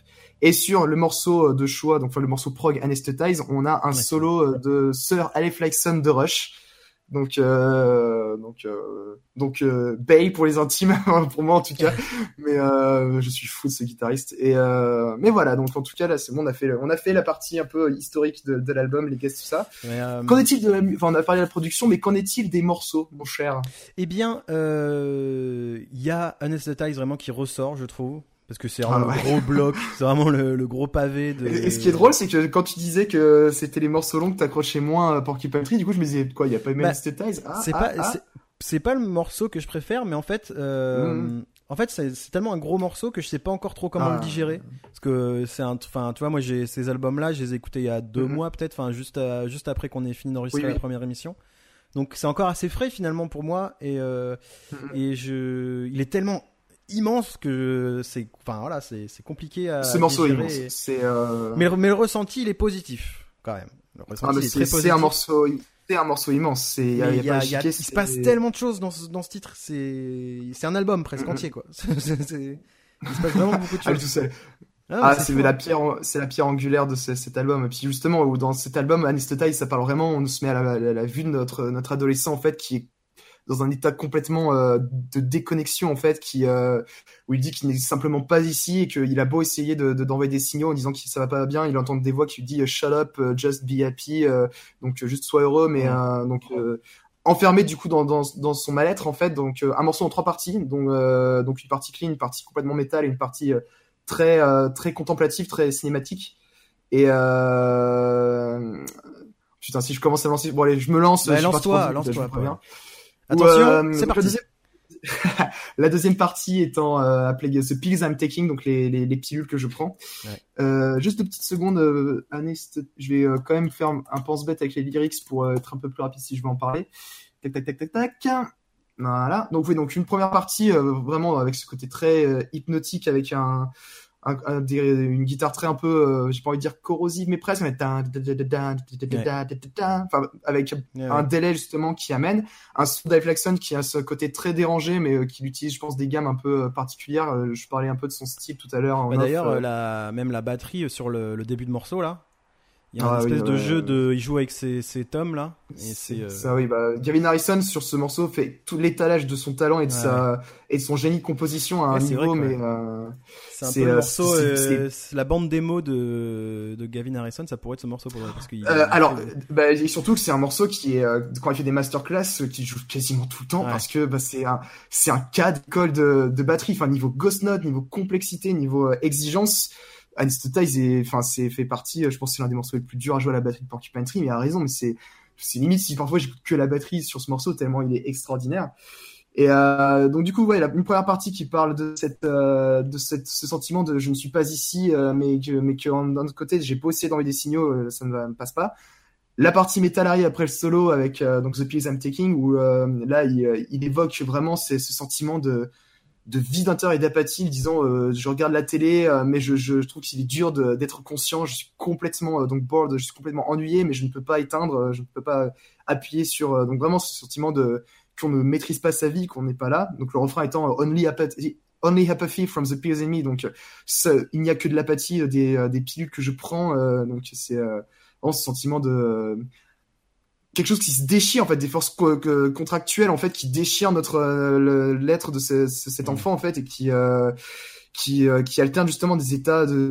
Et sur le morceau de choix, donc enfin, le morceau prog Anesthetize, on a un Ouais. solo euh, de Sir Aleph Lyson de Rush. Donc, euh, donc, euh, donc euh, Bay pour les intimes, pour moi en tout cas. mais euh, je suis fou de ce guitariste. Et euh, mais voilà, donc en tout cas là, c'est bon, on a fait, on a fait la partie un peu historique de, de l'album, les guests, tout ça. Euh, Qu'en est-il de la, enfin, on a parlé de la production, mais qu'en est-il des morceaux, mon cher? Eh bien, euh, il y a Anesthetize vraiment qui ressort, je trouve. Parce que c'est vraiment Ah ouais. le gros bloc, c'est vraiment le, le gros pavé de. Et, et ce qui est drôle, c'est que quand tu disais que c'était les morceaux longs que t'accrochais moins à Porcupine Tree, du coup, je me disais quoi, il y a pas Bah, Anesthetize ah, c'est ah, pas ah. c'est- pas le morceau que je préfère mais en fait euh, Mhm. en fait c'est tellement un gros morceau que je sais pas encore trop comment le digérer parce que c'est un enfin tu vois moi j'ai ces albums là je les ai écoutés il y a deux Mhm. mois peut-être enfin juste à- juste après qu'on ait fini d'enregistrer Oui, oui. la première émission donc c'est encore assez frais finalement pour moi et euh, Mhm. et je il est tellement immense que c'est enfin voilà c'est c'est compliqué à Ce morceau est immense. et- euh... mais le, mais le ressenti il est positif quand même ah, c'est un morceau, c'est un morceau immense. C'est il se passe tellement de choses dans ce, dans ce titre, c'est c'est un album presque entier quoi. Il se passe vraiment beaucoup de Ah, choses. Ah, Ah, c'est la pierre, c'est la pierre angulaire de ce- cet album. Et puis justement, dans cet album, Anesthetize, ça parle vraiment, on se met à la, la- la vue de notre notre adolescent en fait, qui est dans un état complètement euh, de déconnexion en fait, qui euh, où il dit qu'il n'est simplement pas ici et qu'il a beau essayer de de- d'envoyer des signaux en disant que ça va pas bien, il entend des voix qui lui dit euh, shut up, euh, just be happy, euh, donc euh, juste sois heureux, mais euh, donc euh, enfermé du coup dans, dans, dans son mal-être en fait. Donc euh, un morceau en trois parties, donc euh, donc une partie clean, une partie complètement métal et une partie euh, très euh, très contemplative, très cinématique. Et euh... putain, si je commence à me lancer, bon allez, je me lance. Bah, lance-toi, vite, lance-toi. Attention, euh, c'est parti. La deuxième... partie étant euh, appelée The Pills I'm Taking, donc les, les, les pilules que je prends. Ouais. Euh, juste deux petites secondes, euh, Anest- je vais euh, quand même faire un pense-bête avec les lyrics pour être un peu plus rapide si je veux en parler. Tac, tac, tac, tac, tac. Voilà. Donc oui, donc une première partie vraiment avec ce côté très hypnotique avec un un, un- des- une guitare très un peu, euh, j'ai pas envie de dire corrosive, mais presque, mais enfin, avec Ouais, un ouais. délai justement qui amène un son Dave Laxon qui a ce côté très dérangé, mais euh, qui utilise, je pense, des gammes un peu euh, particulières. Euh, Je parlais un peu de son style tout à l'heure. Bah, D'ailleurs, euh, euh, la, même la batterie euh, sur le, le début de morceau là, il y a Ah oui, espèce de ouais, jeu de, il joue avec ses, ses tomes là, et c'est euh, Ça, oui, bah, Gavin Harrison sur ce morceau fait tout l'étalage de son talent et de Ouais, sa et de son génie de composition à un niveau, vrai mais euh, c'est un peu le euh, morceau, c'est- euh, la bande démo de, de Gavin Harrison, ça pourrait être ce morceau pour parce qu'il Euh, alors, bah, et surtout que c'est un morceau qui est euh, quand il fait des masterclass, qui joue quasiment tout le temps parce que bah, c'est un c'est un cas d'école de, de batterie, enfin niveau ghost note, niveau complexité, niveau exigence. Anesthetize est, enfin c'est fait partie, euh, je pense c'est l'un des morceaux les plus durs à jouer à la batterie de Porcupine Tree, mais il a raison, mais c'est c'est limite si parfois j'écoute que la batterie sur ce morceau tellement il est extraordinaire. Et euh, donc du coup, ouais, une première partie qui parle de cette, euh, de cette, ce sentiment de je ne suis pas ici, euh, mais que, mais que d'un autre côté, j'ai beau essayer d'envoyer des signaux, euh, ça ne me passe pas. La partie Metallary après le solo avec euh, donc The Pills I'm Taking, où là, il, il évoque vraiment ce sentiment de de vide intérieur et d'apathie, disant euh, je regarde la télé, euh, mais je, je, je trouve qu'il est dur d'être conscient. Je suis complètement euh, donc bored, je suis complètement ennuyé, mais je ne peux pas éteindre, euh, je ne peux pas appuyer sur euh, donc vraiment ce sentiment de qu'on ne maîtrise pas sa vie, qu'on n'est pas là. Donc le refrain étant euh, Only apathy, only apathy from the pills in me. Donc il n'y a que de l'apathie des, des pilules que je prends. donc c'est vraiment ce sentiment de quelque chose qui se déchire en fait, des forces co- contractuelles en fait qui déchirent notre euh, l'être de ce- ce- cet Mhm. enfant en fait et qui euh, qui, euh, qui alterne justement des états de,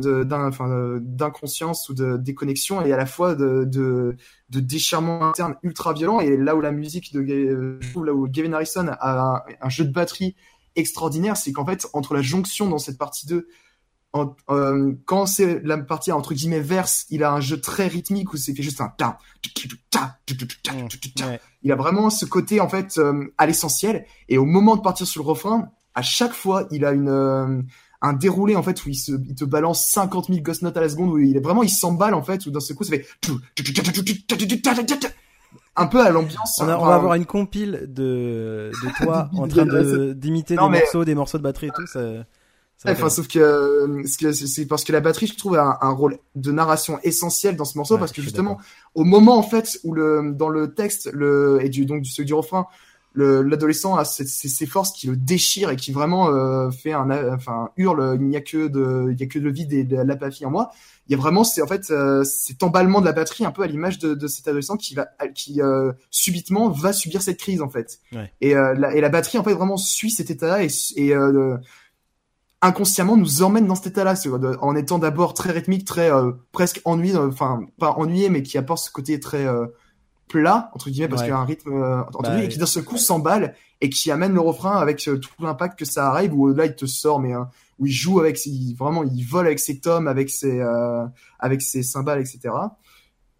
d'inconscience ou de déconnexion et à la fois de, de, de déchirement interne ultra violent. Et là où la musique de euh, là où Gavin Harrison a un, un jeu de batterie extraordinaire, c'est qu'en fait, entre la jonction dans cette partie 2, en- euh, quand c'est la partie entre guillemets verse, il a un jeu très rythmique où c'est fait juste un ta, il a vraiment ce côté en fait euh, à l'essentiel et au moment de partir sur le refrain à chaque fois il a une euh, un déroulé en fait où il se il te balance 50 000 ghost notes à la seconde où il est vraiment il s'emballe en fait où d'un seul coup ça fait un peu à l'ambiance On, on va avoir une compile de, de toi en train de- de d'imiter des mais- morceaux, des morceaux de batterie et tout. Ça, Ouais, Enfin, sauf que euh, c'est parce que la batterie, je trouve, a un, un rôle de narration essentiel dans ce morceau, Ouais, parce que justement, au moment en fait où le dans le texte le et du donc du, du refrain, le l'adolescent a ces, ces, ces forces qui le déchirent et qui vraiment euh, fait un enfin hurle, il n'y a que de il y a que le vide et de l'apathie en moi. Il y a vraiment c'est en fait euh, cet emballement de la batterie un peu à l'image de, de cet adolescent qui va qui euh, subitement va subir cette crise en fait. Ouais. Et euh, la, et la batterie en fait vraiment suit cet état-là et, et euh, inconsciemment nous emmène dans cet état-là, en étant d'abord très rythmique, très euh, presque ennuyé, euh, enfin pas ennuyé, mais qui apporte ce côté très euh, plat entre guillemets parce Ouais. qu'il y a un rythme euh, Bah, et qui d'un seul coup s'emballe et qui amène le refrain avec tout l'impact que ça arrive où là il te sort mais hein, où il joue avec ses, vraiment il vole avec ses tomes, avec ses avec ses cymbales, etc.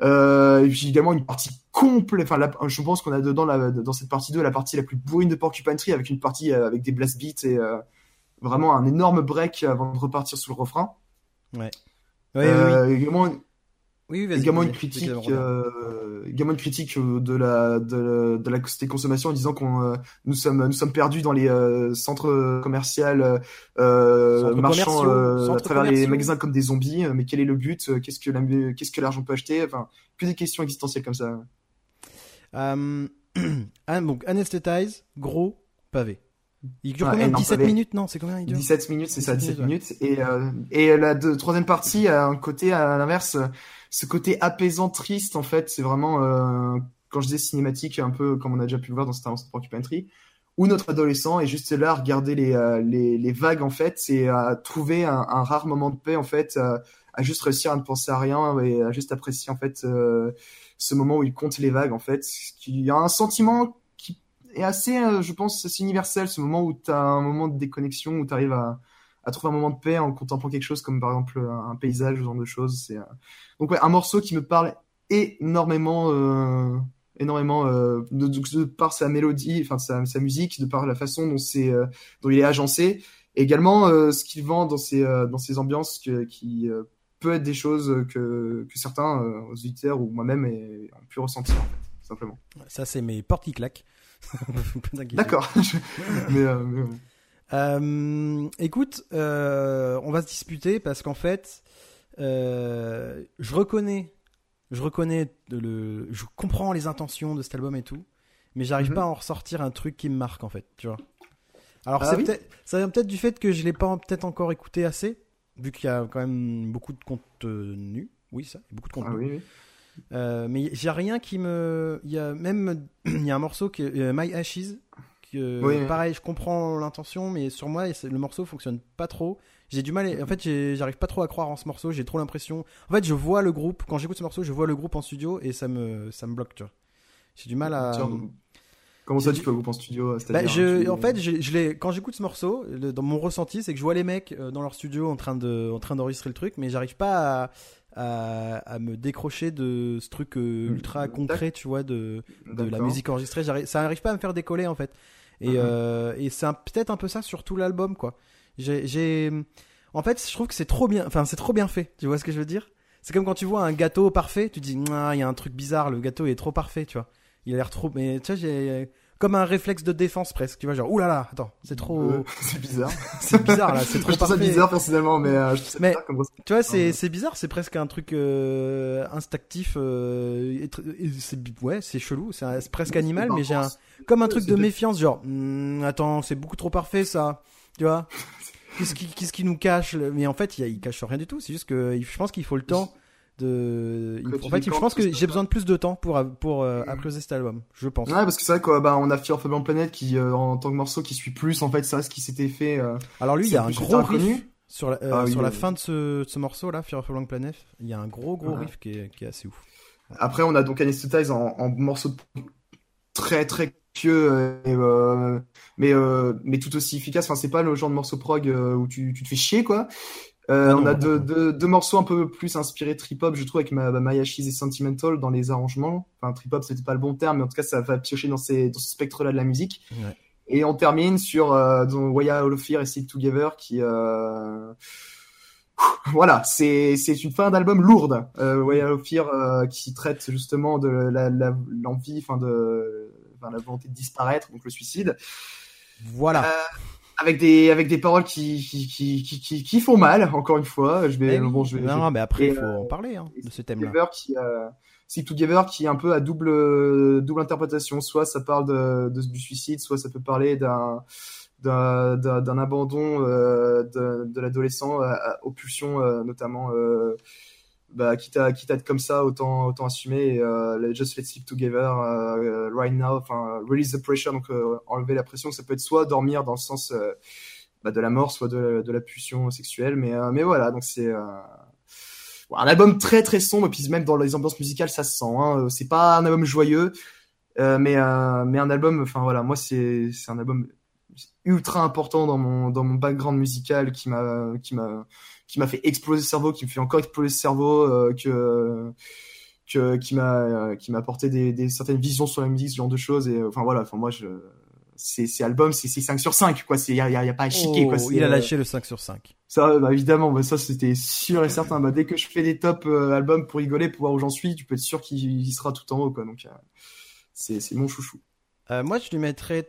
Euh, et puis également une partie complète. Enfin, la- je pense qu'on a dedans la, dans cette partie 2 la partie la plus bourrine de Porcupine Tree avec une partie euh, avec des blast beats et euh, vraiment un énorme break avant de repartir sur le refrain. Ouais, Euh, oui. Également, oui, une critique, euh, également une critique euh, de la de, de la consommation en disant qu'on euh, nous sommes nous sommes perdus dans les euh, centres commerciaux, commerciaux, euh, à travers les magasins comme des zombies. Mais quel est le but Qu'est-ce que la qu'est-ce que l'argent peut acheter? Enfin, que des questions existentielles comme ça. Donc, Anesthetize, gros, pavé. Il dure Ouais, combien énorme 17 pavé. minutes Non, c'est combien il dure 17 minutes, c'est ça, 17 17 minutes. Et, euh, et la deux- troisième partie a un côté, à l'inverse, euh, ce côté apaisant, triste, en fait. C'est vraiment, euh, quand je dis cinématique, un peu comme on a déjà pu le voir dans Star Wars Porcupine où notre adolescent est juste là à regarder les, euh, les, les vagues, en fait, et à trouver un, un rare moment de paix, en fait, à, à juste réussir à ne penser à rien et à juste apprécier, en fait, euh, ce moment où il compte les vagues, en fait. Il y a un sentiment est assez, euh, je pense, assez universel, ce moment où tu as un moment de déconnexion, où tu arrives à, à trouver un moment de paix en contemplant quelque chose comme par exemple un, un paysage, ce genre de choses. C'est, euh, Donc ouais, un morceau qui me parle énormément, euh, énormément euh, de, par sa mélodie, enfin sa, musique, de par la façon dont c'est, euh, dont il est agencé, et également euh, ce qu'il vend dans ses, euh, dans ses ambiances qui euh, peut être des choses que, que certains euh, auditeurs ou moi-même ont pu ressentir, en fait, simplement. Ça, c'est mes portes qui claquent. D'accord. Mais, euh, mais, ouais. Euh, écoute, euh, on va se disputer parce qu'en fait, je reconnais, je reconnais le, je comprends les intentions de cet album et tout, mais j'arrive Mhm. pas à en ressortir un truc qui me marque en fait, tu vois. Alors Ah oui ça vient peut-être du fait que je l'ai pas peut-être encore écouté assez, vu qu'il y a quand même beaucoup de contenu. Oui, ça, beaucoup de contenu. Ah oui, oui. Euh, mais j'ai rien qui me. Il y a même. Il y a un morceau qui est euh, My Ashes. Que, Oui, oui. Pareil, je comprends l'intention, mais sur moi, le morceau fonctionne pas trop. J'ai du mal. En fait, j'arrive pas trop à croire en ce morceau. J'ai trop l'impression. En fait, je vois le groupe. Quand j'écoute ce morceau, je vois le groupe en studio et ça me, ça me bloque, tu vois. J'ai du mal à. Comment ça, tu peux groupe en studio Bah, c'est-à-dire, je, tu- en fait, je, je quand j'écoute ce morceau, le- dans mon ressenti, c'est que je vois les mecs euh, dans leur studio en train de, en train d'enregistrer le truc, mais j'arrive pas à, à, à me décrocher de ce truc euh, Mm. ultra concret, tu vois, de, de la musique enregistrée. J'arrive- Ça n'arrive pas à me faire décoller en fait. Et, Mhm. euh, et c'est un- peut-être un peu ça sur tout l'album, quoi. J'ai, j'ai, en fait, je trouve que c'est trop bien. Enfin, c'est trop bien fait. Tu vois ce que je veux dire? C'est comme quand tu vois un gâteau parfait, tu dis, il y a un truc bizarre. Le gâteau est trop parfait, tu vois. Il a l'air trop. Mais tu vois, j'ai comme un réflexe de défense presque. Tu vois, genre, oulala, attends, c'est trop. Euh, c'est bizarre. C'est bizarre là, c'est trop je trouve ça bizarre personnellement, mais euh, je ça Mais- bizarre comme. Tu vois, c'est Ouais. c'est bizarre, c'est presque un truc euh, instinctif. euh, et et c'est ouais, c'est chelou, c'est presque animal, mais j'ai un comme un truc de méfiance, genre Hmm, attends, c'est beaucoup trop parfait ça, tu vois? Qu'est-ce qui qu'est-ce qui nous cache Mais en fait, il, il cache rien du tout. C'est juste que je pense qu'il faut le temps de. en fait, je pense que j'ai besoin de plus de temps pour pour euh, cet album. Je pense. Ouais, parce que c'est vrai quoi, bah, a Fear of a Blank Planet qui, euh, en tant que morceau, qui suit plus en fait ça, ce qui s'était fait. euh, Alors lui, il y a un gros riff sur la, euh, Ah oui, sur la oui. fin de ce, de ce morceau là, Fear of a Blank Planet. Il y a un gros gros Ouais. riff qui est, qui est assez ouf. Après, on a donc Anesthetize en, en morceau de- très très pieux, mais mais tout aussi efficace. Enfin, c'est pas le genre de morceau prog où tu, tu te fais chier quoi. Euh, on a non, deux, deux, deux morceaux un peu plus inspirés trip hop, je trouve, avec ma, ma My Ashes et Sentimental dans les arrangements. Enfin, trip hop, c'était pas le bon terme, mais en tout cas, ça va piocher dans, ces, dans ce spectre-là de la musique. Ouais. Et on termine sur euh, dans Way Out of Fear et Stick Together qui euh... voilà, c'est une fin d'album lourde. Euh, Way Out of Fear euh, qui traite justement de la la- l'envie, enfin de enfin, la volonté de disparaître, donc le suicide, Voilà. Euh, avec des avec des paroles qui qui, qui qui qui font mal. Encore une fois, je vais Eh bon, je vais, je non, mais après, il faut euh, en parler hein, de ce thème-là. Together qui euh, Stick Together qui est un peu à double double interprétation soit ça parle de, de- du suicide soit ça peut parler d'un d'un abandon euh, de, de l'adolescent à- aux pulsions euh, notamment euh, bah quitte à quitte à être comme ça autant autant assumer euh, just let's stick together euh, right now enfin release the pressure donc euh, enlever la pression ça peut être soit dormir dans le sens euh, bah, de la mort soit de, de la pulsion sexuelle mais euh, mais voilà donc c'est euh, un album très très sombre puis même dans les ambiances musicales ça se sent hein. c'est pas un album joyeux euh, mais euh, mais un album enfin voilà moi c'est un album ultra important dans mon dans mon background musical qui m'a qui m'a qui m'a fait exploser le cerveau qui me fait encore exploser le cerveau euh, que que qui m'a euh, qui m'a apporté des, des certaines visions sur la musique ce genre de choses et euh, enfin voilà enfin moi je c'est c'est album c'est c'est 5 sur 5 quoi c'est y a, y a- y a pas à chiquer quoi Oh, c'est, il a lâché le 5 sur 5. ça, bah, évidemment, bah, ça c'était sûr et certain. Bah, dès que je fais des top albums pour rigoler, pour voir où j'en suis, tu peux être sûr qu'il il sera tout en haut, quoi. Donc, c'est c'est mon chouchou. Euh, moi, je lui mettrais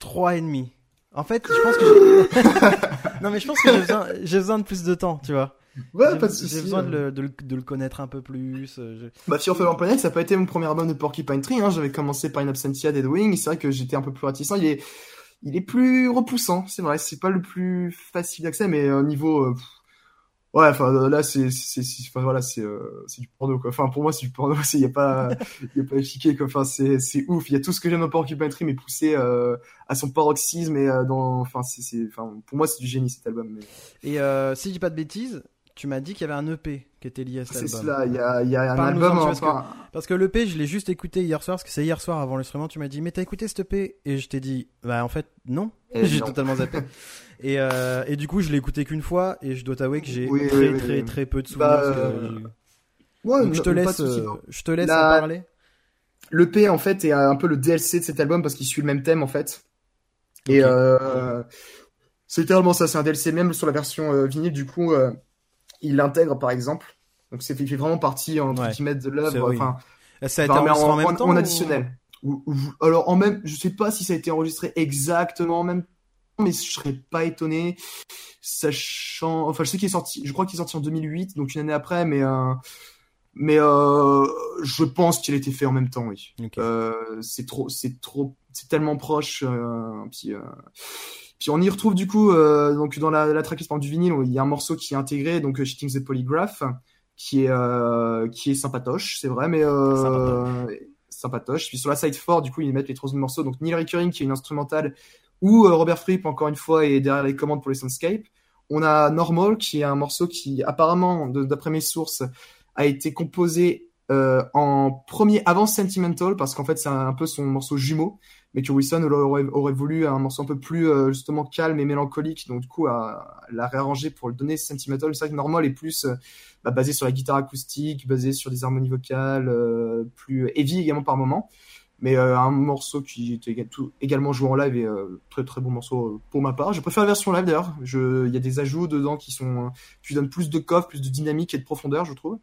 3,5. En fait, je pense que j'ai... non, mais je pense que j'ai besoin, j'ai besoin de plus de temps, tu vois. Ouais, j'ai, pas de j'ai souci. besoin de euh. le, de, le, de le connaître un peu plus. euh, je- Bah, a Blank Planet, ça n'a pas été mon premier album de Porcupine Tree. Hein. J'avais commencé par In Absentia Dead Wing. C'est vrai que j'étais un peu plus réticent. Il est, il est plus repoussant, c'est vrai. C'est pas le plus facile d'accès, mais au niveau, euh, ouais, enfin euh, là, c'est, c'est, c'est- enfin voilà, c'est, euh, c'est du porno, quoi. Enfin pour moi, c'est du porno. Il y a pas, il y a pas à chiquer, quoi. Enfin c'est, c'est ouf. Il y a tout ce que j'aime dans Porcupine Tree, mais poussé euh, à son paroxysme et euh, dans, enfin c'est, c'est, enfin pour moi, c'est du génie cet album. Mais Et si je dis pas de bêtises, tu m'as dit qu'il y avait un EP qui était lié à cet c'est album. cela. Il y a, y a un album. vois, parce enfin, Parce que l'EP, je l'ai juste écouté hier soir, parce que c'est hier soir avant l'enregistrement, tu m'as dit, mais t'as écouté cet EP Et je t'ai dit, bah en fait, non. Eh j'ai totalement zappé. et, euh, et du coup, je l'ai écouté qu'une fois, et je dois t'avouer que j'ai Oui, très, oui, oui, très, très peu de souvenirs. Bah, euh, ouais, Donc je te laisse, je te laisse La- en parler. L'EP en fait est un peu le DLC de cet album parce qu'il suit le même thème en fait. Et euh, c'est littéralement ça, c'est un DLC même sur la version vinyle du coup il l'intègre par exemple. Donc c'est il fait vraiment partie entre Ouais. guillemets de l'œuvre. Enfin, Ça a été enregistré en, en, même temps en additionnel. Ou- ou- alors en même, je sais pas si ça a été enregistré exactement en même mais je serais pas étonné, sachant, enfin, je sais qu'il est sorti, je crois qu'il est sorti en 2008, donc une année après, mais euh, mais euh, je pense qu'il a été fait en même temps, oui. Euh, c'est trop, c'est trop, c'est tellement proche. Puis, puis on y retrouve du coup donc dans la, la tracklist du vinyle, il y a un morceau qui est intégré, donc Cheating the Polygraph, qui est qui est sympatoche, c'est vrai, mais sympatoche. Puis sur la side 4, du coup, ils mettent les trois autres morceaux, donc Neil Recurring qui est une instrumentale, ou euh, Robert Fripp encore une fois est derrière les commandes pour les Soundscape. On a Normal qui est un morceau qui apparemment, d'après mes sources, a été composé euh, en premier avant Sentimental parce qu'en fait c'est un, peu son morceau jumeau. Mais que Wilson aurait, aurait voulu un morceau un peu plus euh, justement calme et mélancolique. Donc du coup l'a réarrangé pour le donner Sentimental. C'est vrai que Normal est plus euh, bah, basé sur la guitare acoustique basé sur des harmonies vocales euh, plus heavy également par moment mais euh, un morceau qui était également joué en live et euh, très très bon morceau euh, pour ma part je préfère la version live d'ailleurs il y a des ajouts dedans qui sont euh, qui donnent plus de coffre plus de dynamique et de profondeur je trouve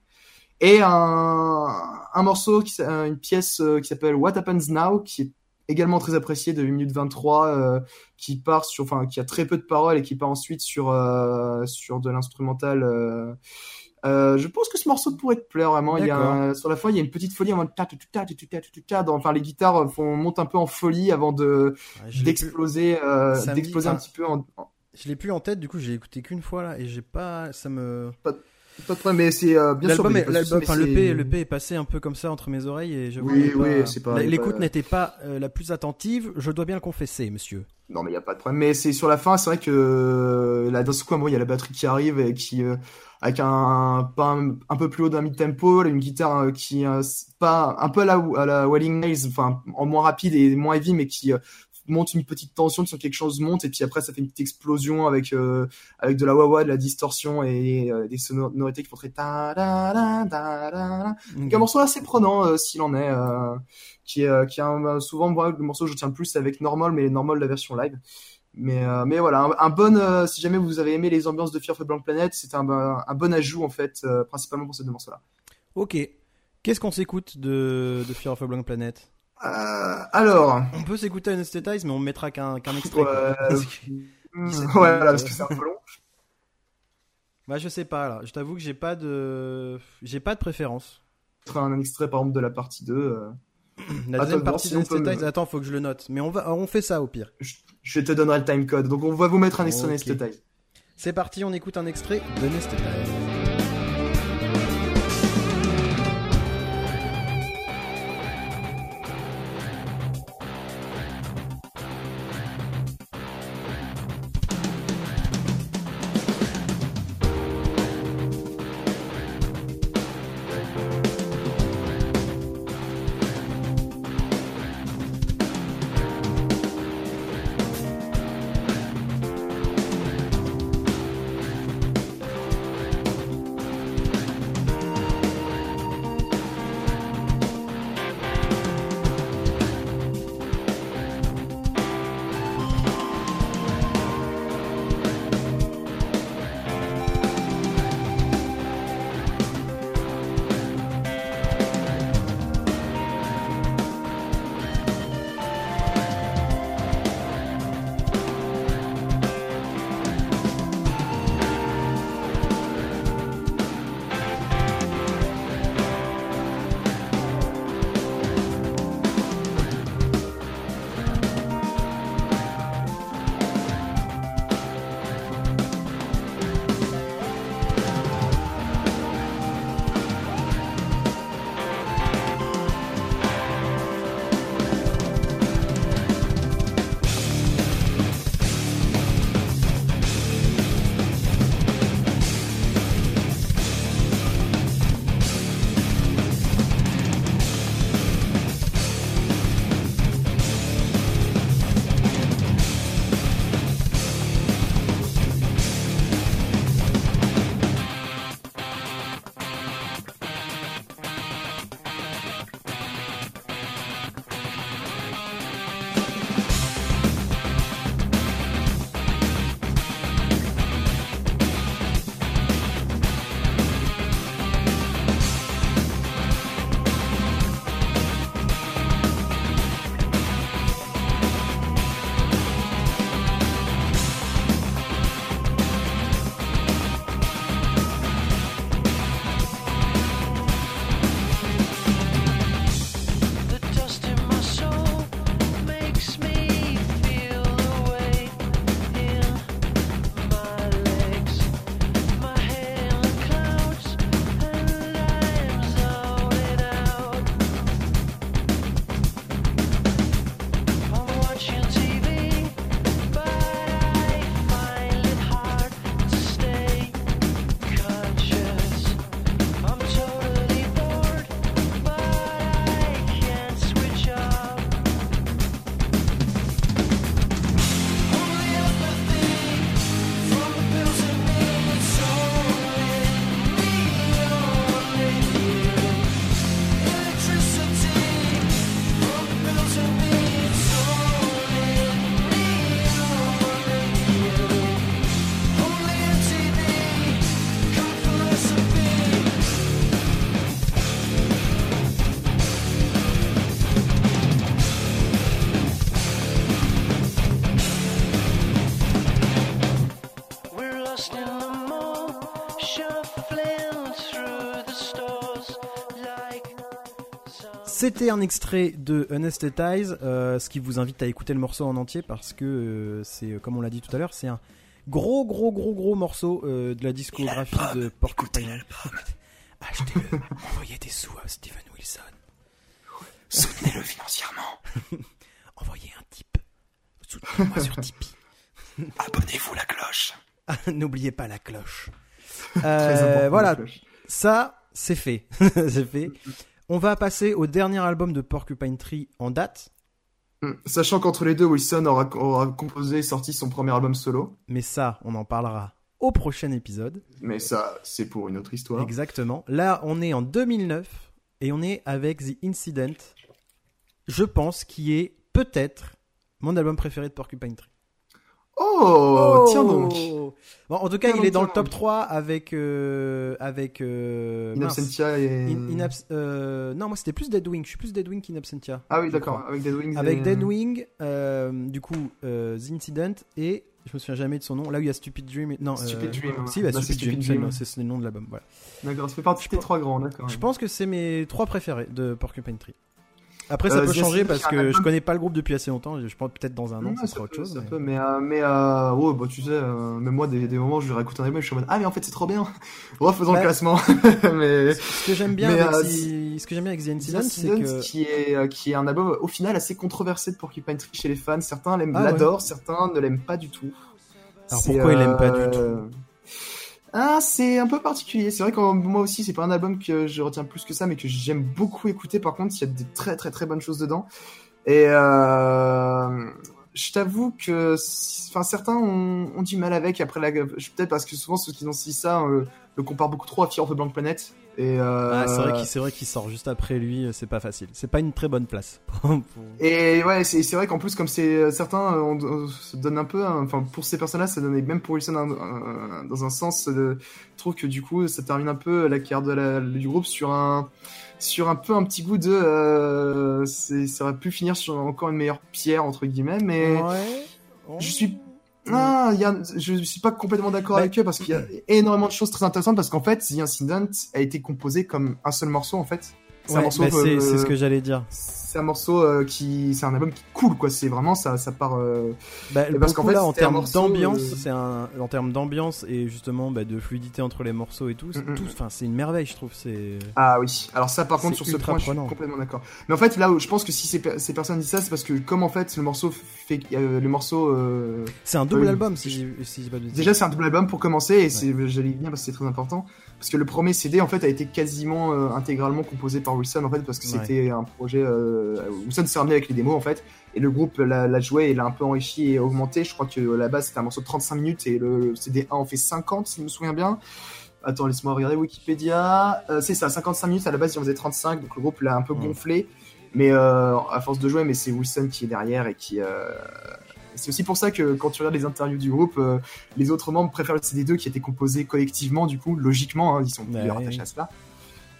et un, un morceau, qui, s'a- une pièce euh, qui s'appelle What Happens Now, qui est également très apprécié de 1 minute 23, euh, qui part sur, enfin, qui a très peu de paroles et qui part ensuite sur, euh, sur de l'instrumental. Euh, je pense que ce morceau pourrait te plaire vraiment. Il y a sur la fin, il y a une petite folie en mode ta ta ta ta Enfin, les guitares euh, montent un peu en folie avant de d'exploser, euh, d'exploser un petit peu. En... Je l'ai plus en tête, du coup, j'ai écouté qu'une fois là et j'ai pas, ça me. Pas, de problème, mais c'est bien sûr. L'album, enfin, le P, le P est passé un peu comme ça entre mes oreilles et je. Oui, oui, c'est pas. L'écoute n'était pas la plus attentive, je dois bien le confesser, monsieur. Non, mais il y a pas de problème. Mais c'est sur la fin, c'est vrai que là, d'un coup, il y a la batterie qui arrive et qui avec un, pas un, un peu plus haut d'un mid-tempo, une guitare euh, qui, euh, pas un peu à la, à la Wailing Nails, enfin, en moins rapide et moins heavy, mais qui euh, monte une petite tension sur quelque chose monte et puis après ça fait une petite explosion avec euh, avec de la wah-wah, de la distorsion et euh, des sonorités qui font très ta da da da da donc un morceau assez prenant euh, s'il en est, euh, qui est, euh, qui est un- souvent moi le morceau que je tiens le plus avec Normal, mais Normal la version live. Mais euh, mais voilà, un, un bon euh, si jamais vous avez aimé les ambiances de Fear of the Blank Planet, c'est un, bon- un bon ajout en fait, euh, principalement pour ces deux morceaux-là. Ok. Qu'est-ce qu'on s'écoute de, de Fear of a Blank Planet? Alors, On peut s'écouter Anesthetize, mais on mettra qu'un qu'un extrait. hmm, 17 ouais, voilà, parce que c'est un peu long. Bah je sais pas là. Je t'avoue que j'ai pas de, j'ai pas de préférence. Un extrait par exemple de la partie 2. La deuxième partie peut d'Anesthetize, me- attends, faut que je le note. Mais on va, on fait ça au pire. je, je te donnerai le timecode. Donc on va vous mettre un extrait Ok. d'Anesthetize. C'est parti, on écoute un extrait d'Anesthetize. What C'était un extrait de Anesthetize, euh, ce qui vous invite à écouter le morceau en entier parce que euh, c'est, euh, comme on l'a dit tout à l'heure, c'est un gros, gros, gros, gros morceau euh, de la discographie de Porcupine. Achetez-le, envoyez des sous à Steven Wilson, Soutenez-le financièrement. envoyez un tip, soutenez-moi sur Tipeee. Abonnez-vous la cloche. N'oubliez pas la cloche. Très important, voilà, la cloche. ça, c'est fait. c'est fait. On va passer au dernier album de Porcupine Tree en date. Mm. Sachant qu'entre les deux, Wilson aura, aura composé et sorti son premier album solo. Mais ça, on en parlera au prochain épisode. Mais ça, c'est pour une autre histoire. Exactement. Là, on est en 2009 et on est avec The Incident. Je pense qui est peut-être mon album préféré de Porcupine Tree. Oh, tiens donc. Bon, en tout cas, il est dans le top donc. 3 avec euh, avec euh, In mince. Absentia et... In- In Abs- euh, non, moi c'était plus Deadwing. Je suis plus Deadwing qu'In Absentia. Ah oui, d'accord. Avec Dead Wings. Avec et- Deadwing, euh, du coup, euh, The Incident et je me souviens jamais de son nom. Là où il y a Stupid Dream. et- Non, Stupid euh, Dream. Si, bah, Bah, c'est Stupid, Dream, Stupid c'est le- Dream. c'est c'est le nom de l'album. Voilà. D'accord, ça fait partie des pense- trois grands, d'accord. Je pense que c'est mes trois préférés de Porcupine Tree. Après, ça Euh, peut changer parce que je connais pas le groupe depuis assez longtemps. Je pense peut-être dans un an, ça sera autre chose. Mais- mais, euh, mais euh, ouais, bah, tu sais, même moi, des, des moments je vais réécouter un album, je suis en mode, ah, mais en fait, c'est trop bien. Bon, faisons Bah, le classement. mais, Ce que j'aime bien, avec ce que j'aime bien avec The Incident, c'est que qui est, qui est un album, au final, assez controversé de Porcupine Tree chez les fans. Certains Ah l'adorent, certains ne l'aiment pas du tout. Alors, pourquoi ils l'aiment pas du euh, Ah, c'est un peu particulier. C'est vrai que moi aussi, c'est pas un album que je retiens plus que ça, mais que j'aime beaucoup écouter. Par contre, il y a des très très très bonnes choses dedans. Et euh, je t'avoue que, si- enfin, certains ont, ont du mal avec. Après, la, peut-être parce que souvent ceux qui ont dit ça euh, le comparent beaucoup trop à Fear of the Blank Planet. Et euh, Ah, c'est vrai qu'il vrai qu'il sort juste après lui. C'est pas facile. C'est pas une très bonne place. Et ouais, c'est vrai qu'en plus, comme c'est euh, certains, euh, on, on se donne un peu, hein, enfin pour ces personnes-là, ça donne même pour Wilson un- un- dans un sens, euh, je trouve que du coup, ça termine un peu la carrière de la- du groupe sur un, sur un peu un petit goût de, euh, c'est- ça aurait pu finir sur encore une meilleure pierre entre guillemets, mais Ouais. je suis ah, il y a, je suis pas complètement d'accord Bah, avec eux parce qu'il y a énormément de choses très intéressantes parce qu'en fait, The Incident a été composé comme un seul morceau en fait. C'est Ouais, un morceau. bah, euh, ce que j'allais dire. C'est un morceau euh, qui c'est un album qui coule quoi c'est vraiment ça ça part euh, Bah, parce qu'en fait, là, en termes d'ambiance, euh, c'est un, en termes d'ambiance et justement bah, de fluidité entre les morceaux et tout, c'est Mm, mm. c'est une merveille, je trouve. C'est ah oui alors ça par contre sur ce point je suis complètement d'accord mais en fait là où je pense que si ces, per- ces personnes disent ça c'est parce que comme en fait le morceau fait le morceau c'est un double album, si j'ai si pas de déjà c'est un double album pour commencer et c'est j'allais venir parce que c'est très important parce que le premier CD en fait a été quasiment euh, intégralement composé par Wilson en fait parce que Ouais. c'était un projet euh, Wilson s'est ramené avec les démos en fait et le groupe l'a joué et l'a un peu enrichi et augmenté je crois que la base c'était un morceau de 35 minutes et le CD 1 en fait 50 si je me souviens bien Attends, laisse-moi regarder Wikipédia. Euh, c'est ça, 55 minutes. À la base, il en faisait 35, donc le groupe l'a un peu gonflé. Mais euh, à force de jouer, mais c'est Wilson qui est derrière et qui. euh, C'est aussi pour ça que quand tu regardes les interviews du groupe, euh, les autres membres préfèrent le CD2 qui été composé collectivement, du coup, logiquement, hein, ils sont plus Ouais. rattachés à cela.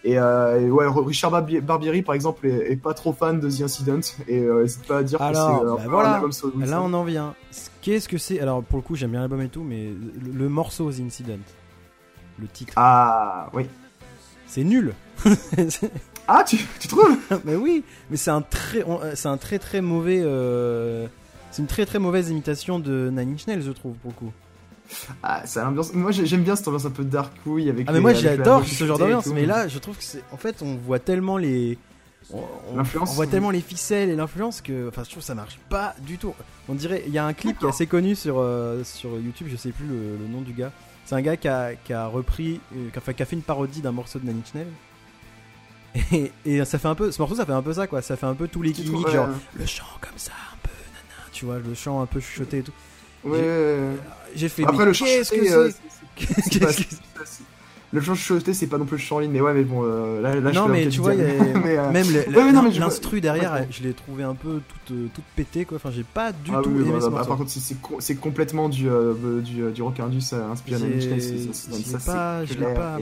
Et, euh, et ouais, Richard Barbi- Barbieri, par exemple, est, est pas trop fan de The Incident et euh, n'hésite pas à dire Alors, que c'est euh, bah voilà. un album solo Là, on en vient. Qu'est-ce que c'est? Alors, pour le coup, j'aime bien l'album et tout, mais le, le morceau The Incident, le titre, Ah, oui. c'est nul. Ah, tu, tu trouves? Mais oui, mais c'est un très, euh, c'est un très très mauvais. euh, c'est une très très mauvaise imitation de Nine Inch Nails, je trouve, pour le coup. Ah, c'est l'ambiance. Moi, j'ai- j'aime bien cette ambiance un peu dark oui avec. Ah mais les- moi j'adore ce genre d'ambiance, mais là je trouve que c'est en fait on voit tellement les on, on- L'influence. on voit tellement les ficelles et l'influence que enfin je trouve que ça marche pas du tout. On dirait il y a un clip qui est assez connu sur euh, sur YouTube, je sais plus le, le nom du gars. C'est un gars qui a, qui a repris euh, qui a, fait, qui a fait une parodie d'un morceau de Inch Nails. Et, et ça fait un peu ce morceau ça fait un peu ça quoi, ça fait un peu tous les gimmicks genre le chant comme ça un peu nana, tu vois, le chant un peu chuchoté et tout. Ouais. J'ai fait Après mais le chant qu'est-ce que euh, c'est c'est- Le chant chuchoté, c'est pas non plus le chant en ligne, mais ouais, mais bon, euh, là, là, non mais tu vois, y a-. Mais, euh, même ouais, l'instru derrière, Ouais, je l'ai trouvé un peu toute, euh, toute pétée quoi. Enfin, j'ai pas du ah tout oui, aimé bah, ce bah, morceau. par contre, c'est- c'est co- c'est complètement du, euh, du, euh, du rock indus euh, inspiré ça, ça, ça, pas- je l'ai pas-.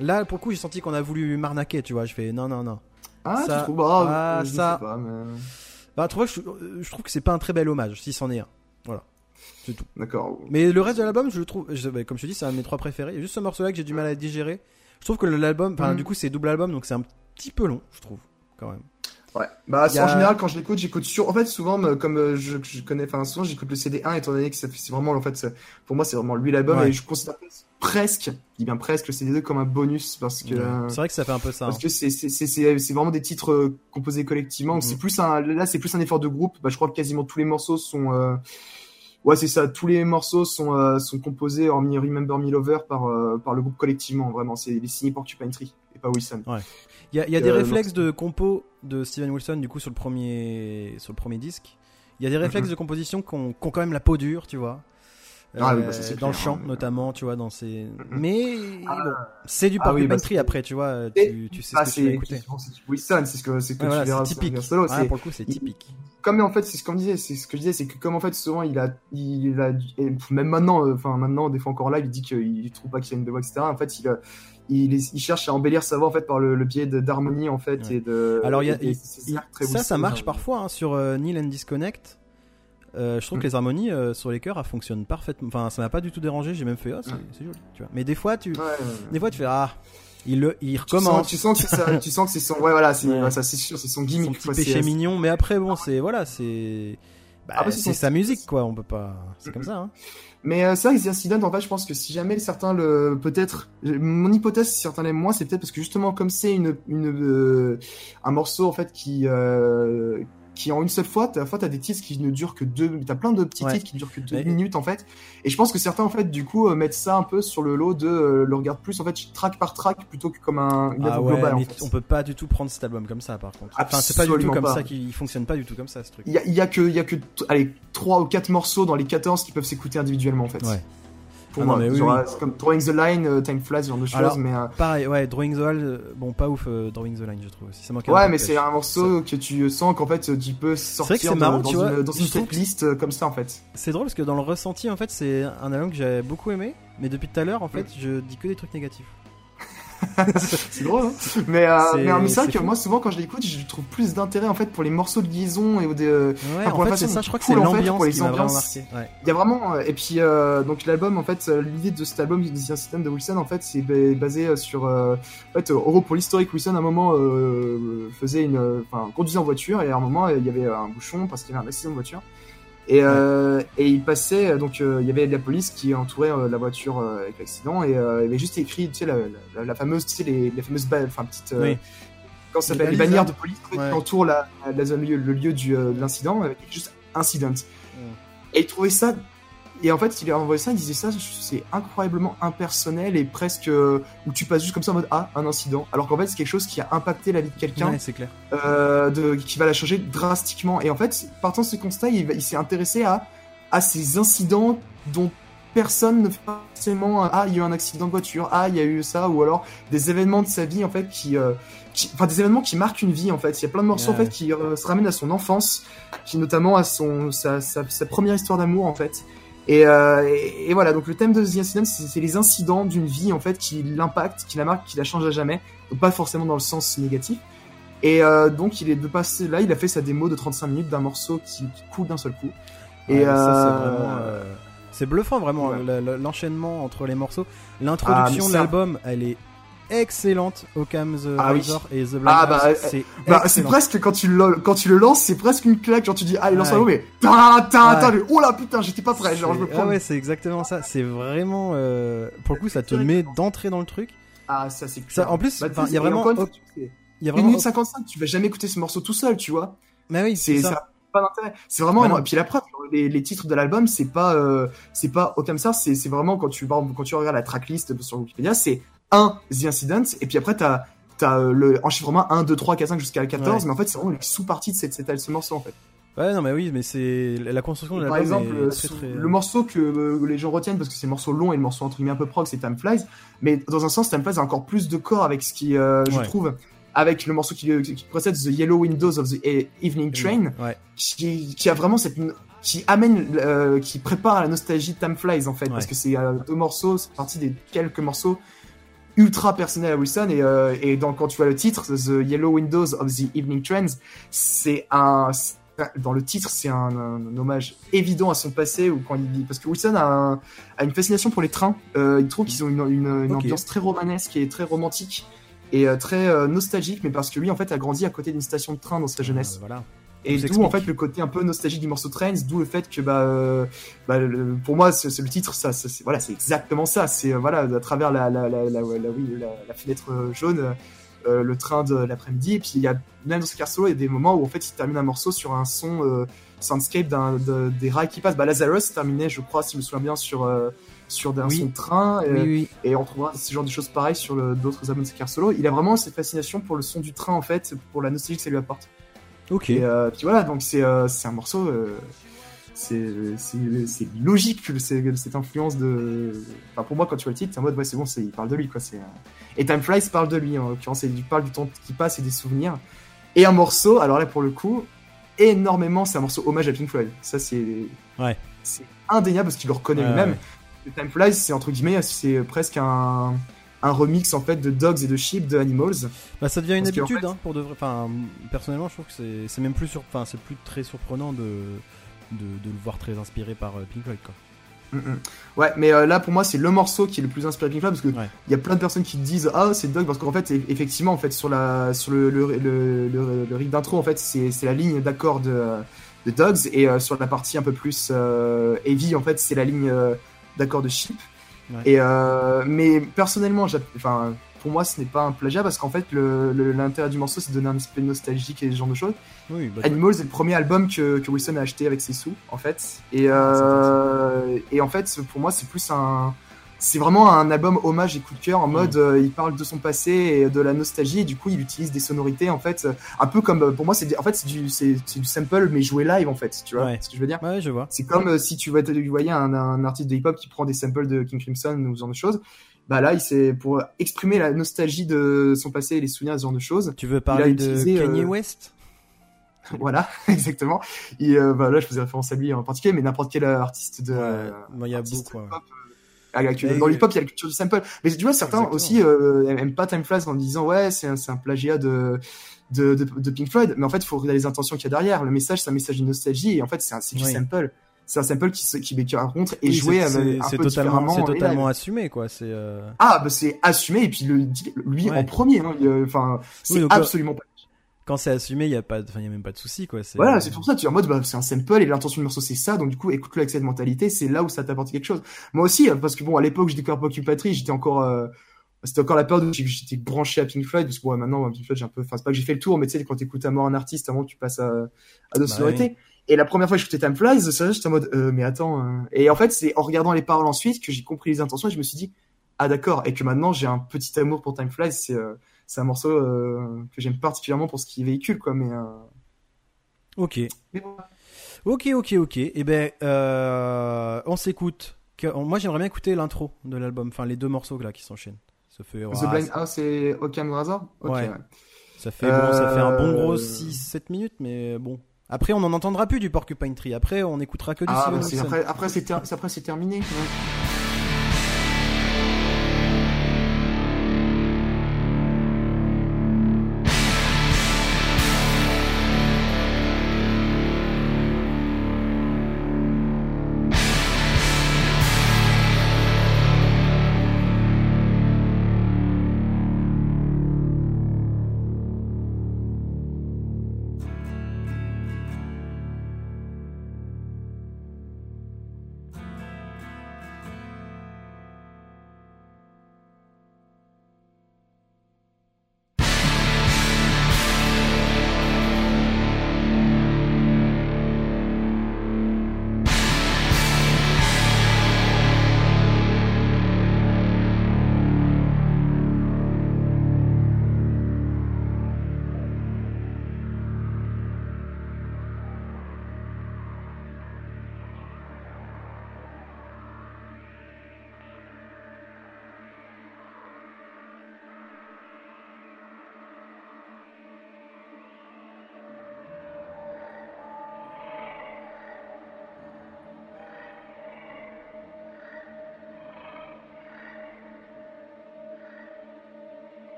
Là, pour le coup, j'ai senti qu'on a voulu m'arnaquer, tu vois. Je fais non, non, non. Ah, Ça- tu trouves bah, ah, je sais ça- pas, mais... Bah, tu vois, je, je trouve que c'est pas un très bel hommage, si c'en est un. Voilà. C'est tout. D'accord. Mais le reste de l'album, je le trouve, je- bah, comme je te dis, c'est un de mes trois préférés. Il y a juste ce morceau-là que j'ai du mal à digérer. Je trouve que l'album, enfin, Mhm. du coup, c'est double album, donc c'est un petit peu long, je trouve, quand même. Ouais. Bah, a- en général, quand je l'écoute, j'écoute sur. En fait, souvent, me- comme euh, je, je connais, enfin, souvent, j'écoute le CD 1 étant donné que c'est vraiment, en fait, pour moi, c'est vraiment lui l'album Ouais. et je considère presque, je dis bien presque, le CD 2 comme un bonus parce que. euh, C'est vrai que ça fait un peu ça. Parce hein. que c'est vraiment des titres euh, composés collectivement. Mhm. C'est plus un là c'est plus un effort de groupe. Bah, je crois que quasiment tous les morceaux sont euh, ouais c'est ça. Tous les morceaux sont euh, sont composés hormis Remember Me Lover par euh, par le groupe collectivement. Vraiment c'est les signé Porcupine Tree et pas Wilson. Il y a, il y a des Euh, réflexes de compo de Steven Wilson du coup sur le premier sur le premier disque. Il y a des réflexes Mhm. de composition qui ont, qui ont quand même la peau dure, tu vois. Ah oui, Euh, bah ça, c'est dans le chant hein. notamment, tu vois, dans ces. Mhm. Mais Ah. bon, c'est du Ah Porcupine oui, bah, Tree après, tu vois. Et- Tu, tu sais Ah, ce que tu vas écouter. c'est Wilson, c'est ce que c'est ce que voilà, tu verras c'est typique. solo. Ah, c'est pour le coup, c'est typique. comme en fait c'est ce qu'on disait c'est ce que je disais c'est que comme en fait souvent il a il a et même maintenant euh, enfin maintenant des fois encore là il dit qu'il trouve pas qu'il y a une voix etc en fait il a- il, cherche à embellir sa voix en fait par le, le biais d'harmonie en fait Ouais. et de Alors, il y a- et très ça, ça marche genre. parfois hein, sur euh, Neil and Disconnect. Euh, je trouve Mm. que les harmonies euh, sur les chœurs elles fonctionnent parfaitement. Enfin, ça m'a pas du tout dérangé. J'ai même fait, oh, c'est joli. Tu vois. Mais des fois, tu, Ouais, ouais. des fois, tu fais, ah, il le, il Tu sens, recommence. tu sens que c'est ça, tu sens que c'est son, ouais, voilà, c'est, Ouais. ouais, ça, c'est sûr, c'est son son gimmick, petit quoi, péché mignon. Mais après, bon, c'est voilà, c'est, bah, Ah bah, c'est c'est son- sa musique quoi. On peut pas. C'est comme ça. Hein. Mais euh, c'est vrai que en fait, je pense que si jamais certains le, peut-être, mon hypothèse, si certains l'aiment moins, c'est peut-être parce que justement, comme c'est une, une, euh, un morceau, en fait, qui, euh, qui en une seule fois, t'as, fois, t'as des titres qui ne durent que deux, t'as plein de petits Ouais. titres qui ne durent que deux Ouais. minutes, en fait. Et je pense que certains, en fait, du coup, euh, mettent ça un peu sur le lot de, euh, le regard plus, en fait, track par track, plutôt que comme un, une Ah œuvre ouais, globale, en mais fait. on peut pas du tout prendre cet album comme ça par contre. Enfin, c'est pas du tout comme pas. ça qu'il il fonctionne pas du tout comme ça ce truc. Il y a, il y a que, il y a que, allez, trois ou quatre morceaux dans les 14 qui peuvent s'écouter individuellement, en fait. Ouais. Pour Ah moi, mais oui, oui. c'est comme Drawing the Line, euh, Time Flies, ce genre de choses, mais, euh, Pareil, ouais, Drawing the euh, bon, pas ouf, euh, Drawing the Line, je trouve aussi. Ça manque un Ouais, mais c'est un morceau que tu sens qu'en fait tu peux vrai que sortir marrant, dans, tu vois, une, dans une setlist euh, comme ça en fait. C'est drôle parce que dans le ressenti, en fait, c'est un album que j'avais beaucoup aimé, mais depuis tout à l'heure, en fait, je dis que des trucs négatifs. C'est drôle, hein mais, euh, mais, c'est que fou. moi souvent quand je l'écoute, je trouve plus d'intérêt en fait pour les morceaux de liaison et des. Ouais, pour en la fait, c'est façon ça, je crois que c'est en fait, l'ambiance qui m'a vraiment ambiances. Ouais. Il y a vraiment euh, et puis euh, donc l'album en fait euh, l'idée de cet album The System de Wilson en fait c'est ba- basé euh, sur euh, en fait en gros pour l'historique Wilson à un moment euh, faisait une enfin conduisait en voiture et à un moment il y avait un bouchon parce qu'il y avait un accident de voiture et euh, et il passait donc euh, il y avait de la police qui entourait euh, la voiture euh, avec l'accident et euh, il y avait juste écrit tu sais la, la, la fameuse tu sais les, les fameuses enfin petites euh, Oui. comment ça s'appelle les, bannières de police Ouais. qui entourent la, la zone- le lieu du euh, de l'incident avec juste incident et il trouvait ça. Et en fait, il a envoyé ça, il disait ça, c'est incroyablement impersonnel et presque. euh, où tu passes juste comme ça en mode Ah, un incident. Alors qu'en fait, c'est quelque chose qui a impacté la vie de quelqu'un, Ouais, c'est clair. euh, de, qui va la changer drastiquement. Et en fait, partant de ce constat, il, s'est intéressé à, à ces incidents dont personne ne fait forcément Ah, il y a eu un accident de voiture, ah, il y a eu ça, ou alors des événements de sa vie, en fait, qui. euh, Enfin, des événements qui marquent une vie, en fait. Il y a plein de morceaux, en fait, qui euh, se ramènent à son enfance, qui notamment à son, sa, sa, sa première histoire d'amour, en fait. Et, euh, et, et voilà, donc le thème de The Incident, c'est les incidents d'une vie, en fait, qui l'impactent, qui la marquent, qui la changent à jamais. Donc pas forcément dans le sens négatif. Et euh, donc il est de passer là, il a fait sa démo de 35 minutes d'un morceau qui, qui coule d'un seul coup. Et euh, euh, C'est bluffant vraiment Ouais. l'enchaînement entre les morceaux. L'introduction Ah, mais de l'album, elle est excellente. Occam the Ah oui. Razor et The Blind Ah, bah, euh, c'est Bah, c'est excellent. presque quand tu le quand tu le lances, c'est presque une claque. Genre tu dis ah il lance un mot mais Ouais. oh là putain j'étais pas prêt. Genre je me C'est- prends. ah ouais, c'est exactement ça. C'est vraiment euh, pour le coup, ça te met d'entrée dans le truc. Ah ça c'est Ça, en plus, Bah, il y a vraiment, il y a une vraiment. minute 55, tu vas jamais écouter ce morceau tout seul, tu vois. Mais oui, c'est ça. pas d'intérêt. C'est vraiment Bah et puis la preuve les, les titres de l'album c'est pas euh, c'est pas ça, c'est c'est vraiment quand tu quand tu regardes la tracklist sur Wikipédia, c'est un The Incident et puis après t'as T'as euh, le enchiffrement 1, 2, 3, 4, 5 jusqu'à la 14, Ouais. mais en fait, c'est vraiment une sous-partie de cette, cette, ce morceau, en fait. Ouais, non, mais oui, mais c'est la construction de Par l'album exemple, est euh, très, très... le morceau que euh, les gens retiennent parce que c'est le morceau long et le morceau entre guillemets un peu prog, c'est Time Flies. Mais dans un sens, Time Flies a encore plus de corps avec ce qui, euh, je Ouais. trouve, avec le morceau qui, qui précède The Yellow Windows of the E- Evening Train, Ouais. qui, qui a vraiment cette, qui amène, euh, qui prépare la nostalgie de Time Flies en fait, parce Ouais. que c'est euh, deux morceaux, c'est partie des quelques morceaux ultra personnels à Wilson et, euh, et dans, quand tu vois le titre, The Yellow Windows of the Evening Trains, c'est un, dans le titre, c'est un, un hommage évident à son passé ou quand il dit, parce que Wilson a, un- a une fascination pour les trains, euh, il trouve qu'ils ont une, une, une Ok. ambiance très romanesque et très romantique. et euh, très nostalgique, mais parce que lui en fait a grandi à côté d'une station de train dans sa jeunesse. Voilà. Et d'où en fait le côté un peu nostalgique du morceau Trains, d'où le fait que bah, euh, bah, le- pour moi c'est le titre, ça, voilà, c'est exactement ça. C'est euh, voilà à travers la la la, la, la- oui, la, la fenêtre jaune, euh, le train de l'après-midi. Et puis il y a même dans ce car solo, il y a des moments où en fait il termine un morceau sur un son euh, soundscape de- des rails qui passent. Bah Lazarus terminait, je crois, si je me souviens bien, sur sur un Oui. son de train. Oui, oui. et on trouvera ce genre de choses pareilles sur d'autres albums de Solo. Il a vraiment cette fascination pour le son du train en fait, pour la nostalgie que ça lui apporte. Ok. Et euh, puis voilà, donc c'est euh, un morceau. euh, c'est logique cette influence de. Enfin, pour moi, quand tu vois le titre, t'es en mode, ouais, c'est bon, il parle de lui, quoi. Et Time Flies parle de lui, en l'occurrence, il parle du temps qui passe et des souvenirs. Et un morceau, alors là, pour le coup, énormément, c'est un morceau hommage à Pink Floyd. Ça, c'est. Ouais. C'est indéniable parce qu'il le reconnaît Ouais, lui-même. ouais. Le Time Flies, c'est entre guillemets, c'est presque un. Un remix en fait de Dogs et de Sheep de Animals. Bah, ça devient une Parce habitude, fait- hein, pour de vrai. Enfin, personnellement, je trouve que c'est c'est même plus sur, enfin, c'est plus très surprenant de, de, de le voir très inspiré par euh, Pink Floyd, quoi. Mm, mm. Ouais, mais euh, là pour moi c'est le morceau qui est le plus inspiré Pink Floyd parce que il Ouais. y a plein de personnes qui disent ah c'est Dog parce qu'en fait eff- effectivement en fait sur la sur le le, le, le, le riff d'intro en fait c'est c'est la ligne d'accord de de Dogs et euh, sur la partie un peu plus euh, heavy en fait c'est la ligne d'accord de Sheep. Ouais. Et euh, mais personnellement enfin pour moi ce n'est pas un plagiat parce qu'en fait l'intérêt du morceau c'est de donner un aspect nostalgique et ce genre de choses. Oui, bah, Animals est le premier album que, que Wilson a acheté avec ses sous, en fait. Et, euh, et en fait, pour moi, c'est plus un. C'est vraiment un album hommage et coup de cœur en mode euh, il parle de son passé et de la nostalgie et du coup il utilise des sonorités en fait euh, un peu comme euh, pour moi c'est en fait c'est du c'est du sample mais joué live en fait tu vois Ouais. ce que je veux dire? Ouais, je vois. c'est comme euh, si tu voyais un, un artiste de hip-hop qui prend des samples de King Crimson ou ce genre de choses bah là il c'est pour exprimer la nostalgie de son passé et les souvenirs ce genre de choses Tu veux parler de utilisé, Kanye euh, West? Voilà, exactement. Et euh, bah, là, je faisais référence à lui en particulier, mais n'importe quel artiste de. Ouais, moi, il y a beaucoup, ouais. Et- dans l'hip-hop, il y a la culture du sample. Mais tu vois, certains Exactement. aussi euh, aiment pas Time Flies en disant ouais, c'est un, c'est un plagiat de, de, de, de Pink Floyd. Mais en fait, il faut regarder les intentions qu'il y a derrière. Le message, c'est un message de nostalgie, et en fait, c'est un- c'est du Oui. sample. C'est un sample qui, qui, qui raconte et Oui, joué c'est- c'est un c'est peu totalement, c'est totalement assumé, quoi. C'est euh, Ah, bah c'est assumé, et puis le, lui Ouais. en premier. hein, euh, Enfin, c'est donc, euh, absolument pas quand c'est assumé, il y a pas, enfin, il y a même pas de souci, quoi. C'est Voilà, c'est pour ça, tu es en mode, bah, c'est un sample et l'intention du morceau c'est ça, donc du coup, écoute-le avec cette mentalité, c'est là où ça t'apporte quelque chose. Moi aussi, hein, parce que bon, à l'époque, j'ai découvert Patrie, j'étais encore, euh, c'était encore la période où j'étais branché à Pink Floyd, parce que bon, maintenant, Pink Floyd, j'ai un peu, enfin, c'est pas que j'ai fait le tour, mais tu sais, quand t'écoutes à mort un artiste, avant tu passes à, à d'autres Bah sonorités. Et la première fois que j'écoutais Time Flies, ça, j'étais en mode, euh, mais attends, euh, et en fait, c'est en regardant les paroles ensuite que j'ai compris les intentions et je me suis dit, ah d'accord, et que maintenant, j'ai un petit amour pour Time Flies, c'est, euh, c'est un morceau euh, que j'aime particulièrement pour ce qu'il véhicule, quoi, mais, euh, Ok, mais ok, ok, ok. Et ben, euh, on s'écoute. Moi, j'aimerais bien écouter l'intro de l'album, enfin les deux morceaux là qui s'enchaînent. Ça fait, The Blind House et Occam Razor? Ouais. ouais. Ça fait, bon, ça fait un bon gros Euh, 6-7 minutes, mais bon. Après, on n'en entendra plus du Porcupine Tree. Après, on écoutera que du Ah, bah, c'est- Wilson. après, après c'est ter- c'est- après, c'est terminé. ouais.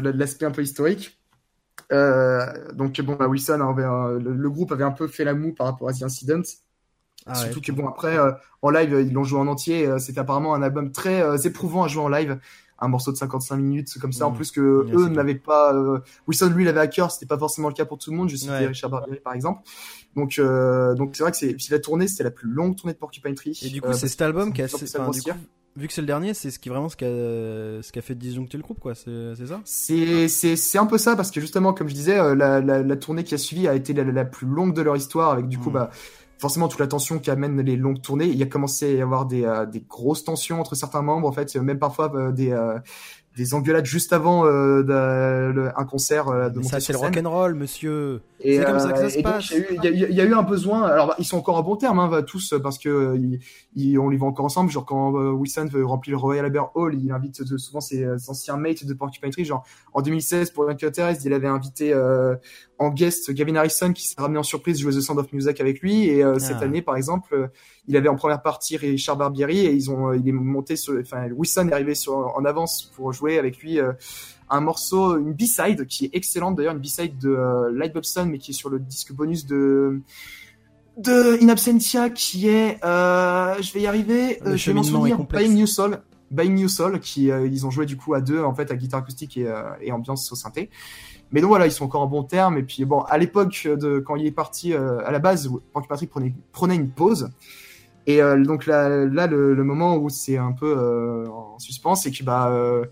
L'aspect un peu historique. Euh, donc bon, bah, Wilson avait, un- le, le groupe avait un peu fait la moue par rapport à The Incident. Ah ouais. Surtout que bon après euh, en live ils l'ont joué en entier. euh, C'était apparemment un album très euh, éprouvant à jouer en live. Un morceau de 55 minutes comme ça. En Mhm. plus que Ouais, eux n'avaient pas. euh, Wilson lui l'avait à cœur. C'était pas forcément le cas pour tout le monde. Je citais Ouais. Richard Barbieri par exemple. Donc euh, donc c'est vrai que c'est puis la tournée c'était la plus longue tournée de Porcupine Tree. Et du coup, Euh, c'est cet album qui a, ça enfin, du grossir. coup, vu que c'est le dernier, c'est ce qui vraiment ce qui a, ce qui a fait disjoncter le groupe, quoi. C'est ça? C'est c'est c'est un peu ça parce que justement comme je disais euh, la, la, la tournée qui a suivi a été la, la plus longue de leur histoire avec du coup Mm. bah forcément toute la tension qu'amènent les longues tournées il y a commencé à y avoir des euh, des grosses tensions entre certains membres en fait même parfois euh, des euh, des engueulades juste avant euh, le- un concert euh, de Mais monter ça, c'est le scène. rock'n'roll, monsieur. Et, C'est comme ça que ça euh, se et donc, passe. Il y, a eu- y y a un besoin. Alors, bah, ils sont encore en bon terme, hein, bah, tous, parce que euh, ils, ils- on les voit encore ensemble. Genre quand euh, Wilson veut remplir le Royal Albert Hall, il invite euh, souvent ses, euh, anciens mates de Porcupine Tree. Genre en 2016 pour Uncut Terrest, il avait invité euh, en guest Gavin Harrison qui s'est ramené en surprise jouer The Sound of Music avec lui. Et euh, cette Ah. année, par exemple, il avait en première partie Richard Barbieri et ils ont, il est monté sur, enfin Wilson est arrivé sur, en avance pour jouer avec lui. euh, un morceau, une B-side qui est excellente d'ailleurs, une B-side de euh, Light Bulb Sun, mais qui est sur le disque bonus de de In Absentia, qui est, euh, je vais y arriver, euh, je vais m'en souvenir. Buying New Soul, Buying New Soul, qui euh, ils ont joué du coup à deux en fait à guitare acoustique et, et ambiance au synthé. Mais donc voilà, ils sont encore en bon terme. Et puis bon, à l'époque de quand il est parti, à la base, Frank Patrick prenait, prenait une pause. Et euh, donc là, là le, le moment où c'est un peu euh, en suspens, c'est que bah euh,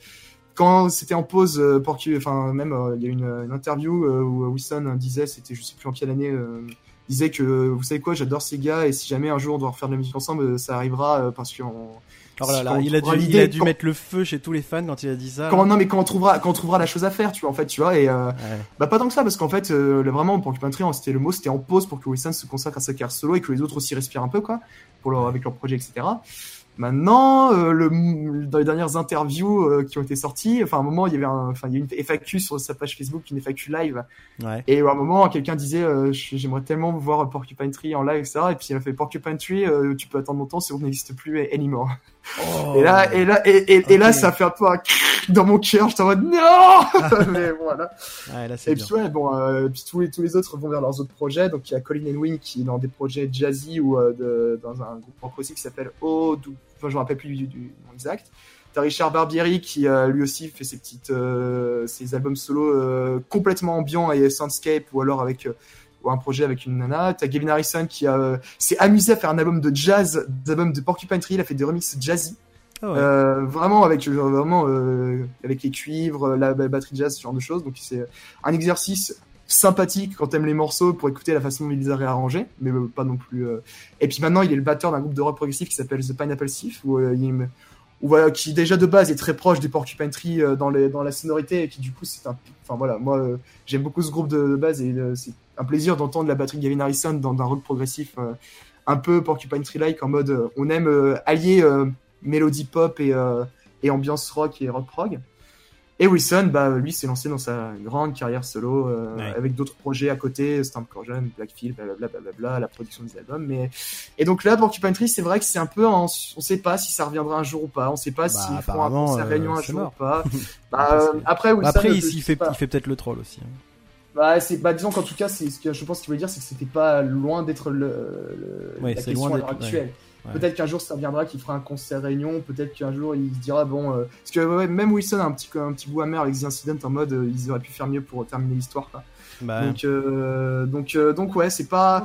quand c'était en pause, euh, pour que, enfin même euh, il y a une, une interview euh, où Wilson disait, c'était je sais plus en quelle année, euh, disait que vous savez quoi, j'adore ces gars et si jamais un jour on doit refaire de la musique ensemble, ça arrivera euh, parce qu'on Oh là là, il a dû, il a dû quand- mettre le feu chez tous les fans quand il a dit ça. quand non mais quand on trouvera quand on trouvera la chose à faire, tu vois en fait, tu vois et euh, Ouais. bah pas tant que ça parce qu'en fait euh, le- vraiment pour Tree, c'était le mot, c'était en pause pour que Wilson se consacre à sa carrière solo et que les autres aussi respirent un peu quoi pour leur avec leur projet etc. Maintenant, euh, le, dans les dernières interviews euh, qui ont été sorties, enfin à un moment il y avait un, enfin il y a une FAQ sur sa page Facebook, une FAQ live Ouais. et à un moment, quelqu'un disait euh, J'aimerais tellement voir Porcupine Tree en live, etc. Et puis il a fait Porcupine Tree, euh, tu peux attendre longtemps, ce groupe n'existe plus anymore. Oh. Et là, et là, et, et, et là, ça fait un peu un dans mon cœur. J'étais en mode Non Mais voilà. Ouais, là, Et bien. puis ouais, bon, euh, puis tous les, tous les autres vont vers leurs autres projets. Donc il y a Colin Elwin qui est dans des projets jazzy ou euh, de, dans un groupe rock aussi qui s'appelle O. Enfin, je me rappelle plus du, du nom exact. T'as Richard Barbieri qui euh, lui aussi fait ses petites, ses albums solo complètement ambiants et soundscape ou alors avec un projet avec une nana. T'as Gavin Harrison qui a, euh, s'est amusé à faire un album de jazz, des albums de Porcupine Tree. Il a fait des remixes jazzy. Ah ouais. Euh, vraiment avec genre, vraiment euh, avec les cuivres, la, la batterie jazz, ce genre de choses. Donc c'est un exercice sympathique quand t'aimes les morceaux pour écouter la façon dont il les a réarrangés, mais euh, pas non plus. euh. Et puis maintenant, il est le batteur d'un groupe de rock progressif qui s'appelle The Pineapple Thief, où, euh, il voilà, qui déjà de base est très proche des Porcupine Tree euh, dans, les, dans la sonorité, et qui du coup c'est un. Enfin voilà, moi euh, j'aime beaucoup ce groupe de, de base et euh, c'est un plaisir d'entendre la batterie de Gavin Harrison dans un rock progressif euh, un peu Porcupine Tree-like en mode euh, on aime euh, allier mélodie pop et, et ambiance rock et rock prog. Et Wilson, bah, lui, s'est lancé dans sa grande carrière solo euh, Ouais. avec d'autres projets à côté, Stamp Corgan, Blackfield, blablabla, blablabla, la production des albums. Mais et donc là, Porcupine Tree, c'est vrai que c'est un peu, en... on sait pas si ça reviendra un jour ou pas, on sait pas Bah, s'ils feront un concert euh, réunion un jour mort. ou pas. Bah, après, Wilson, Après, fait, il fait peut-être le troll aussi. hein. Bah, c'est, bah, disons qu'en tout cas, c'est ce que je pense qu'il voulait dire, c'est que c'était pas loin d'être le, le- Ouais, la question à l'heure actuelle. ouais. Peut-être qu'un jour ça viendra qu'il fera un concert réunion, peut-être qu'un jour il se dira bon, euh, parce que ouais, même Wilson a un petit, un petit bout amer avec The Incident en mode euh, ils auraient pu faire mieux pour terminer l'histoire. quoi. Bah, Donc, euh, donc, donc ouais, c'est pas.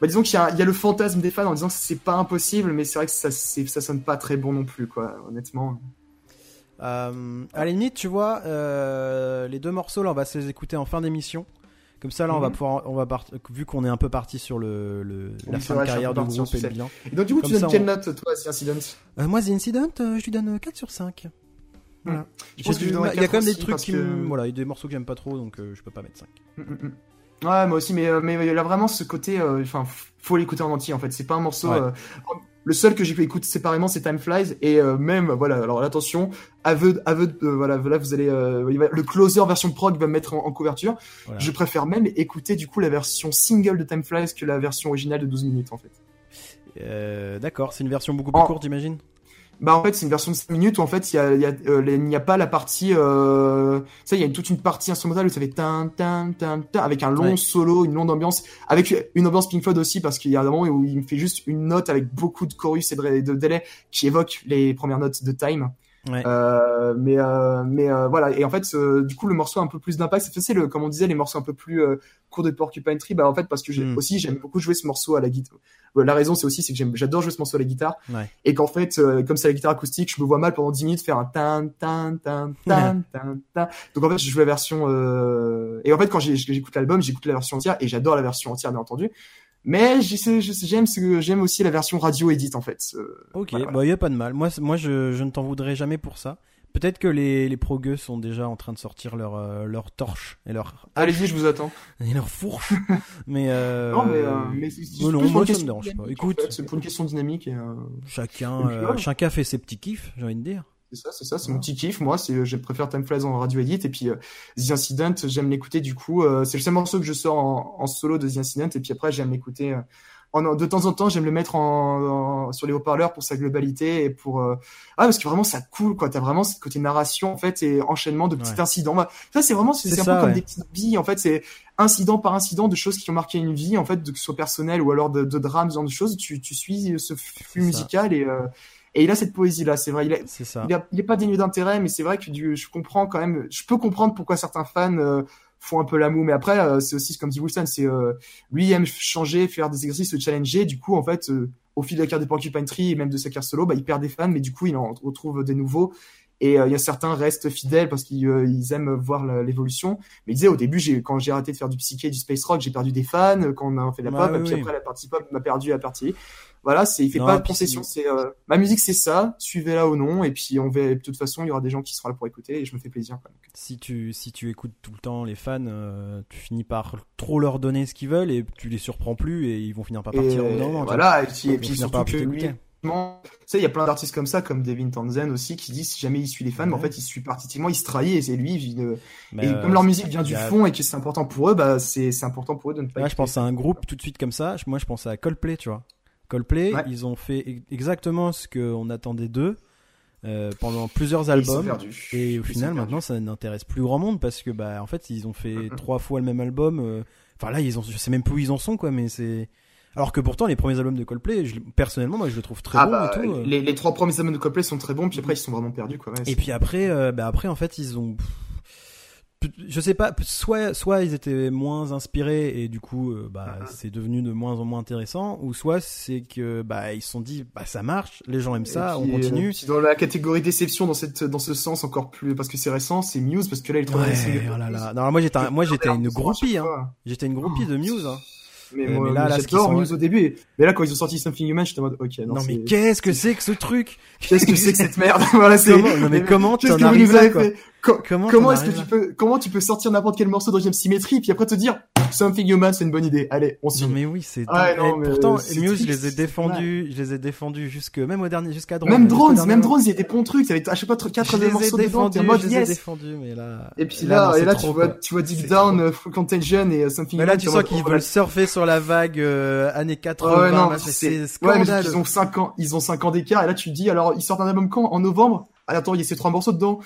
Bah, disons qu'il y a, il y a le fantasme des fans en disant que c'est pas impossible, mais c'est vrai que ça, c'est, ça sonne pas très bon non plus, quoi, honnêtement. Euh, à la limite, tu vois, euh, les deux morceaux là, on va se les écouter en fin d'émission. Comme ça, là, on va Mhm. pouvoir, on va part- vu qu'on est un peu parti sur le, le- la fin de carrière du groupe et le bilan. Et donc, du coup, Comme tu donnes quelle on- note, toi, The Incident? Euh, moi, The Incident, euh, je lui donne 4 sur 5. Voilà. Hmm. Je J'ai pense que du- je donnerais Il y a quand même des trucs qui que- me- Voilà, il y a des morceaux que j'aime pas trop, donc je peux pas mettre 5. Mm, mm, mm. Ouais, moi aussi, mais, mais il a vraiment ce côté. Enfin, faut l'écouter en entier en fait. C'est pas un morceau. Ouais. Euh, le seul que j'ai pu écouter séparément, c'est Time Flies. Et euh, même, voilà, alors attention, aveu, aveu, de- voilà, là vous allez. euh, il va- le closer version prog va me mettre en, en couverture. Voilà. Je préfère même écouter du coup la version single de Time Flies que la version originale de 12 minutes en fait. Euh, D'accord, c'est une version beaucoup plus En- courte, j'imagine? Bah en fait c'est une version de 5 minutes où en fait il y a, il y a, euh, n'y a pas la partie euh, ça il y a une- toute une partie instrumentale où ça fait tin tin tin tin avec un long Ouais. solo une longue ambiance avec une ambiance Pink Floyd aussi parce qu'il y a un moment où il me fait juste une note avec beaucoup de chorus et de, de délai qui évoque les premières notes de Time Ouais. euh, mais euh, mais euh, voilà et en fait du coup le morceau a un peu plus d'impact c'est le comme on disait les morceaux un peu plus euh, courts de Porcupine Tree bah en fait parce que j'ai Mm. aussi j'aime beaucoup jouer ce morceau à la guitare la raison c'est aussi c'est que j'aime j'adore jouer ce morceau à la guitare Ouais. et qu'en fait euh, comme c'est la guitare acoustique je me vois mal pendant 10 minutes faire un tan tan tan tan tan tan donc en fait je joue la version euh... et en fait quand j'écoute l'album j'écoute la version entière et j'adore la version entière bien entendu mais j'aime j'aime aussi la version radio edit en fait Euh, Ok, voilà, bah y a pas de mal. Moi, moi, je, je ne t'en voudrais jamais pour ça. Peut-être que les les progueux sont déjà en train de sortir leur euh, leur torche et leur allez-y je vous attends et leur fourche, mais euh, Non, mais, euh, mais non, moi, une ça me dérange pas. Écoute. en fait. c'est pour une question dynamique et euh, chacun Et puis euh, chacun fait ses petits kiffs, j'ai envie de dire. C'est ça, c'est ça, c'est mon petit kiff. Moi, c'est je préfère Time Flies en radio edit et puis euh, The Incident, j'aime l'écouter du coup. euh, c'est le seul morceau que je sors en, en solo de The Incident et puis après j'aime l'écouter. euh, en, de temps en temps, j'aime le mettre en, en- sur les haut-parleurs pour sa globalité et pour euh, ah parce que vraiment ça coule quoi. T'as vraiment ce côté narration en fait et enchaînement de petits Ouais. incidents. Bah, Ça c'est vraiment c'est un ça, peu comme ouais. des petites billes en fait. C'est incident par incident de choses qui ont marqué une vie en fait, de que ce soit personnel ou alors de, de drames, ce genre de choses. Tu, tu suis ce flux musical et euh, et il a cette poésie là. C'est vrai. Il a, C'est ça. il, a- il est pas dénué d'intérêt, mais c'est vrai que du, je comprends quand même, je peux comprendre pourquoi certains fans euh, font un peu la moue, mais après, euh, c'est aussi comme dit Wilson, c'est euh, lui il aime changer, faire des exercices, se challenger, du coup, en fait, euh, au fil de la carte des Porcupine Tree et même de sa carte solo, bah, il perd des fans, mais du coup, il en retrouve des nouveaux. Et il y a certains restent fidèles parce qu'ils ils aiment voir l'évolution. Mais il disait au début, j'ai quand j'ai arrêté de faire du psyché, du space rock, j'ai perdu des fans. Quand on a fait de la Ouais, pop, oui, et puis oui. après la partie pop m'a perdu la partie. Voilà, c'est il fait Non, pas de concession. c'est- euh, ma musique, c'est ça. Suivez-la ou non. Et puis on va. De toute façon, il y aura des gens qui seront là pour écouter et je me fais plaisir. Quoi. Si tu si tu écoutes tout le temps les fans, euh, tu finis par trop leur donner ce qu'ils veulent et tu les surprends plus et ils vont finir par partir Et moment. voilà. Et puis, Ils et puis surtout que plus lui, tu sais, il y a plein d'artistes comme ça, comme Devin Townsend aussi, qui disent si jamais il suit les fans, mais en Ouais. fait, il suit particulièrement, il se trahit et c'est lui. il- euh, Mais, et euh, comme leur musique vient du a- fond et que c'est important pour eux, bah c'est important pour eux de ne pas. Là, je pense à un groupe tout de suite comme ça. Moi, je pense à Coldplay, tu vois. Coldplay, Ouais. ils ont fait exactement ce qu'on attendait d'eux euh, pendant plusieurs Et albums. perdus. Et au Ils final, maintenant, ça n'intéresse plus grand monde parce que, bah, en fait, ils ont fait trois fois le même album. euh, Enfin, là, ils ont, je sais même plus où ils en sont, quoi, mais c'est. Alors que pourtant, les premiers albums de Coldplay, je- personnellement, moi, je le trouve très Ah bon bah, et tout. euh. les, les trois premiers albums de Coldplay sont très bons, puis après ils sont vraiment perdus quoi. Ouais, Et puis après, euh, bah après, en fait, ils ont. Je sais pas, soit, soit ils étaient moins inspirés et du coup, euh, bah, Mhm. c'est devenu de moins en moins intéressant, ou soit c'est que, bah, ils se sont dit, bah, ça marche, les gens aiment ça, on continue. euh, puis dans la catégorie déception, dans cette, dans ce sens encore plus, parce que c'est récent, c'est Muse, parce que là, il Ouais, oh là là. Non, moi j'étais, un- moi j'étais une groupie, hein. J'étais une groupie de Muse, hein. Mais, Euh, moi, mais là, mais là, j'adore sont- Muse au début. Mais là, quand ils ont sorti Something Human, j'étais en mode, ok, non, Non, mais qu'est-ce que c'est que ce truc? Qu'est-ce que c'est que cette merde? voilà, c'est, Comment, non mais comment t'en arrives là, quoi? fait? Co- Comment, Comment est-ce que tu peux, comment tu peux sortir n'importe quel morceau d'origine symétrie, puis après te dire, Something Human, c'est une bonne idée. Allez, on suit. Non mais oui, c'est. Mais pourtant, Muse, je les ai défendus, je les ai défendus jusque, même au dernier, jusqu'à Drones. Même Drones, même. Drones, il y a des bons trucs. T'avais à chaque fois quatre morceaux dedans, en mode je les ai yes. défendus, mais là. Et puis là, et là, tu vois, tu vois Deep Down, euh, Contagion et euh, Something Human. là, tu sens qu'ils oh, veulent surfer sur la vague euh, années 80. Ouais, non, là, c'est, scandaleux. ils ont 5 ans, ils ont 5 ans d'écart, et là, tu dis, alors, ils sortent un album quand? En novembre? Ah, attends, il y a ces trois morceaux dedans.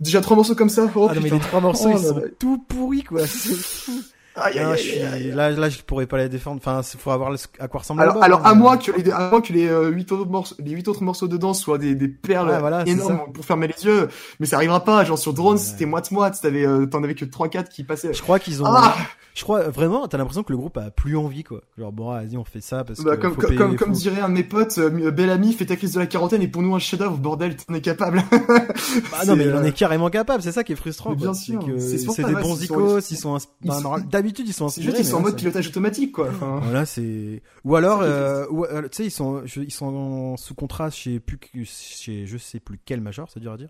Déjà trois morceaux comme ça? Oh, Ah non, mais les trois morceaux, Oh ils sont tout pourris, quoi. C'est fou. Aïe, aïe, Non, aïe, je aïe. Là, là, je pourrais pas les défendre. Enfin, il faut avoir à quoi ressemble Alors, alors, hein, à mais- moins que les, à moins que les euh, huit autres morceaux, les huit autres morceaux dedans soient des, des perles voilà, énormes pour fermer les yeux, mais ça arrivera pas. Genre sur Drones, Ouais. c'était moite-moite, t'avais, euh, t'en avais que 3-4 qui passaient. Je crois qu'ils ont. Ah! Je crois vraiment, t'as l'impression que le groupe a plus envie, quoi. Genre, bon, ah, vas-y, on fait ça parce Bah, que. comme, comme, comme, dirait un de mes potes, euh, Bellamy, fais ta crise de la quarantaine et pour nous un chef-d'œuvre, bordel, t'en es capable. Bah non, mais en euh, est carrément capable. C'est ça qui est frustrant. Mais quoi. bien C'est sûr. C'est des bons icos, ils sont. Ils sont- D'habitude, ils sont inspirés. juste en mode pilotage automatique, quoi. Enfin, Voilà, c'est. Ou alors, euh, euh, tu sais, ils sont, ils sont sous contrat chez plus chez je sais plus quel major, c'est dur à dire.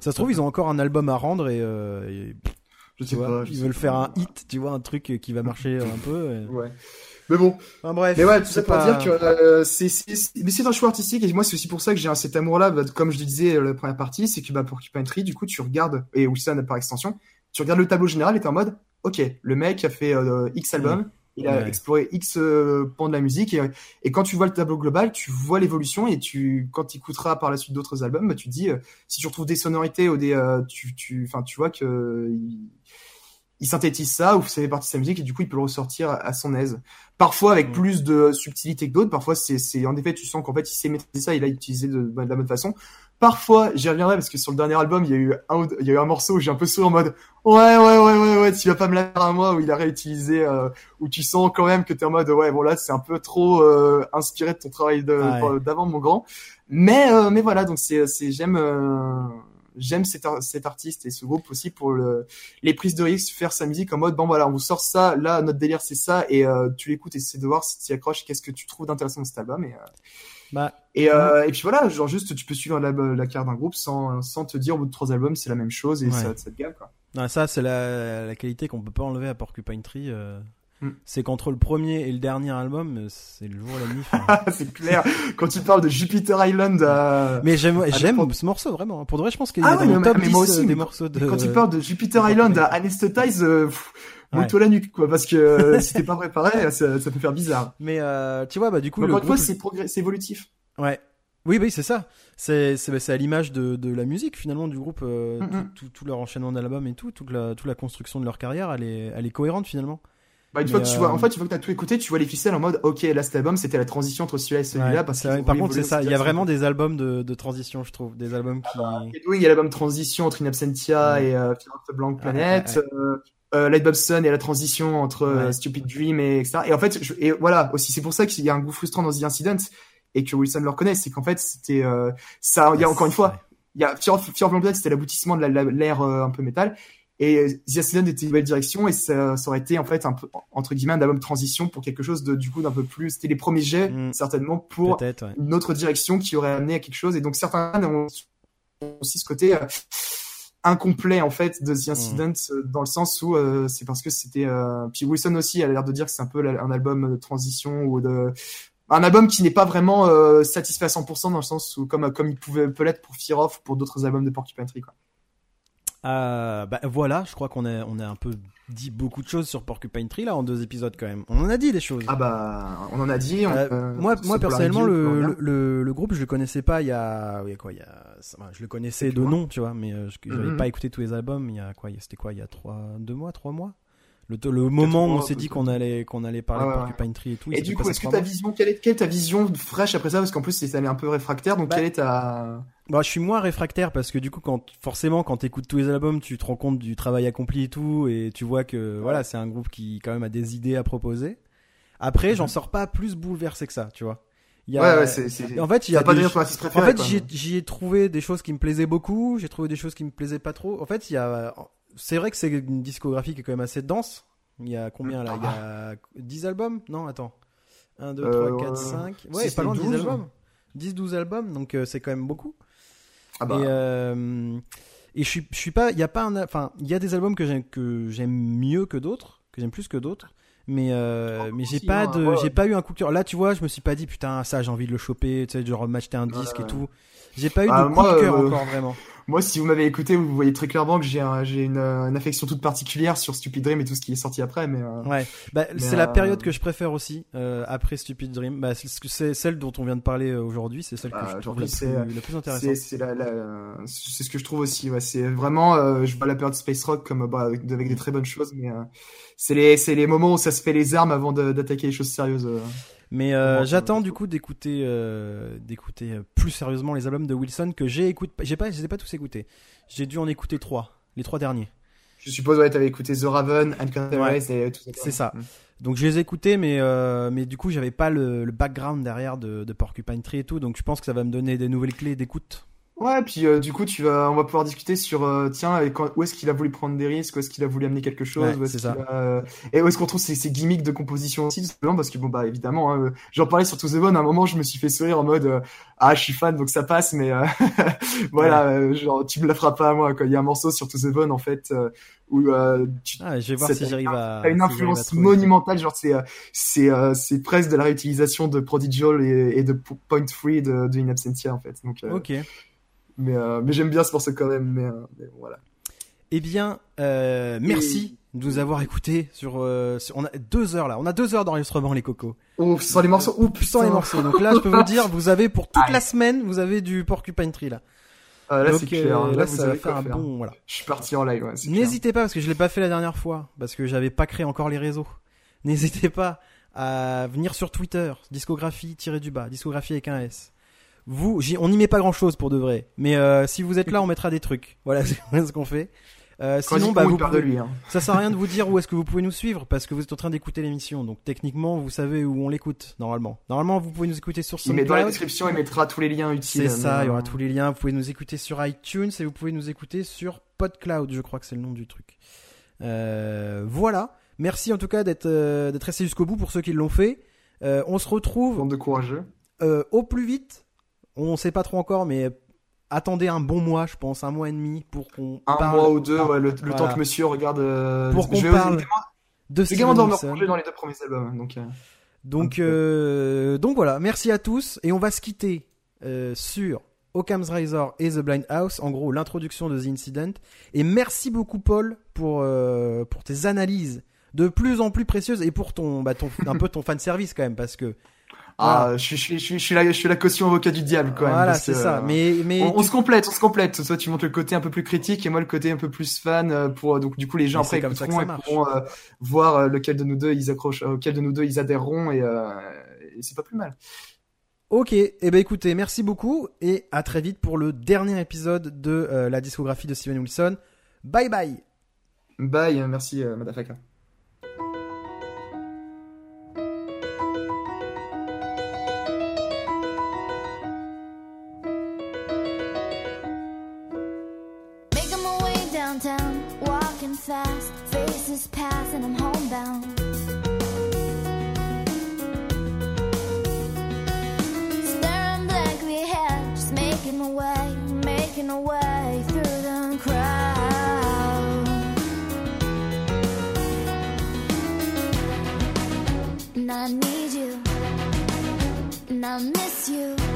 Ça se trouve, ils ont encore un album à rendre et, euh, et, je sais vois, pas. je ils sais veulent pas. faire un hit, tu vois, un truc qui va marcher un peu. et- Ouais. Mais bon. Enfin, bref. Mais ouais, tout ça c'est pour pas- dire que euh, c'est c'est c'est- mais c'est un choix artistique et moi c'est aussi pour ça que j'ai cet amour-là. bah, comme je le disais la première partie, c'est que bah pour Tree, du coup tu regardes et Wilson par extension, tu regardes le tableau général et t'es en mode, ok, le mec a fait euh, X albums, Il a Ouais. exploré X euh, pans de la musique et, et quand tu vois le tableau global, tu vois l'évolution et tu, quand tu écouteras par la suite d'autres albums, bah, tu te dis euh, si tu retrouves des sonorités ou des, euh, tu, tu, enfin, tu vois que il, il synthétise ça ou ça fait partie de sa musique et du coup il peut le ressortir à son aise. Parfois avec plus de subtilité que d'autres, parfois c'est, c'est en effet tu sens qu'en fait il sait maîtriser ça, il a utilisé de, de la bonne façon. Parfois, j'y reviendrai parce que sur le dernier album, il y a eu un, il y a eu un morceau où j'ai un peu souri en mode ouais ouais ouais ouais ouais, tu vas pas me la faire à moi où il a réutilisé euh, où tu sens quand même que t'es en mode ouais bon là c'est un peu trop euh, inspiré de ton travail Ouais. d'avant mon grand. Mais euh, mais voilà donc c'est c'est j'aime euh, j'aime cet, ar- cet artiste et ce groupe aussi pour le, les prises de risque, faire sa musique en mode bon voilà on vous sort ça, là notre délire c'est ça et euh, tu l'écoutes et c'est de voir si tu accroches, qu'est-ce que tu trouves d'intéressant dans cet album et euh, Bah, et, euh, et puis voilà, genre juste tu peux suivre la, la carte d'un groupe sans, sans te dire au bout de trois albums c'est la même chose et Ouais. ça, ça te gale quoi. non, ça, c'est la, la qualité qu'on peut pas enlever à Porcupine Tree. euh, Mm. C'est qu'entre le premier et le dernier album, euh, c'est le jour et la nuit. enfin. c'est clair. Quand tu parles de Jupiter Island, euh, mais j'aime, ce morceau vraiment. Pour de vrai, je pense qu'il est Ah dans ouais, mon mais- top mais 10 moi aussi, euh, des morceaux de. quand tu parles de Jupiter Island à Anesthetize, euh, pff, mouille-toi la nuque quoi, parce que euh, si t'es pas préparé, ça, ça peut faire bizarre. Mais euh, tu vois, bah du coup, encore une fois, c'est progrès- c'est évolutif. Ouais. Oui, oui, c'est ça. C'est, bah, c'est à l'image de, de la musique finalement du groupe, euh, Mhm. tout, tout, tout leur enchaînement d'albums et tout, toute la, toute la construction de leur carrière, elle est, elle est cohérente finalement. Bah, une Mais, fois que tu euh, vois, en fait, une fois que t'as tout écouté, tu vois les ficelles en mode, ok, là cet album, c'était la transition entre celui-là et celui-là, Ouais, parce ont par contre, c'est ça. Il y a vraiment des albums de, de transition, je trouve, des albums qui. Et oui, il y a l'album transition entre In Absentia Ouais. et euh, Fear of the Blank Ouais, Planet, ouais, euh, euh, Light et la transition entre euh, Ouais. Stupid Dream et etc. Et en fait, je, et voilà, aussi, c'est pour ça qu'il y a un goût frustrant dans The Incident et que Wilson le reconnaît, c'est qu'en fait, c'était, euh, ça, il y a encore une fois, il y a Fear of, Fear of c'était l'aboutissement de la- la- l'ère euh, un peu métal. Et euh, The Incident était une nouvelle direction et ça, ça aurait été en fait un peu entre guillemets un album transition pour quelque chose de du coup d'un peu plus c'était les premiers jets Mm. certainement pour ouais. une autre direction qui aurait amené à quelque chose. Et donc certains ont aussi ce côté euh, incomplet en fait de The Incident euh, dans le sens où euh, c'est parce que c'était. Euh... Puis Wilson aussi a l'air de dire que c'est un peu un album de transition ou de un album qui n'est pas vraiment euh, satisfait à 100% dans le sens où comme comme il pouvait peut l'être pour Fear of ou pour d'autres albums de Porcupine Tree quoi. Bah voilà, je crois qu'on a, on a un peu dit beaucoup de choses sur Porcupine Tree là en deux épisodes quand même. On en a dit des choses. Ah bah on en a dit. on- Euh, euh, moi, personnellement, le, on le, regarde. le, le groupe, je le connaissais pas il y a, il y a quoi, il y a, je le connaissais de nom, tu vois, mais euh, je j'avais Mhm. pas écouté tous les albums. Il y a quoi, c'était quoi, il y a trois, deux mois, trois mois? Le, moment où on s'est dit qu'on allait, qu'on allait parler de Porcupine Tree et tout. Et du coup, est-ce que ta vision, quelle est, quelle est ta vision fraîche après ça? Parce qu'en plus, c'est un peu réfractaire, donc Bah, quelle est ta... Bah, je suis moins réfractaire parce que du coup, quand forcément, quand t'écoutes tous les albums, tu te rends compte du travail accompli et tout, et tu vois que voilà, c'est un groupe qui quand même a des idées à proposer. Après, j'en sors pas plus bouleversé que ça, tu vois. Il y a- Mhm. Ouais, ouais, c'est... En fait, il y a pas des- dire En fait, quoi. j'y ai- j'y ai trouvé des choses qui me plaisaient beaucoup, j'ai trouvé des choses qui me plaisaient pas trop. En fait, il y a, c'est vrai que c'est une discographie qui est quand même assez dense. Il y a combien là? Il y a 10 albums? Non, attends. 1, 2, 3, Euh, 4, ouais. 5. Si Ouais, c'est pas loin de 10 12. albums. 10, 12 albums, donc euh, c'est quand même beaucoup. Ah bah, Et, euh, et je suis, je suis pas, il y a pas un, enfin, il y a des albums que j'aime, que j'aime mieux que d'autres, que j'aime plus que d'autres. Mais, euh, mais j'ai si, pas hein, de, ouais. j'ai pas eu un coup de cœur. Là, tu vois, je me suis pas dit, putain, ça, j'ai envie de le choper, tu sais, genre m'acheter un disque et tout. J'ai pas eu Ah, de coup moi, de cœur euh, encore, vraiment. Moi, si vous m'avez écouté, vous voyez très clairement que j'ai un- une, euh, une affection toute particulière sur Stupid Dream et tout ce qui est sorti après, mais... euh, Ouais, bah, c'est la euh, période que je préfère aussi, euh, après Stupid Dream. Bah, c'est celle dont on vient de parler euh, aujourd'hui, c'est celle que Ah, je trouve la plus, la plus intéressante. c'est la, la- c'est ce que je trouve aussi. Ouais. C'est vraiment, euh, je vois la période space rock comme bah, avec, avec des très bonnes choses, mais euh, c'est les les moments où ça se fait les armes avant d'attaquer les choses sérieuses. Mais euh, Bon, j'attends du coup d'écouter euh, d'écouter euh, plus sérieusement les albums de Wilson que j'ai écouté. J'ai pas, je les ai pas tous écoutés. J'ai dû en écouter trois, les trois derniers. Je suppose ouais, t'avais écouté The Raven, Ouais. Et tout ça. C'est ça. Mm. Donc je les ai écoutés, mais euh, mais du coup j'avais pas le, le background derrière de, de Porcupine Tree et tout, donc je pense que ça va me donner des nouvelles clés d'écoute. Ouais, puis euh, du coup, tu vas, on va pouvoir discuter sur, euh, tiens, et quand, où est-ce qu'il a voulu prendre des risques, où est-ce qu'il a voulu amener quelque chose, Ouais, où est-ce qu'il a, et où est-ce qu'on trouve ces, ces gimmicks de composition aussi, simplement parce que bon bah évidemment, hein, euh, j'en parlais sur To The Bone, à un moment, je me suis fait sourire en mode, euh, ah, je suis fan, donc ça passe, mais euh, voilà, genre, tu me la feras pas à moi, quoi. Il y a un morceau sur To The Bone en fait où euh, tu, Ah, je vais voir si j'arrive à. Une si j'arrive à influence monumentale, genre c'est c'est c'est presque de la réutilisation de Prodigal et, et de Point Free de, de In Absentia en fait. Donc, euh, Ok. Mais euh, mais j'aime bien ce morceau quand même. Mais, euh, mais voilà. Eh bien, euh, merci. de nous avoir écoutés sur, euh, sur- on a deux heures là, on a deux heures d'enregistrement les cocos. Oh, sans les morceaux. Oh, Sans les putain. morceaux. Donc là, je peux vous dire, vous avez pour toute la semaine, vous avez du Porcupine Tree là. Ah, là, Donc c'est clair. euh, Là, là, vous ça va faire un faire. bon voilà. Je suis parti en live, ouais. N'hésitez pas parce que je l'ai pas fait la dernière fois parce que j'avais pas créé encore les réseaux. N'hésitez pas à venir sur Twitter, discographie tiré du bas, discographie avec un S. Vous, on n'y met pas grand chose pour de vrai, mais euh, si vous êtes là, on mettra des trucs. Voilà, c'est ce qu'on fait. Euh, sinon, bah, vous perd de pouvez- lui. Hein. ça sert à rien de vous dire où est-ce que vous pouvez nous suivre parce que vous êtes en train d'écouter l'émission. Donc techniquement, vous savez où on l'écoute normalement. Normalement, vous pouvez nous écouter sur Il met dans la SoundCloud. description, il mettra tous les liens utiles. C'est ça, mais, il y aura tous les liens. Vous pouvez nous écouter sur iTunes et vous pouvez nous écouter sur PodCloud, je crois que c'est le nom du truc. Euh, voilà. Merci en tout cas d'être d'être resté jusqu'au bout pour ceux qui l'ont fait. On se retrouve Bande de courageux. au plus vite. On sait pas trop encore, mais attendez un bon mois, je pense, un mois et demi pour qu'on Un parle mois ou deux, ouais, le, temps que monsieur regarde. euh, Pour qu'on je vais parle également- de vais Steven Wilson. congé dans les deux premiers albums. hein, Donc, euh, Donc, euh, donc voilà, merci à tous et on va se quitter euh, sur Occam's Razor et The Blind House, en gros l'introduction de The Incident. Et merci beaucoup Paul pour pour tes analyses de plus en plus précieuses et pour ton bah ton un peu ton fan service quand même parce que ah, je suis, je suis, je suis, je suis la, je suis la caution avocat du diable quand même. voilà c'est ça. euh, Mais mais on, se complète, on se complète. Soit tu montes le côté un peu plus critique et moi le côté un peu plus fan euh, pour donc du coup les gens Mais après écouteront et pourront euh, voir euh, lequel de nous deux ils accrochent, euh, auquel de nous deux ils adhéreront et, euh, et c'est pas plus mal. Ok, et eh ben écoutez, merci beaucoup et à très vite pour le dernier épisode de euh, la discographie de Steven Wilson. Bye bye. Bye, euh, merci euh, Madafaka. And I'm homebound. Staring blankly ahead, just making my way, making my way through the crowd. And I need you, and I miss you.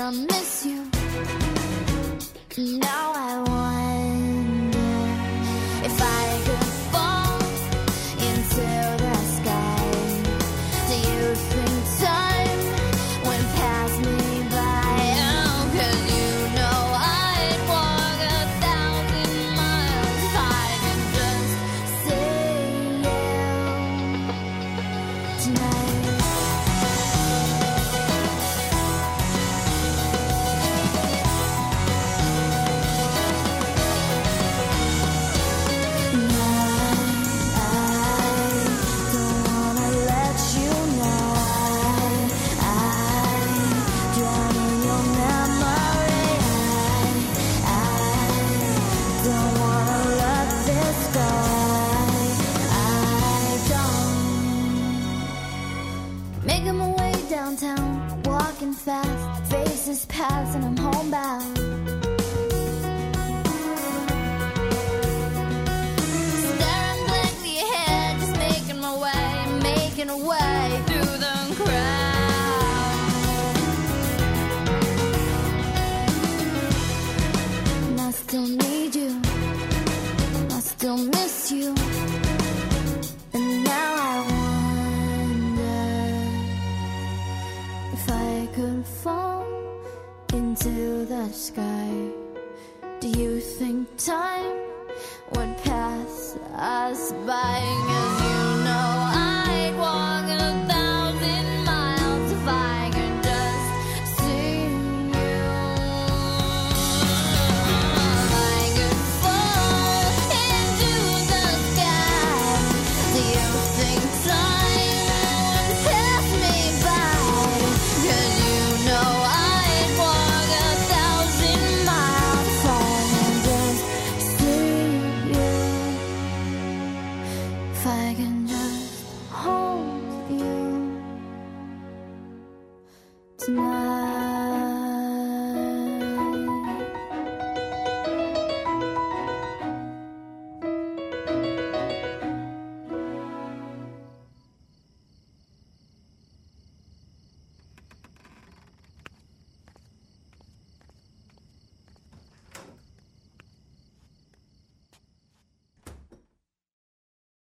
And I faces pass, and I'm